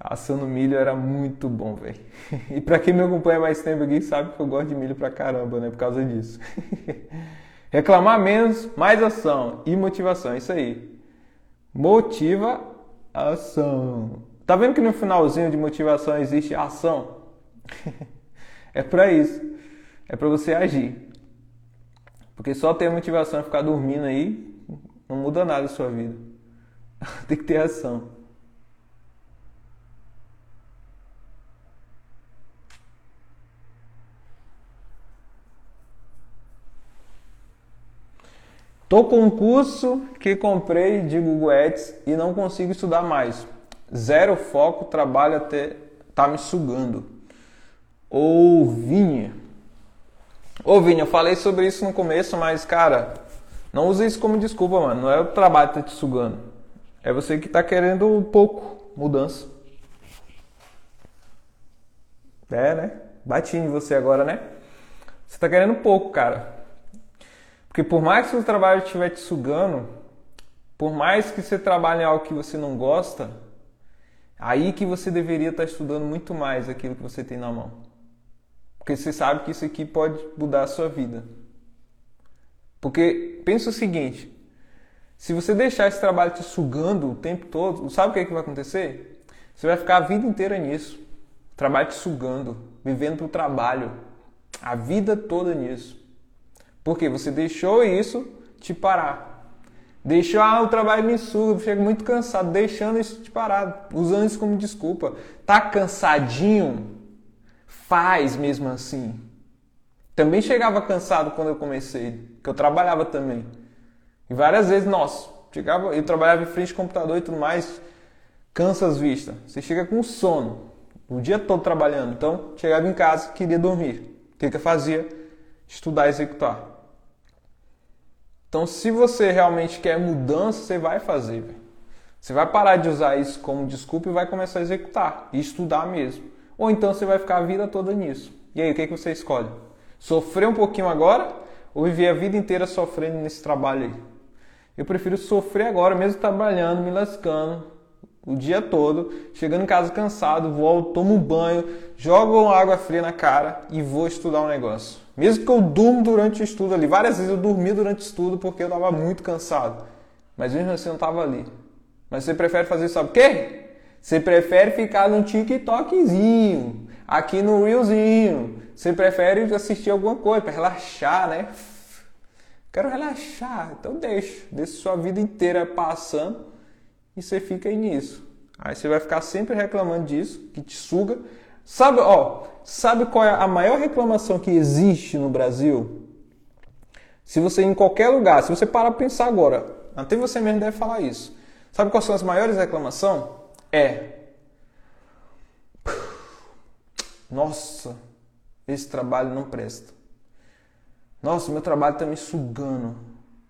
assando milho, era muito bom, velho. E para quem me acompanha mais tempo aqui, sabe que eu gosto de milho pra caramba, né? Por causa disso. Reclamar menos, mais ação e motivação, isso aí. Motiva ação. Tá vendo que no finalzinho de motivação existe ação? é para isso. É para você agir. Porque só ter motivação e ficar dormindo aí não muda nada a sua vida. Tem que ter ação. Tô com um curso que comprei de Google Ads e não consigo estudar mais. Zero foco, trabalho até tá me sugando. Ô Vinha. Ô eu falei sobre isso no começo, mas cara, não use isso como desculpa, mano. Não é o trabalho que tá te sugando. É você que tá querendo um pouco mudança. É, né? Bati em você agora, né? Você tá querendo pouco, cara. Porque por mais que o trabalho estiver te sugando, por mais que você trabalhe algo que você não gosta, aí que você deveria estar estudando muito mais aquilo que você tem na mão. Porque você sabe que isso aqui pode mudar a sua vida. Porque pensa o seguinte: se você deixar esse trabalho te sugando o tempo todo, sabe o que, é que vai acontecer? Você vai ficar a vida inteira nisso. Trabalho te sugando, vivendo para o trabalho, a vida toda nisso. Porque você deixou isso te parar. Deixou, ah, o trabalho me suga, chego muito cansado, deixando isso te parar, usando isso como desculpa. Tá cansadinho? Faz mesmo assim. Também chegava cansado quando eu comecei, que eu trabalhava também. E várias vezes, nossa, chegava, eu trabalhava em frente ao computador e tudo mais, cansa as vistas. Você chega com sono, o dia todo trabalhando. Então, chegava em casa, queria dormir. O que, que eu fazia? Estudar e executar. Então, se você realmente quer mudança, você vai fazer. Véio. Você vai parar de usar isso como desculpa e vai começar a executar e estudar mesmo. Ou então você vai ficar a vida toda nisso. E aí, o que, que você escolhe? Sofrer um pouquinho agora ou viver a vida inteira sofrendo nesse trabalho aí? Eu prefiro sofrer agora, mesmo trabalhando, me lascando o dia todo, chegando em casa cansado, volto, tomo banho, jogo água fria na cara e vou estudar um negócio. Mesmo que eu durmo durante o estudo ali. Várias vezes eu dormi durante o estudo porque eu estava muito cansado. Mas mesmo assim eu não estava ali. Mas você prefere fazer sabe o quê? Você prefere ficar no TikTokzinho, aqui no Reelzinho. Você prefere assistir alguma coisa para relaxar, né? Quero relaxar, então deixa. Deixa sua vida inteira passando e você fica aí nisso. Aí você vai ficar sempre reclamando disso, que te suga. Sabe, ó, sabe qual é a maior reclamação que existe no Brasil? Se você em qualquer lugar, se você parar para pensar agora, até você mesmo deve falar isso. Sabe quais são as maiores reclamações? É Nossa, esse trabalho não presta. Nossa, meu trabalho está me sugando.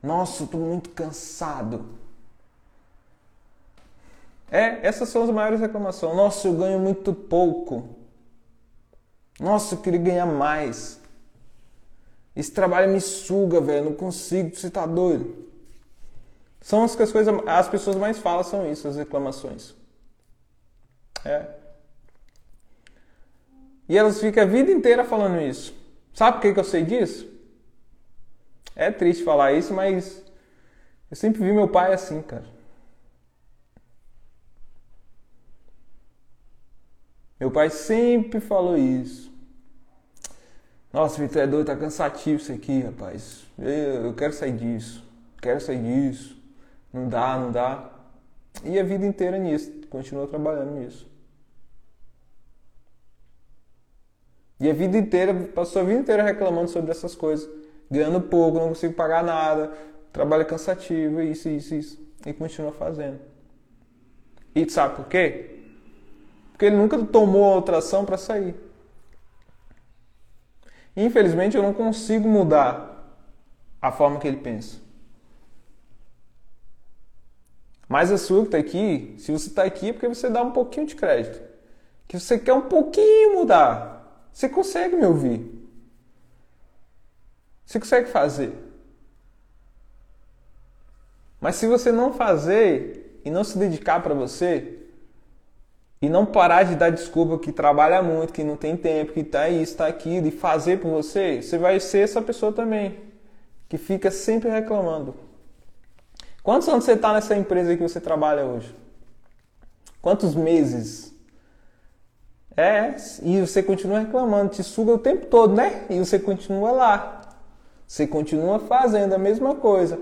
Nossa, estou muito cansado. É, essas são as maiores reclamações. Nossa, eu ganho muito pouco. Nossa, eu queria ganhar mais. Esse trabalho me suga, velho. Não consigo, você tá doido. São as que as, coisas, as pessoas mais falam, são isso, as reclamações. É. E elas ficam a vida inteira falando isso. Sabe por que, que eu sei disso? É triste falar isso, mas eu sempre vi meu pai assim, cara. Meu pai sempre falou isso. Nossa, Vitor, é doido, tá cansativo isso aqui, rapaz. Eu, eu quero sair disso. Quero sair disso. Não dá, não dá. E a vida inteira nisso. Continua trabalhando nisso. E a vida inteira, passou a vida inteira reclamando sobre essas coisas. Ganhando pouco, não consigo pagar nada. Trabalho cansativo, isso, isso, isso. E continua fazendo. E sabe por quê? Porque ele nunca tomou outra ação para sair. Infelizmente, eu não consigo mudar a forma que ele pensa. Mas a sua que está aqui, se você está aqui é porque você dá um pouquinho de crédito. Que você quer um pouquinho mudar. Você consegue me ouvir. Você consegue fazer. Mas se você não fazer e não se dedicar para você, e não parar de dar desculpa que trabalha muito, que não tem tempo, que está isso, está aquilo, e fazer por você, você vai ser essa pessoa também, que fica sempre reclamando. Quantos anos você está nessa empresa que você trabalha hoje? Quantos meses? É, e você continua reclamando, te suga o tempo todo, né? E você continua lá. Você continua fazendo a mesma coisa.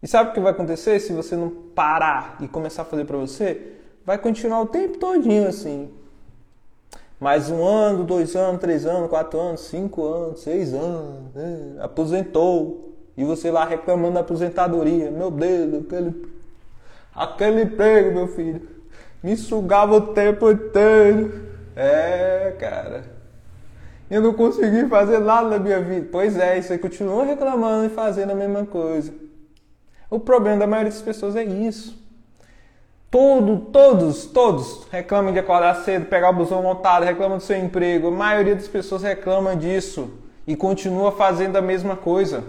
E sabe o que vai acontecer se você não parar e começar a fazer para você? Vai continuar o tempo todinho assim. Mais um ano, dois anos, três anos, quatro anos, cinco anos, seis anos, né? aposentou. E você lá reclamando da aposentadoria. Meu Deus, aquele, aquele emprego, meu filho, me sugava o tempo inteiro. É, cara. Eu não consegui fazer nada na minha vida. Pois é, isso aí continua reclamando e fazendo a mesma coisa. O problema da maioria das pessoas é isso. Todo, todos, todos reclamam de acordar cedo, pegar o busão montado, reclamam do seu emprego. A maioria das pessoas reclama disso e continua fazendo a mesma coisa.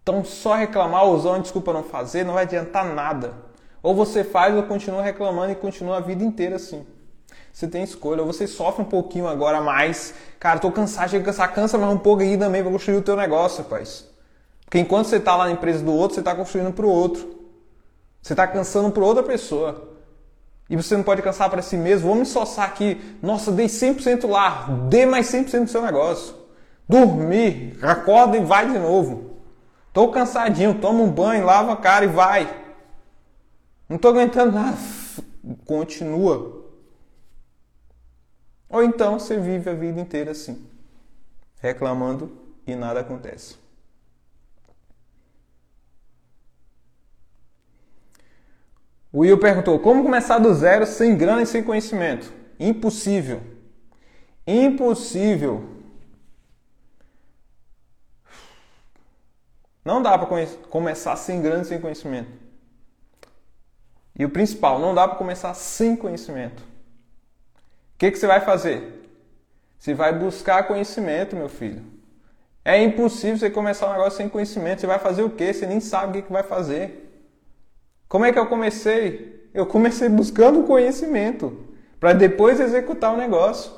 Então só reclamar, usando desculpa não fazer, não vai adiantar nada. Ou você faz ou continua reclamando e continua a vida inteira assim. Você tem escolha, ou você sofre um pouquinho agora mais. Cara, tô cansado, chega a cansar, cansa mais um pouco aí também para construir o teu negócio, rapaz. Porque enquanto você está lá na empresa do outro, você está construindo para o outro. Você está cansando para outra pessoa. E você não pode cansar para si mesmo. Me soçar aqui. Nossa, dei 100% lá. Dê mais 100% do seu negócio. Dormir. Acorda e vai de novo. Tô cansadinho. Toma um banho, lava a cara e vai. Não tô aguentando nada. Continua. Ou então você vive a vida inteira assim. Reclamando e nada acontece. O Will perguntou: como começar do zero sem grana e sem conhecimento? Impossível. Impossível. Não dá para começar sem grana e sem conhecimento. E o principal, não dá para começar sem conhecimento. O que, que você vai fazer? Você vai buscar conhecimento, meu filho. É impossível você começar um negócio sem conhecimento. Você vai fazer o quê? Você nem sabe o que, que vai fazer. Como é que eu comecei? Eu comecei buscando conhecimento para depois executar o negócio.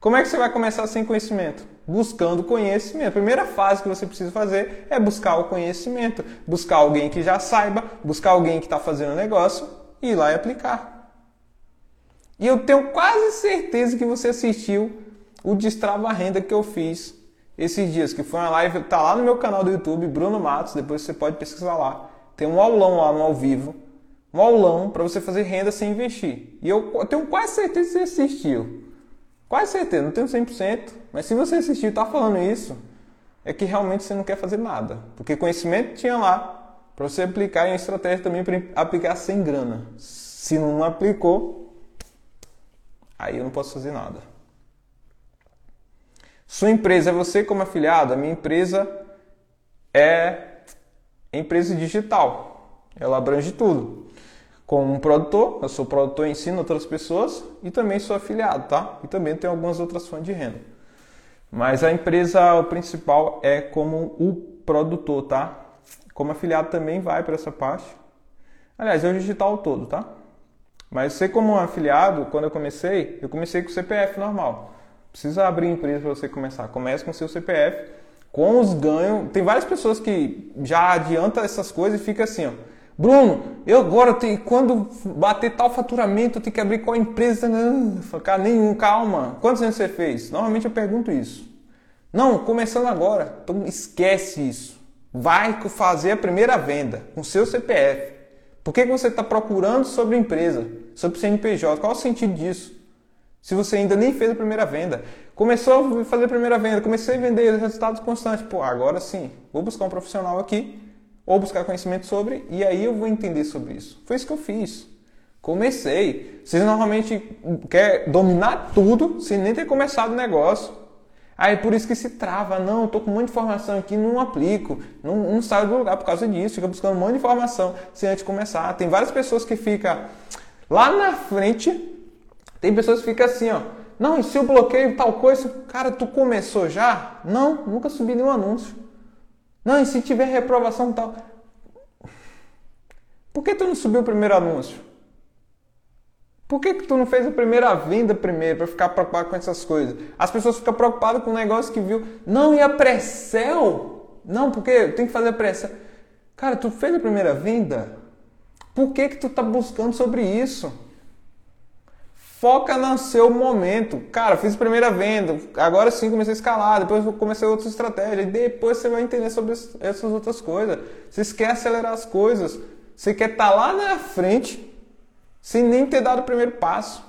Como é que você vai começar sem conhecimento? Buscando conhecimento. A primeira fase que você precisa fazer é buscar o conhecimento. Buscar alguém que já saiba, buscar alguém que está fazendo o negócio e ir lá e aplicar. E eu tenho quase certeza que você assistiu o Destrava Renda que eu fiz esses dias, que foi uma live, tá lá no meu canal do YouTube, Bruno Matos, depois você pode pesquisar lá. Tem um aulão lá no ao vivo. Um aulão para você fazer renda sem investir. E eu, eu tenho quase certeza que você assistiu. Quase certeza, não tenho 100%. Mas se você assistiu e está falando isso, é que realmente você não quer fazer nada. Porque conhecimento tinha lá para você aplicar em estratégia também para aplicar sem grana. Se não aplicou, aí eu não posso fazer nada. Sua empresa é você como afiliado? A minha empresa é empresa digital. Ela abrange tudo. Como um produtor, eu sou produtor ensino outras pessoas e também sou afiliado, tá? E também tenho algumas outras fontes de renda. Mas a empresa principal é como o produtor, tá? Como afiliado também vai para essa parte. Aliás, é o digital todo, tá? Mas você como afiliado, quando eu comecei, eu comecei com o CPF normal. Precisa abrir empresa para você começar. Comece com seu CPF com os ganhos. Tem várias pessoas que já adiantam essas coisas e fica assim, ó. Bruno, eu agora tenho, quando bater tal faturamento, eu tenho que abrir qual empresa? Cara, nenhum, calma. Quantos anos você fez? Normalmente eu pergunto isso. Não, começando agora. Então esquece isso. Vai fazer a primeira venda com seu CPF. Por que você está procurando sobre empresa, sobre CNPJ? Qual o sentido disso? Se você ainda nem fez a primeira venda. Começou a fazer a primeira venda, comecei a vender resultados constantes. Pô, agora sim, vou buscar um profissional aqui, ou buscar conhecimento sobre, e aí eu vou entender sobre isso. Foi isso que eu fiz. Comecei. Vocês normalmente querem dominar tudo sem nem ter começado o negócio. Aí por isso que se trava, não, estou com muita informação aqui, não aplico, não, não saio do lugar por causa disso, fica buscando um monte de informação sem antes começar. Tem várias pessoas que ficam lá na frente tem pessoas que ficam assim, ó. Não, e se eu bloqueio tal coisa? Cara, tu começou já? Não, nunca subi nenhum anúncio. Não, e se tiver reprovação tal? Por que tu não subiu o primeiro anúncio? Por que, que tu não fez a primeira venda primeiro para ficar preocupado com essas coisas? As pessoas ficam preocupadas com o negócio que viu. Não, e a pré-sell? Não, porque eu tenho que fazer a pré-sell. Cara, tu fez a primeira venda? Por que, que tu tá buscando sobre isso? Foca no seu momento. Cara, fiz a primeira venda, agora sim comecei a escalar, depois comecei outra estratégia, e depois você vai entender sobre essas outras coisas. Você quer acelerar as coisas, você quer estar tá lá na frente, sem nem ter dado o primeiro passo.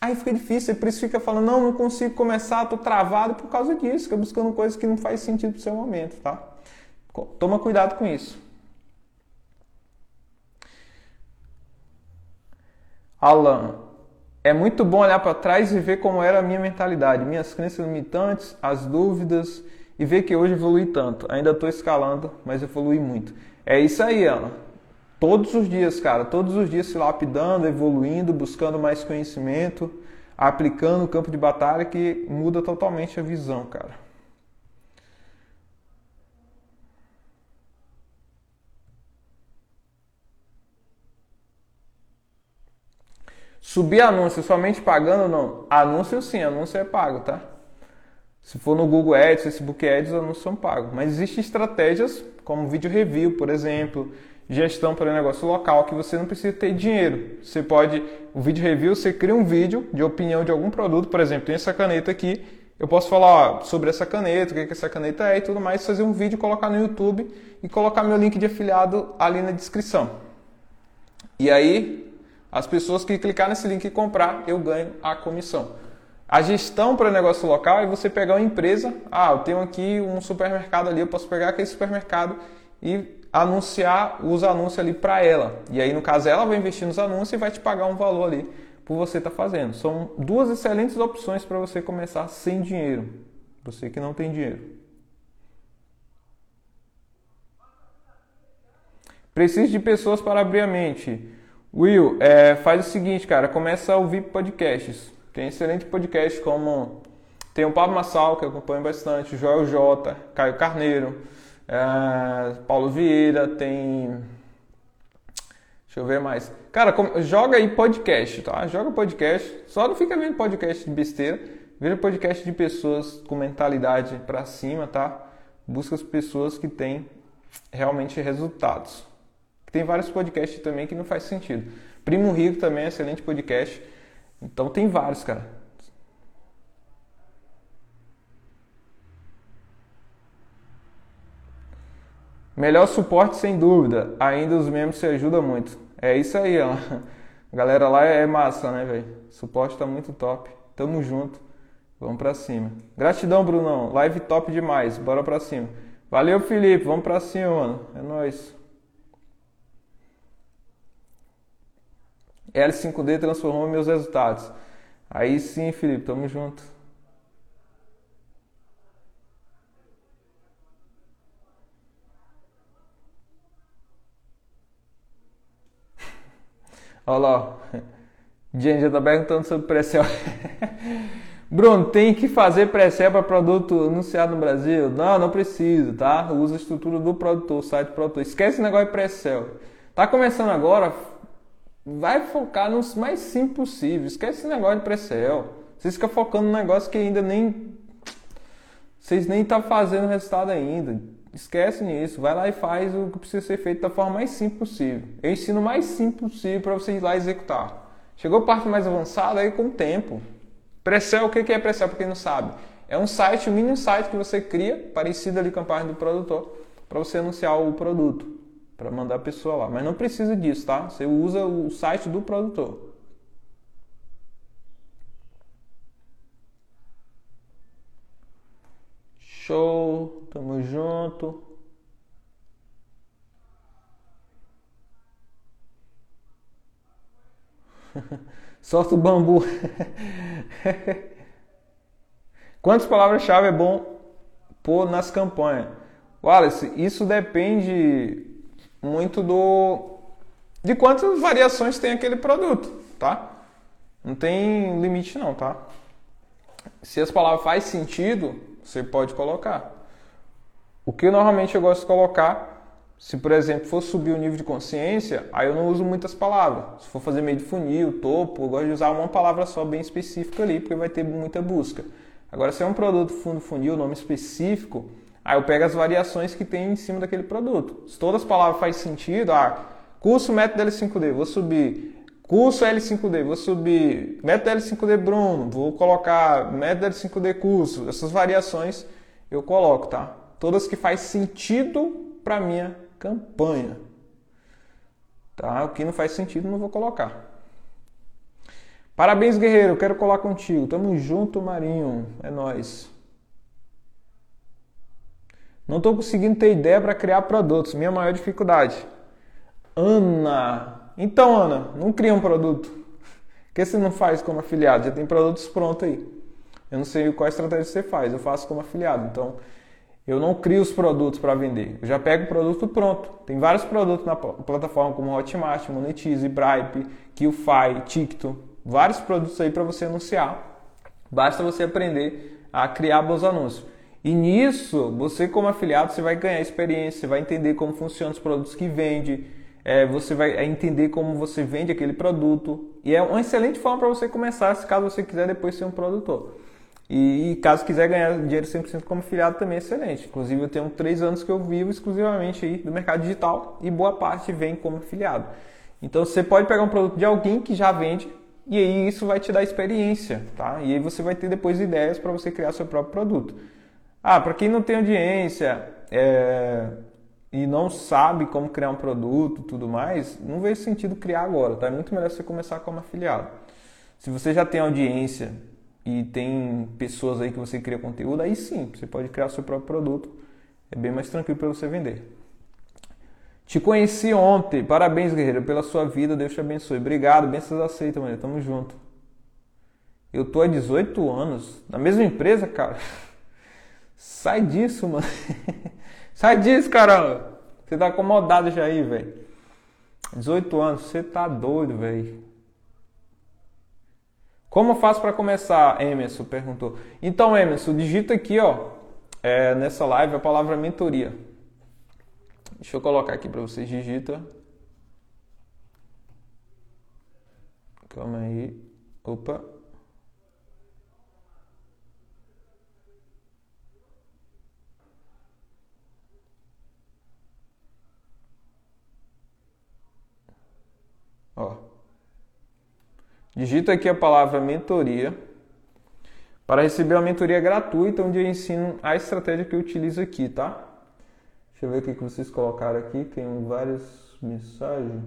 Aí fica difícil, por isso fica falando, não, não consigo começar, tô travado por causa disso, fica buscando coisas que não faz sentido pro seu momento, tá? Toma cuidado com isso. Alan, é muito bom olhar para trás e ver como era a minha mentalidade, minhas crenças limitantes, as dúvidas e ver que hoje evolui tanto. Ainda estou escalando, mas evolui muito. É isso aí, Alan. Todos os dias, cara, todos os dias se lapidando, evoluindo, buscando mais conhecimento, aplicando o campo de batalha que muda totalmente a visão, cara. Subir anúncio somente pagando não? Anúncio sim, anúncio é pago, tá? Se for no Google Ads, Facebook Ads, os anúncios são pagos. Mas existem estratégias como vídeo review, por exemplo, gestão para negócio local, que você não precisa ter dinheiro. Você pode, o vídeo review, você cria um vídeo de opinião de algum produto, por exemplo, tem essa caneta aqui, eu posso falar ó, sobre essa caneta, o que, que essa caneta é e tudo mais, fazer um vídeo, colocar no YouTube e colocar meu link de afiliado ali na descrição. E aí, as pessoas que clicar nesse link e comprar, eu ganho a comissão. A gestão para negócio local é você pegar uma empresa, ah, eu tenho aqui um supermercado ali, eu posso pegar aquele supermercado e anunciar os anúncios ali para ela. E aí, no caso, ela vai investir nos anúncios e vai te pagar um valor ali por você estar tá fazendo. São duas excelentes opções para você começar sem dinheiro. Você que não tem dinheiro. Preciso de pessoas para abrir a mente. Will, é, faz o seguinte, cara, começa a ouvir podcasts. Tem excelente podcast como tem o Pablo Massal, que eu acompanho bastante, Joel J, Caio Carneiro, é, Paulo Vieira, tem. Deixa eu ver mais. Cara, joga aí podcast, tá? Joga podcast. Só não fica vendo podcast de besteira. Veja podcast de pessoas com mentalidade para cima, tá? Busca as pessoas que têm realmente resultados. Tem vários podcasts também que não faz sentido. Primo Rico também é excelente podcast. Então tem vários, cara. Melhor suporte sem dúvida. Ainda os membros se ajudam muito. É isso aí, ó. A galera lá é massa, né, velho? Suporte tá muito top. Tamo junto. Vamos pra cima. Gratidão, Brunão. Live top demais. Bora pra cima. Valeu, Felipe. Vamos pra cima, mano. É nóis. L5D transformou meus resultados. Aí sim, Felipe. Tamo junto. Olha lá, Jenny já está perguntando sobre pré-sell. Bruno, tem que fazer pré-sell para produto anunciado no Brasil? Não, não precisa, tá? Usa a estrutura do produtor, site do produtor. Esquece esse negócio de pré-sell. Tá começando agora, vai focar no mais simples possível. Esquece esse negócio de pré-sell. Vocês ficam focando no negócio que ainda nem... Vocês nem estão tá fazendo resultado ainda. Esquece nisso, vai lá e faz o que precisa ser feito da forma mais simples possível. Eu ensino o mais simples possível para você ir lá executar. Chegou a parte mais avançada aí com o tempo. Pressel, o que é Pressel para quem não sabe? É um site, um mini site que você cria, parecido ali com a página do produtor, para você anunciar o produto, para mandar a pessoa lá. Mas não precisa disso, tá? Você usa o site do produtor. Show, tamo junto. Solta o bambu. Quantas palavras-chave é bom pôr nas campanhas? Wallace, isso depende muito do de quantas variações tem aquele produto, tá? Não tem limite não, tá? Se as palavras faz sentido, você pode colocar. O que normalmente eu gosto de colocar, se por exemplo for subir o nível de consciência, aí eu não uso muitas palavras. Se for fazer meio de funil, topo, eu gosto de usar uma palavra só bem específica ali, porque vai ter muita busca. Agora, se é um produto fundo funil, nome específico, aí eu pego as variações que tem em cima daquele produto. Se todas as palavras fazem sentido, ah, curso método L5D, vou subir Curso L5D, vou subir método L5D Bruno, vou colocar método L5D curso. Essas variações eu coloco, tá? Todas que faz sentido para minha campanha. Tá? O que não faz sentido não vou colocar. Parabéns, guerreiro, quero colar contigo. Tamo junto, Marinho. É nós. Não estou conseguindo ter ideia para criar produtos. Minha maior dificuldade. Ana, então, Ana, não cria um produto. Por que você não faz como afiliado? Já tem produtos prontos aí. Eu não sei qual estratégia você faz, eu faço como afiliado. Então, eu não crio os produtos para vender. Eu já pego o produto pronto. Tem vários produtos na plataforma como Hotmart, Monetize, Bripe, QFi, TikTok. Vários produtos aí para você anunciar. Basta você aprender a criar bons anúncios. E nisso, você como afiliado, você vai ganhar experiência, você vai entender como funcionam os produtos que vende, é, você vai entender como você vende aquele produto. E é uma excelente forma para você começar, se caso você quiser depois ser um produtor. E, caso quiser ganhar dinheiro 100% como afiliado também é excelente. Inclusive eu tenho três anos que eu vivo exclusivamente aí do mercado digital e boa parte vem como afiliado. Então você pode pegar um produto de alguém que já vende e aí isso vai te dar experiência, tá? E aí você vai ter depois ideias para você criar seu próprio produto. Ah, para quem não tem audiência é, e não sabe como criar um produto, tudo mais, não vejo sentido criar agora, tá? É muito melhor você começar como afiliado. Se você já tem audiência e tem pessoas aí que você cria conteúdo, aí sim, você pode criar seu próprio produto. É bem mais tranquilo para você vender. Te conheci ontem. Parabéns, guerreiro, pela sua vida. Deus te abençoe. Obrigado. Bênçãos aceitas, mano. Tamo junto. Eu tô há 18 anos na mesma empresa, cara. Sai disso, mano. Sai disso, caramba. Você tá acomodado já aí, velho. 18 anos, você tá doido, velho. Como eu faço para começar? Emerson perguntou. Então, Emerson, digita aqui, ó, é, nessa live a palavra mentoria. Deixa eu colocar aqui para vocês. Digita. Calma aí. Opa. Ó. Digita aqui a palavra mentoria para receber uma mentoria gratuita onde eu ensino a estratégia que eu utilizo aqui, tá? Deixa eu ver o que vocês colocaram aqui. Tem várias mensagens.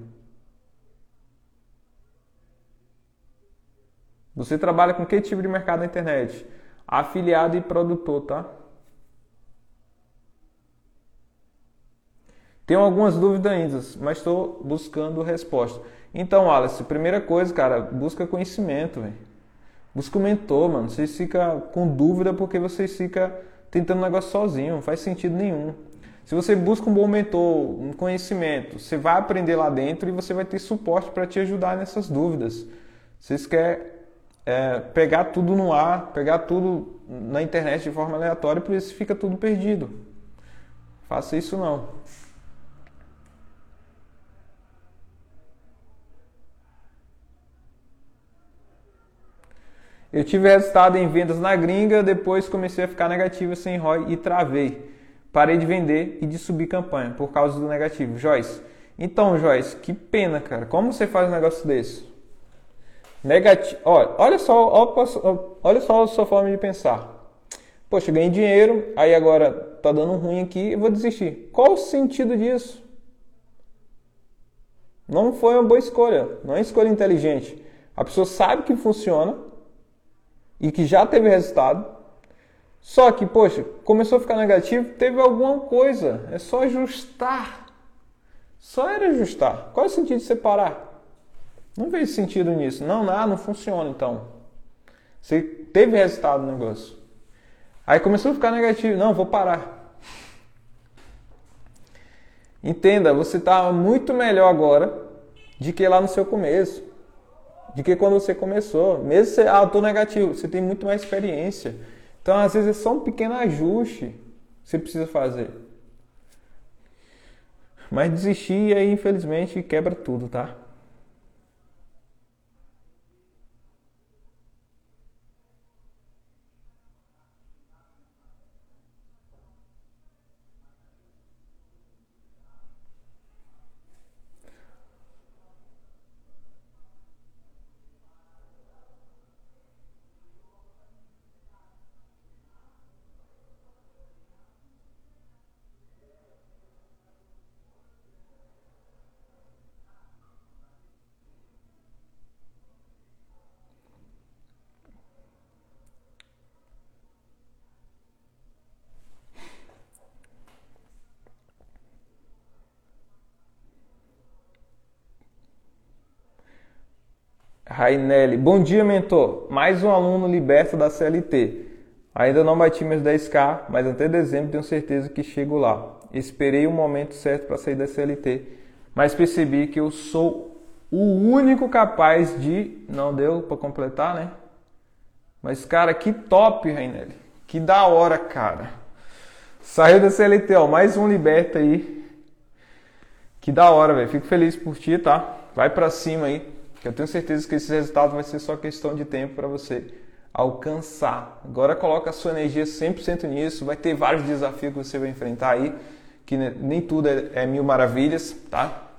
Você trabalha com que tipo de mercado na internet? Afiliado e produtor, tá? Tenho algumas dúvidas ainda, mas estou buscando resposta. Então, Alice, primeira coisa, cara, busca conhecimento, velho. Busca um mentor, mano. Vocês ficam com dúvida porque vocês ficam tentando um negócio sozinho, não faz sentido nenhum. Se você busca um bom mentor, um conhecimento, você vai aprender lá dentro e você vai ter suporte para te ajudar nessas dúvidas. Vocês querem é, pegar tudo no ar, pegar tudo na internet de forma aleatória, por isso fica tudo perdido. Faça isso não. Eu tive resultado em vendas na gringa, depois comecei a ficar negativo sem ROI e travei. Parei de vender e de subir campanha por causa do negativo. Joyce, então, Joyce, que pena, cara. Como você faz um negócio desse? Negativo. Olha, olha só, olha só a sua forma de pensar. Poxa, ganhei dinheiro, aí agora tá dando ruim aqui, eu vou desistir. Qual o sentido disso? Não foi uma boa escolha, não é escolha inteligente. A pessoa sabe que funciona, e que já teve resultado. Só que, poxa, começou a ficar negativo, teve alguma coisa. É só ajustar. Só era ajustar. Qual é o sentido de separar? Não vejo sentido nisso. Não, não, não funciona então. Você teve resultado no negócio. Aí começou a ficar negativo. Não, vou parar. Entenda, você está muito melhor agora de que lá no seu começo de que quando você começou. Mesmo você, ah, eu tô negativo, você tem muito mais experiência. Então, às vezes, é só um pequeno ajuste que você precisa fazer. Mas desistir aí, infelizmente, quebra tudo, tá? Rainelli, bom dia, mentor. Mais um aluno liberto da CLT. Ainda não bati meus 10k, mas até dezembro tenho certeza que chego lá. Esperei o momento certo para sair da CLT, mas percebi que eu sou o único capaz de. Não deu para completar, né? Mas, cara, que top, Rainelli. Que da hora, cara. Saiu da CLT, ó. Mais um liberta aí. Que da hora, velho. Fico feliz por ti, tá? Vai para cima aí. Que eu tenho certeza que esse resultado vai ser só questão de tempo para você alcançar. Agora coloca a sua energia 100% nisso. Vai ter vários desafios que você vai enfrentar aí. Que nem tudo é, é mil maravilhas, tá?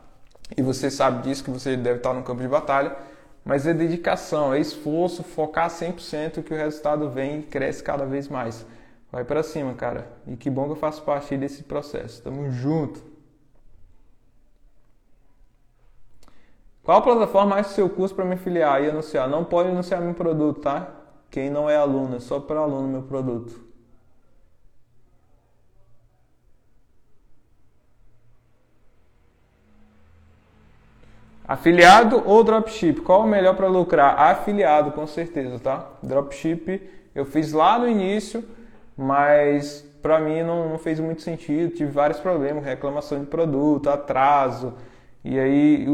E você sabe disso, que você deve estar no campo de batalha mas é dedicação, é esforço, focar 100% que o resultado vem e cresce cada vez mais. Vai para cima, cara. E que bom que eu faço parte desse processo. Tamo junto. Qual plataforma acha seu curso para me filiar e anunciar? Não pode anunciar meu produto, tá? Quem não é aluno, é só para aluno meu produto. Afiliado ou dropship? Qual o melhor para lucrar? Afiliado, com certeza, tá? Dropship eu fiz lá no início, mas para mim não, não, fez muito sentido. Tive vários problemas, reclamação de produto, atraso. E aí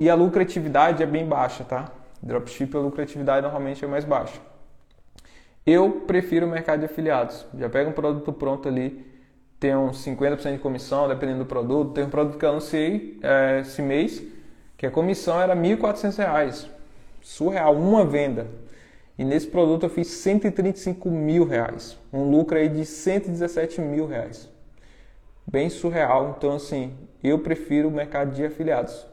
e a lucratividade é bem baixa, tá? Dropship a lucratividade normalmente é mais baixa. Eu prefiro o mercado de afiliados. Já pega um produto pronto ali, tem uns 50% de comissão, dependendo do produto. Tem um produto que eu anunciei é, esse mês que a comissão era R$ 1.400. Surreal, uma venda. E nesse produto eu fiz 135 mil reais. Um lucro aí de 117 mil reais. Bem surreal. Então, assim, eu prefiro o mercado de afiliados.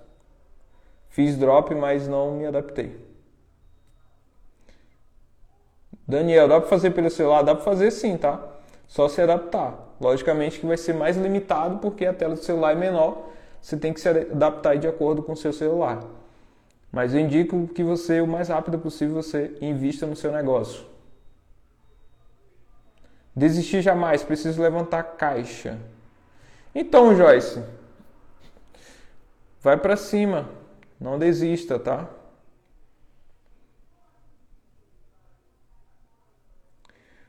Fiz drop, mas não me adaptei. Daniel, dá para fazer pelo celular? Dá para fazer sim, tá? Só se adaptar. Logicamente que vai ser mais limitado porque a tela do celular é menor você tem que se adaptar de acordo com o seu celular. Mas eu indico que você, o mais rápido possível, você invista no seu negócio. Desistir jamais, preciso levantar caixa. Então, Joyce, vai para cima, não desista, tá?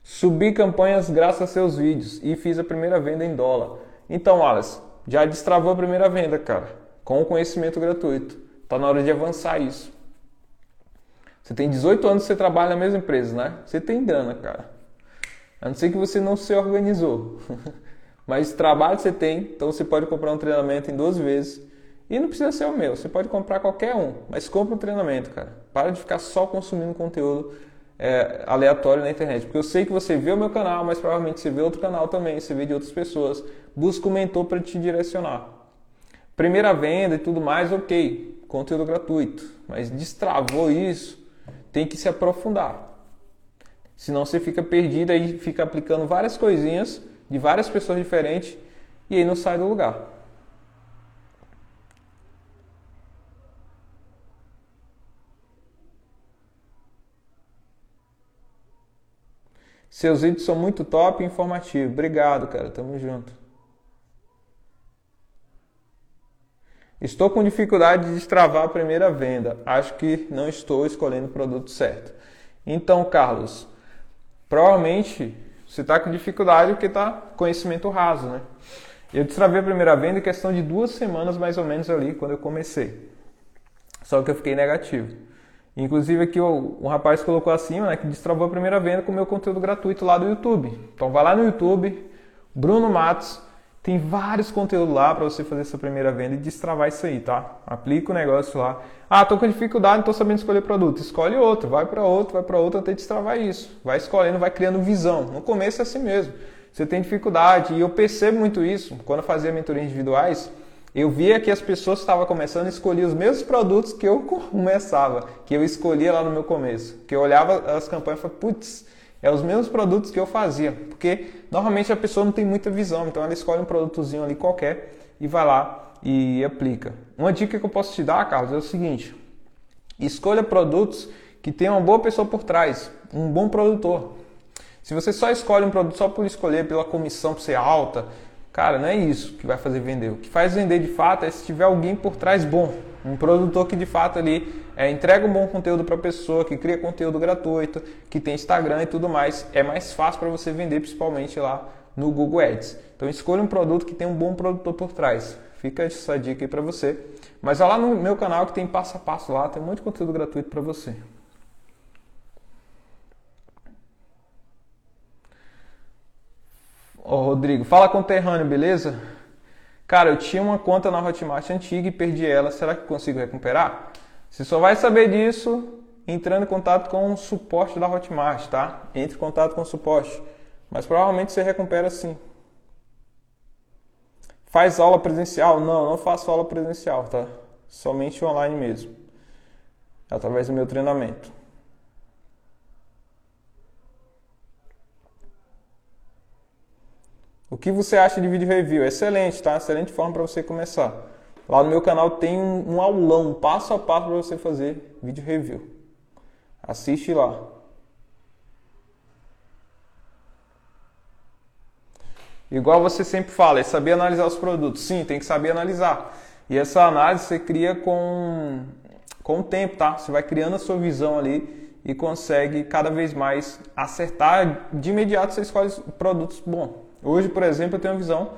Subi campanhas graças a seus vídeos e fiz a primeira venda em dólar. Então, Wallace, já destravou a primeira venda, cara, com o conhecimento gratuito. Tá na hora de avançar isso. Você tem 18 anos você trabalha na mesma empresa, né? Você tem grana, cara. A não ser que você não se organizou. Mas trabalho você tem, então você pode comprar um treinamento em duas vezes. E não precisa ser o meu, você pode comprar qualquer um, mas compra um treinamento, cara. Para de ficar só consumindo conteúdo é, aleatório na internet. Porque eu sei que você vê o meu canal, mas provavelmente você vê outro canal também, você vê de outras pessoas. Busca um mentor para te direcionar. Primeira venda e tudo mais, ok, conteúdo gratuito. Mas destravou isso, tem que se aprofundar. Senão você fica perdido aí, fica aplicando várias coisinhas de várias pessoas diferentes e aí não sai do lugar. Seus vídeos são muito top e informativos. Obrigado, cara. Tamo junto. Estou com dificuldade de destravar a primeira venda. Acho que não estou escolhendo o produto certo. Então, Carlos, provavelmente você está com dificuldade porque está conhecimento raso, né? Eu destravei a primeira venda em questão de duas semanas mais ou menos ali, quando eu comecei. Só que eu fiquei negativo. Inclusive aqui um rapaz colocou acima, né, que destravou a primeira venda com o meu conteúdo gratuito lá do YouTube. Então vai lá no YouTube, Bruno Matos, tem vários conteúdos lá para você fazer essa primeira venda e destravar isso aí, tá? Aplica o negócio lá. Ah, tô com dificuldade, não tô sabendo escolher produto. Escolhe outro, vai para outro, vai para outro até destravar isso. Vai escolhendo, vai criando visão. No começo é assim mesmo. Você tem dificuldade e eu percebo muito isso quando eu fazia mentorias individuais eu via que as pessoas estavam começando a escolher os mesmos produtos que eu começava, que eu escolhia lá no meu começo. Que eu olhava as campanhas e falava, putz, é os mesmos produtos que eu fazia. Porque normalmente a pessoa não tem muita visão, então ela escolhe um produtozinho ali qualquer e vai lá e aplica. Uma dica que eu posso te dar, Carlos, é o seguinte: escolha produtos que tenham uma boa pessoa por trás, um bom produtor. Se você só escolhe um produto só por escolher, pela comissão por ser alta, Cara, não é isso que vai fazer vender. O que faz vender de fato é se tiver alguém por trás bom. Um produtor que de fato ali é, entrega um bom conteúdo para a pessoa, que cria conteúdo gratuito, que tem Instagram e tudo mais. É mais fácil para você vender, principalmente lá no Google Ads. Então escolha um produto que tem um bom produtor por trás. Fica essa dica aí para você. Mas olha lá no meu canal que tem passo a passo lá, tem de conteúdo gratuito para você. Ô Rodrigo, fala conterrâneo, beleza? Cara, eu tinha uma conta na Hotmart antiga e perdi ela. Será que consigo recuperar? Você só vai saber disso entrando em contato com o suporte da Hotmart, tá? Entre em contato com o suporte. Mas provavelmente você recupera sim. Faz aula presencial? Não, não faço aula presencial, tá? Somente online mesmo. Através do meu treinamento. O que você acha de vídeo review? Excelente, tá? Excelente forma para você começar. Lá no meu canal tem um, um aulão, passo a passo para você fazer vídeo review. Assiste lá. Igual você sempre fala, é saber analisar os produtos. Sim, tem que saber analisar. E essa análise você cria com, com o tempo, tá? Você vai criando a sua visão ali e consegue cada vez mais acertar. De imediato você escolhe produtos bons. Hoje, por exemplo, eu tenho uma visão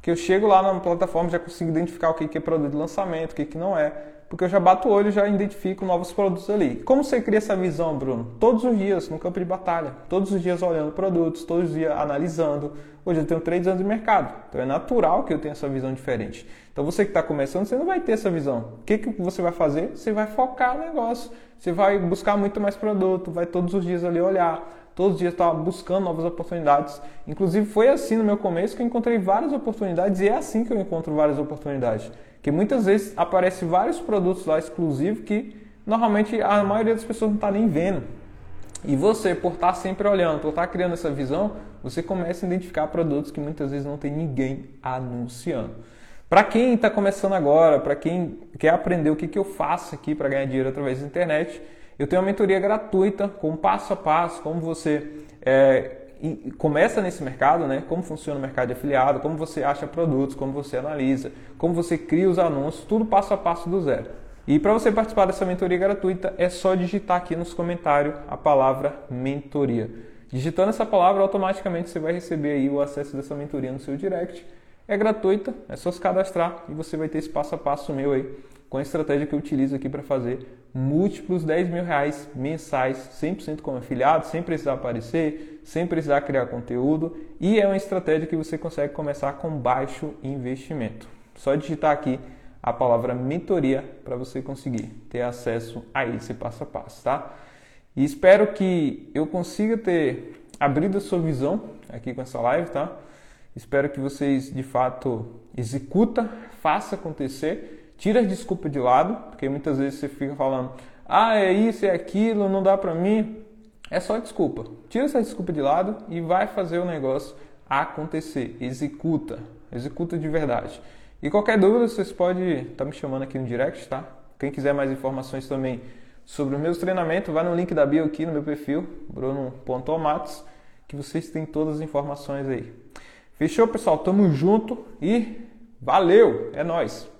que eu chego lá na plataforma já consigo identificar o que é produto de lançamento, o que não é, porque eu já bato o olho e já identifico novos produtos ali. Como você cria essa visão, Bruno? Todos os dias no campo de batalha, todos os dias olhando produtos, todos os dias analisando. Hoje eu tenho três anos de mercado, então é natural que eu tenha essa visão diferente. Então você que está começando, você não vai ter essa visão. O que, que você vai fazer? Você vai focar no negócio, você vai buscar muito mais produto, vai todos os dias ali olhar todos os dias estava buscando novas oportunidades. Inclusive foi assim no meu começo que eu encontrei várias oportunidades e é assim que eu encontro várias oportunidades. Que muitas vezes aparecem vários produtos lá exclusivos que normalmente a maioria das pessoas não está nem vendo. E você, por estar tá sempre olhando, por estar tá criando essa visão, você começa a identificar produtos que muitas vezes não tem ninguém anunciando. Para quem está começando agora, para quem quer aprender o que, que eu faço aqui para ganhar dinheiro através da internet, eu tenho uma mentoria gratuita com passo a passo, como você é, começa nesse mercado, né? Como funciona o mercado de afiliado, como você acha produtos, como você analisa, como você cria os anúncios, tudo passo a passo do zero. E para você participar dessa mentoria gratuita, é só digitar aqui nos comentários a palavra mentoria. Digitando essa palavra, automaticamente você vai receber aí o acesso dessa mentoria no seu direct. É gratuita, é só se cadastrar e você vai ter esse passo a passo meu aí com a estratégia que eu utilizo aqui para fazer múltiplos 10 mil reais mensais, 100% como afiliado, sem precisar aparecer, sem precisar criar conteúdo e é uma estratégia que você consegue começar com baixo investimento. Só digitar aqui a palavra mentoria para você conseguir ter acesso a esse passo a passo, tá? E espero que eu consiga ter abrido a sua visão aqui com essa live, tá? Espero que vocês de fato executa, faça acontecer Tira as desculpas de lado, porque muitas vezes você fica falando, ah, é isso, é aquilo, não dá pra mim. É só desculpa. Tira essa desculpa de lado e vai fazer o negócio acontecer. Executa. Executa de verdade. E qualquer dúvida, vocês podem estar tá me chamando aqui no direct, tá? Quem quiser mais informações também sobre os meus treinamentos, vai no link da bio aqui no meu perfil, bruno.omatos, que vocês têm todas as informações aí. Fechou, pessoal? Tamo junto e valeu! É nós.